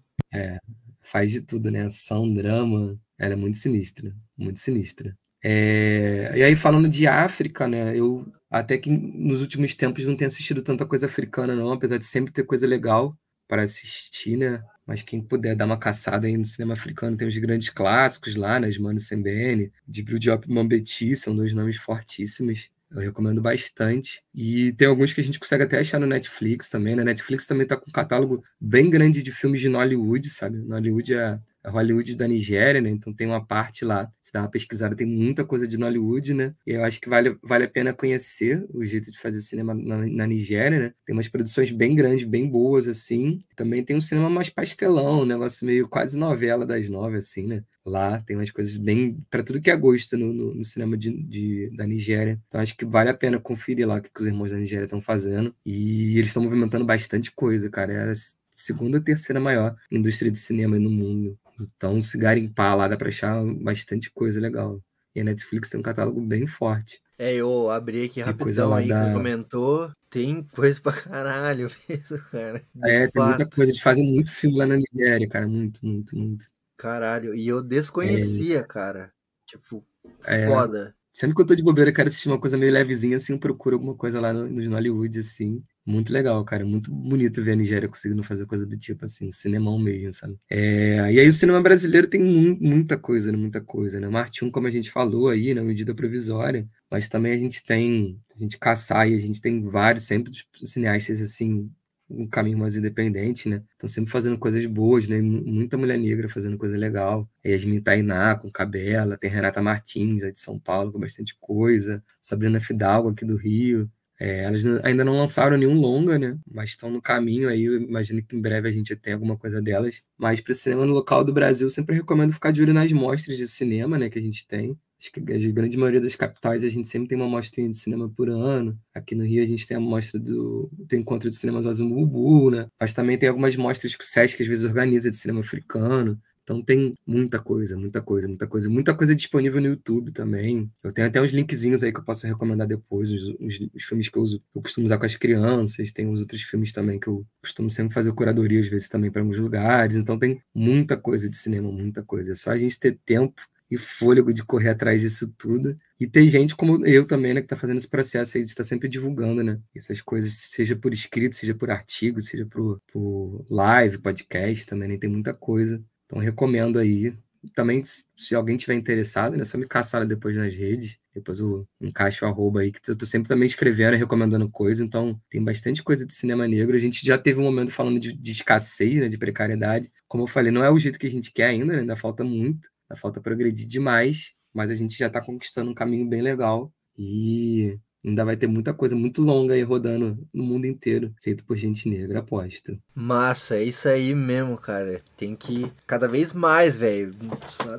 Faz de tudo, né? Ação, drama. Ela é muito sinistra. Muito sinistra. É, E aí, falando de África, né? Eu até que nos últimos tempos não tenho assistido tanta coisa africana, não, apesar de sempre ter coisa legal para assistir, né? Mas quem puder dar uma caçada aí no cinema africano, tem os grandes clássicos lá, né? Mano Sembene, Djibril Diop e Mambeti, são dois nomes fortíssimos. Eu recomendo bastante. E tem alguns que a gente consegue até achar no Netflix também, né? Netflix também tá com um catálogo bem grande de filmes de Nollywood, sabe? Nollywood é a Hollywood da Nigéria, né? Então tem uma parte lá, se dá uma pesquisada, tem muita coisa de Nollywood, né? E eu acho que vale, vale a pena conhecer o jeito de fazer cinema na, na Nigéria, né? Tem umas produções bem grandes, bem boas, assim. Também tem um cinema mais pastelão, um negócio meio quase novela das nove, assim, né? Lá tem umas coisas bem. para tudo que é gosto no, no, no cinema de, de- da Nigéria. Então acho que vale a pena conferir lá o que, que os irmãos da Nigéria estão fazendo. E eles estão movimentando bastante coisa, cara. É a segunda ou terceira maior indústria de cinema no mundo. Então, se garimpar lá, dá pra achar bastante coisa legal. E a Netflix tem um catálogo bem forte. É, eu abri aqui Que coisa rapidão aí que da- você comentou. Tem coisa pra caralho mesmo, cara. De É, tem muita fato. coisa. Eles fazem muito filme lá na Nigéria, cara. Muito, muito, muito. Caralho. E eu desconhecia, cara. Tipo, É. foda. Sempre que eu tô de bobeira, eu quero assistir uma coisa meio levezinha, assim, eu procuro alguma coisa lá no, nos Nollywood, assim. Muito legal, cara. Muito bonito ver a Nigéria conseguindo fazer coisa do tipo, assim, cinemão mesmo, sabe? É, e aí o cinema brasileiro tem mu- muita coisa, né? Muita coisa, né? Martin, como a gente falou aí, na medida provisória, mas também a gente tem, a gente caçar e a gente tem vários, sempre cineastas, assim, um caminho mais independente, né? Estão sempre fazendo coisas boas, né? Mu- Muita mulher negra fazendo coisa legal. Yasmin Tainá com Cabela, tem Renata Martins, aí de São Paulo, com bastante coisa. Sabrina Fidalgo aqui do Rio. É, elas ainda não lançaram nenhum longa, né? Mas estão no caminho aí. Eu imagino que em breve a gente tenha alguma coisa delas. Mas para o cinema no local do Brasil, sempre recomendo ficar de olho nas mostras de cinema, né? Que a gente tem. Acho que a grande maioria das capitais a gente sempre tem uma mostrinha de cinema por ano. Aqui no Rio a gente tem a mostra do, do Encontro de Cinemas Azumbubu, né? Mas também tem algumas mostras que o Sesc às vezes organiza de cinema africano. Então tem muita coisa, muita coisa, muita coisa. Muita coisa disponível no YouTube também. Eu tenho até uns linkzinhos aí que eu posso recomendar depois, os, os- os filmes que eu, uso, eu costumo usar com as crianças. Tem os outros filmes também que eu costumo sempre fazer curadoria, às vezes, também para alguns lugares. Então tem muita coisa de cinema, muita coisa. É só a gente ter tempo e fôlego de correr atrás disso tudo. E tem gente como eu também, né, que está fazendo esse processo aí de estar sempre divulgando, né? Essas coisas, seja por escrito, seja por artigo, seja por, por live, podcast também, né? Tem muita coisa. Então recomendo aí. Também, se alguém tiver interessado, né, só me caçar depois nas redes. Depois eu encaixo o arroba aí, que eu tô sempre também escrevendo e recomendando coisa. Então, tem bastante coisa de cinema negro. A gente já teve um momento falando de, de escassez, né, de precariedade. Como eu falei, não é o jeito que a gente quer ainda, né, ainda falta muito. Ainda falta progredir demais. Mas a gente já tá conquistando um caminho bem legal. E ainda vai ter muita coisa muito longa aí rodando no mundo inteiro, feito por gente negra, aposto. Massa, é isso aí mesmo, cara. Tem que ir cada vez mais, velho.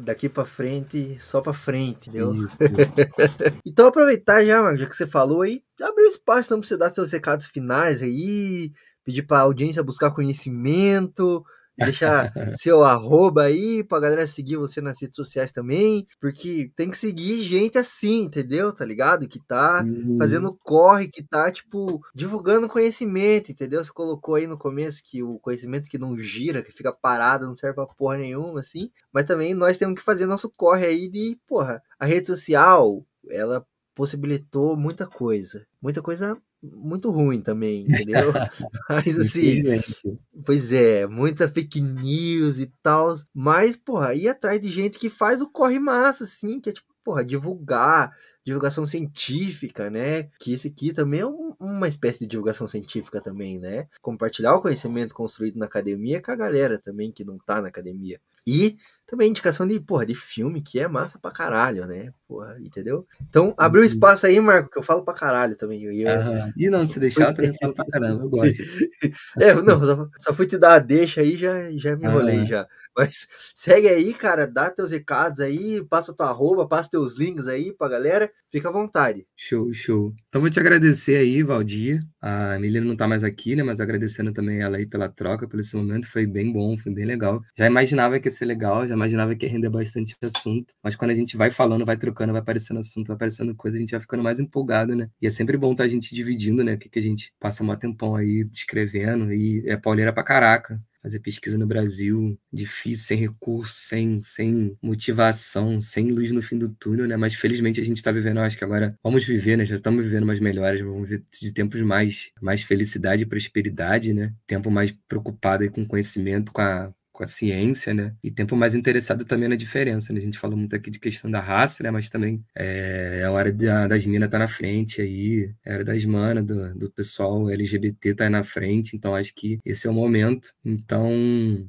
Daqui pra frente, só pra frente, entendeu? Isso. Então aproveitar já, Marcos, já que você falou aí, abrir o espaço então pra você dar seus recados finais aí, pedir pra audiência buscar conhecimento, deixar seu arroba aí pra galera seguir você nas redes sociais também, porque tem que seguir gente assim, entendeu? Tá ligado? Que tá Uhum. fazendo corre, que tá, tipo, divulgando conhecimento, entendeu? Você colocou aí no começo que o conhecimento que não gira, que fica parado, não serve pra porra nenhuma, assim. Mas também nós temos que fazer nosso corre aí de, porra, a rede social, ela possibilitou muita coisa. Muita coisa muito ruim também, entendeu? Mas assim. Pois é, muita fake news e tal. Mas, porra, ir atrás de gente que faz o corre massa, assim, que é tipo, porra, divulgar, divulgação científica, né? Que esse aqui também é um- uma espécie de divulgação científica também, né? Compartilhar o conhecimento construído na academia com a galera também que não tá na academia. E também indicação de, porra, de filme que é massa pra caralho, né? porra, entendeu? Então, abriu espaço aí, Marco, que eu falo pra caralho também. E eu. E não, se deixar, eu também falo pra caramba, eu gosto. É, não, só, só fui te dar a deixa aí, já, já me enrolei Ah. já. Mas segue aí, cara, dá teus recados aí, passa tua arroba, passa teus links aí pra galera, fica à vontade. Show, show. Então vou te agradecer aí, Valdir. A Melina não tá mais aqui, né? Mas agradecendo também ela aí pela troca, por esse momento. Foi bem bom, foi bem legal. Já imaginava que ia ser legal, já imaginava que ia render bastante assunto. Mas quando a gente vai falando, vai trocando, vai aparecendo assunto, vai aparecendo coisa, a gente vai ficando mais empolgado, né? E é sempre bom estar a gente dividindo, né? O que, que a gente passa um tempão aí escrevendo. E é pauleira pra caraca fazer pesquisa no Brasil, difícil, sem recurso, sem, sem motivação, sem luz no fim do túnel, né? Mas felizmente a gente está vivendo, acho que agora vamos viver, né? Já estamos vivendo mais melhores, vamos ver de tempos mais, mais felicidade e prosperidade, né? Tempo mais preocupado aí com conhecimento, com a, com a ciência, né? E tempo mais interessado também na diferença, né? A gente falou muito aqui de questão da raça, né? Mas também é, é a hora de, a- das minas tá na frente aí, é a hora das manas, do, do pessoal LGBT tá na frente, então acho que esse é o momento. Então,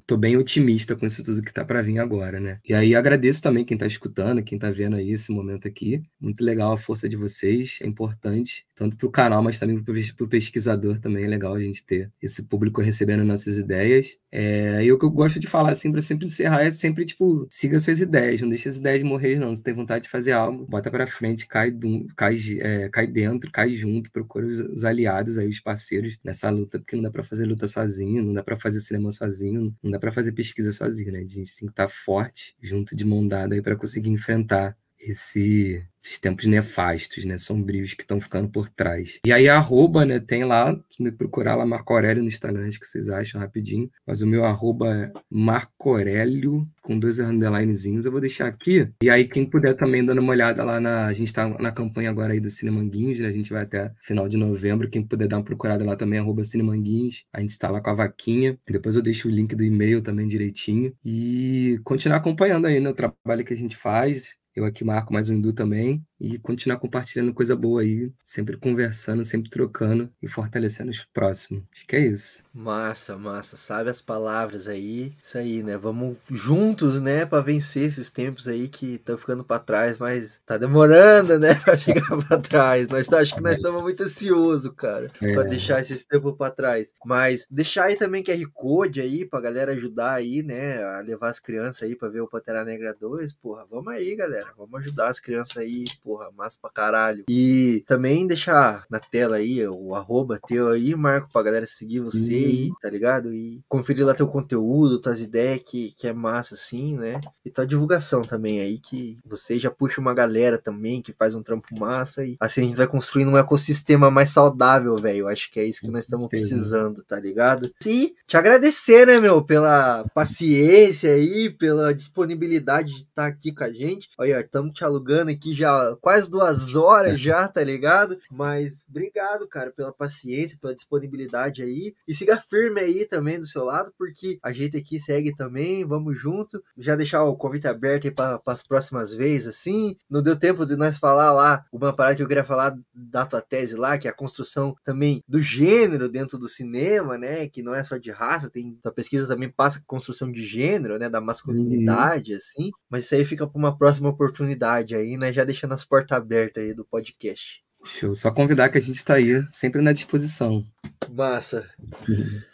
tô bem otimista com isso tudo que tá para vir agora, né? E aí agradeço também quem tá escutando, quem tá vendo aí esse momento aqui. Muito legal a força de vocês, é importante, tanto pro canal, mas também pes- pro pesquisador também é legal a gente ter esse público recebendo nossas ideias. É, e o que eu gosto de falar assim, pra sempre encerrar, é sempre, tipo, siga suas ideias, não deixe as ideias morrer, não. Se tem vontade de fazer algo, bota pra frente, cai, dum- cai, é, cai dentro, cai junto, procura os, os aliados aí, os parceiros nessa luta, porque não dá pra fazer luta sozinho, não dá pra fazer cinema sozinho, não dá pra fazer pesquisa sozinho, né? A gente tem que estar forte, junto de mão dada aí pra conseguir enfrentar esse, esses tempos nefastos, né, sombrios que estão ficando por trás. E aí arroba, né, tem lá, me procurar lá Marco Aurélio no Instagram, acho que vocês acham rapidinho, mas o meu arroba é Marco Aurélio, com dois underlinezinhos, eu vou deixar aqui. E aí quem puder também dando uma olhada lá na, a gente tá na campanha agora aí do Cinemanguinhos, né, a gente vai até final de novembro, quem puder dar uma procurada lá também, arroba Cinemanguinhos, a gente tá lá com a vaquinha, depois eu deixo o link do e-mail também direitinho, e continuar acompanhando aí, né, o trabalho que a gente faz, eu aqui marco mais um Hindu também. E continuar compartilhando coisa boa aí. Sempre conversando, sempre trocando e fortalecendo os próximos. Acho que é isso. Massa, massa, sabe as palavras aí. Isso aí, né? Vamos juntos, né, Pra vencer esses tempos aí que estão ficando pra trás, mas tá demorando, né, Pra ficar pra trás. Nós tá- acho que nós estamos muito ansiosos, cara, É. Pra deixar esses tempos pra trás. Mas deixar aí também QR Code aí pra galera ajudar aí, né, a levar as crianças aí pra ver o Pantera Negra 2, porra, vamos aí, galera. Vamos ajudar as crianças aí, porra, massa pra caralho. E também deixar na tela aí o arroba teu aí, Marco, pra galera seguir você Uhum. aí, tá ligado? E conferir lá teu conteúdo, tuas ideias que, que é massa assim, né? E tua divulgação também aí, que você já puxa uma galera também que faz um trampo massa e assim a gente vai construindo um ecossistema mais saudável, velho. Acho que é isso que nós estamos precisando, tá ligado? E te agradecer, né, meu, pela paciência aí, pela disponibilidade de estar aqui com a gente. Olha, estamos te alugando aqui já quase duas horas já, tá ligado? Mas obrigado, cara, pela paciência, pela disponibilidade aí. E siga firme aí também do seu lado, porque a gente aqui segue também, vamos junto. Já deixar o convite aberto aí para as próximas vezes, assim. Não deu tempo de nós falar lá uma parada que eu queria falar da tua tese lá, que é a construção também do gênero dentro do cinema, né? Que não é só de raça, tem tua pesquisa também passa construção de gênero, né? Da masculinidade, assim. Mas isso aí fica para uma próxima oportunidade aí, né? Já deixando as portas abertas aí do podcast. Show. Só convidar que a gente tá aí, sempre na disposição. Massa.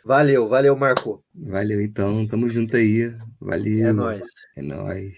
Valeu, valeu, Marco. Valeu, então. Tamo junto aí. Valeu. É nóis. É nóis.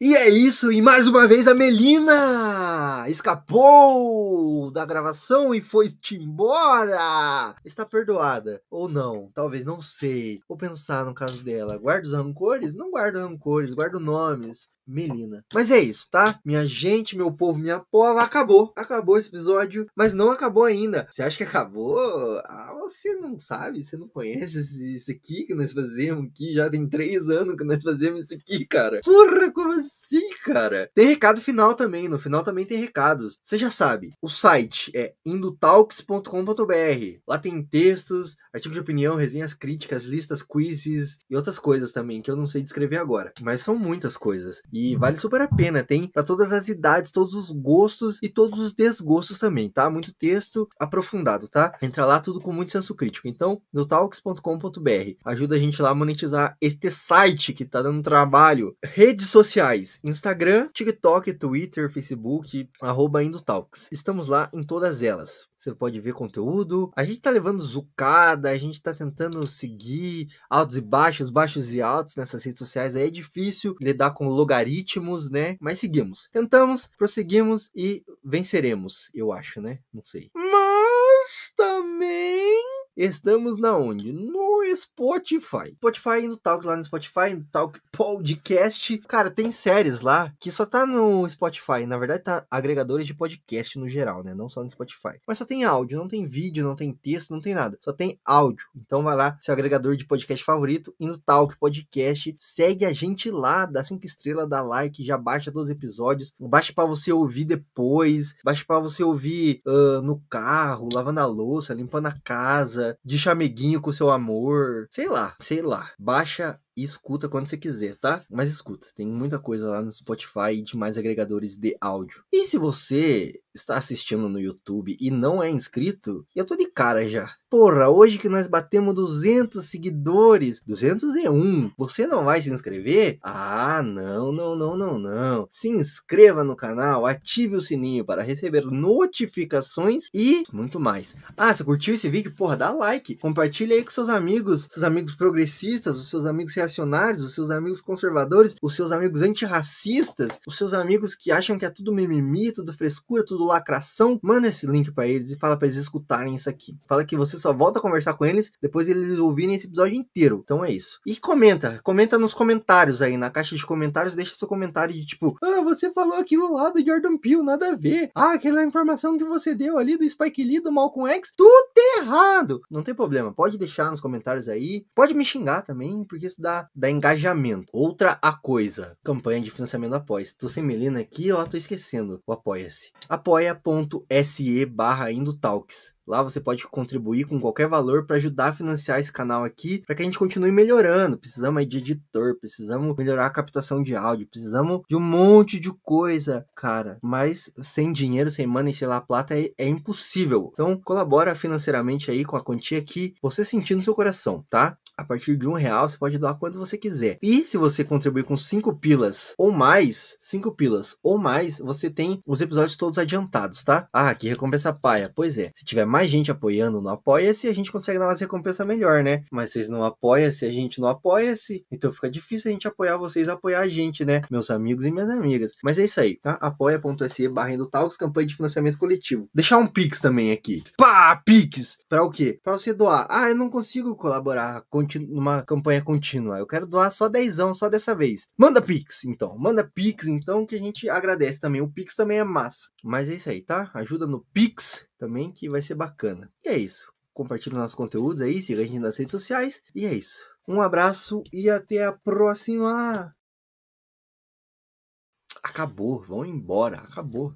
E é isso, e mais uma vez a Melina escapou da gravação e foi-te embora. Está perdoada. Ou não, talvez, não sei. Vou pensar no caso dela. Guarda os rancores? Não guardo rancores, guardo nomes. Melina. Mas é isso, tá? Minha gente, meu povo, minha pova, acabou. Acabou esse episódio, mas não acabou ainda. Você acha que acabou? Ah, você não sabe, você não conhece isso aqui que nós fazemos aqui. Já tem três anos que nós fazemos isso aqui, cara. Porra, como assim, cara? Tem recado final também. No final também tem recados. Você já sabe, o site é indotalks.com.br. Lá tem textos, artigos de opinião, resenhas críticas, listas, quizzes e outras coisas também que eu não sei descrever agora. Mas são muitas coisas. E vale super a pena. Tem para todas as idades, todos os gostos e todos os desgostos também, tá? Muito texto aprofundado, tá? Entra lá tudo com muito senso crítico. Então, no talks.com.br. Ajuda a gente lá a monetizar este site que tá dando trabalho. Redes sociais: Instagram, TikTok, Twitter, Facebook, arroba Indotalks. Estamos lá em todas elas. Você pode ver conteúdo. A gente tá levando zucada, a gente tá tentando seguir altos e baixos, baixos e altos nessas redes sociais. Aí é difícil lidar com logaritmos, né? Mas seguimos. Tentamos, prosseguimos e venceremos, eu acho, né? Não sei. Mas também estamos na onde? No Spotify. Spotify indo Talk lá no Spotify, indo Talk Podcast. Cara, tem séries lá que só tá no Spotify. Na verdade, tá agregadores de podcast no geral, né? Não só no Spotify. Mas só tem áudio, não tem vídeo, não tem texto, não tem nada. Só tem áudio. Então vai lá, seu agregador de podcast favorito, indo Talk Podcast. Segue a gente lá, dá cinco estrelas, dá like, já baixa todos os episódios. Baixa para você ouvir depois. Baixa para você ouvir uh, no carro, lavando a louça, limpando a casa, de chameguinho com seu amor sei lá, sei lá. Baixa e escuta quando você quiser, tá? Mas escuta, tem muita coisa lá no Spotify e demais agregadores de áudio. E se você está assistindo no YouTube e não é inscrito, eu tô de cara já. Porra, hoje que nós batemos 200 seguidores, 201, você não vai se inscrever? Ah, não, não, não, não, não. Se inscreva no canal, ative o sininho para receber notificações e muito mais. Ah, você curtiu esse vídeo? Porra, dá like, compartilha aí com seus amigos, seus amigos progressistas, os seus amigos reacionários, os seus amigos conservadores, os seus amigos antirracistas, os seus amigos que acham que é tudo mimimi, tudo frescura, tudo lacração. Manda esse link para eles e fala para eles escutarem isso aqui. Fala que você só volta a conversar com eles depois de eles ouvirem esse episódio inteiro. Então é isso. E comenta, comenta nos comentários aí, na caixa de comentários, deixa seu comentário de tipo, ah, você falou aquilo lá do Jordan Peele, nada a ver. Ah, aquela informação que você deu ali do Spike Lee, do Malcolm X, tudo errado. Não tem problema, pode deixar nos comentários aí. Pode me xingar também, porque isso dá, dá engajamento. Outra a coisa, campanha de financiamento apoia. Tô sem melina aqui, ó, tô esquecendo o apoia-se. apoia.se barra Indotalks. Lá você pode contribuir com qualquer valor para ajudar a financiar esse canal aqui, para que a gente continue melhorando. Precisamos de editor, precisamos melhorar a captação de áudio, precisamos de um monte de coisa, cara. Mas sem dinheiro, sem money, sei lá, plata é, é impossível. Então colabora financeiramente aí com a quantia que você sentir no seu coração, tá? A partir de um real você pode doar quanto você quiser. E se você contribuir com cinco pilas ou mais, cinco pilas ou mais, você tem os episódios todos adiantados, tá? Ah, que recompensa paia. Pois é, se tiver mais gente apoiando no Apoia-se, a gente consegue dar uma recompensa melhor, né? Mas vocês não apoiam-se, a gente não apoia-se, então fica difícil a gente apoiar vocês, apoiar a gente, né? Meus amigos e minhas amigas. Mas é isso aí, tá? apoia.se barra Talks, campanha de financiamento coletivo. Deixar um Pix também aqui. Pá, Pix! Pra o quê? Pra você doar. Ah, eu não consigo colaborar numa campanha contínua. Eu quero doar só dezão, só dessa vez. Manda Pix, então. Manda Pix, então, que a gente agradece também. O Pix também é massa. Mas é isso aí, tá? Ajuda no Pix também, que vai ser bacana. E é isso. Compartilhe nossos conteúdos aí, siga a gente nas redes sociais. E é isso. Um abraço e até a próxima. Acabou, vão embora. Acabou.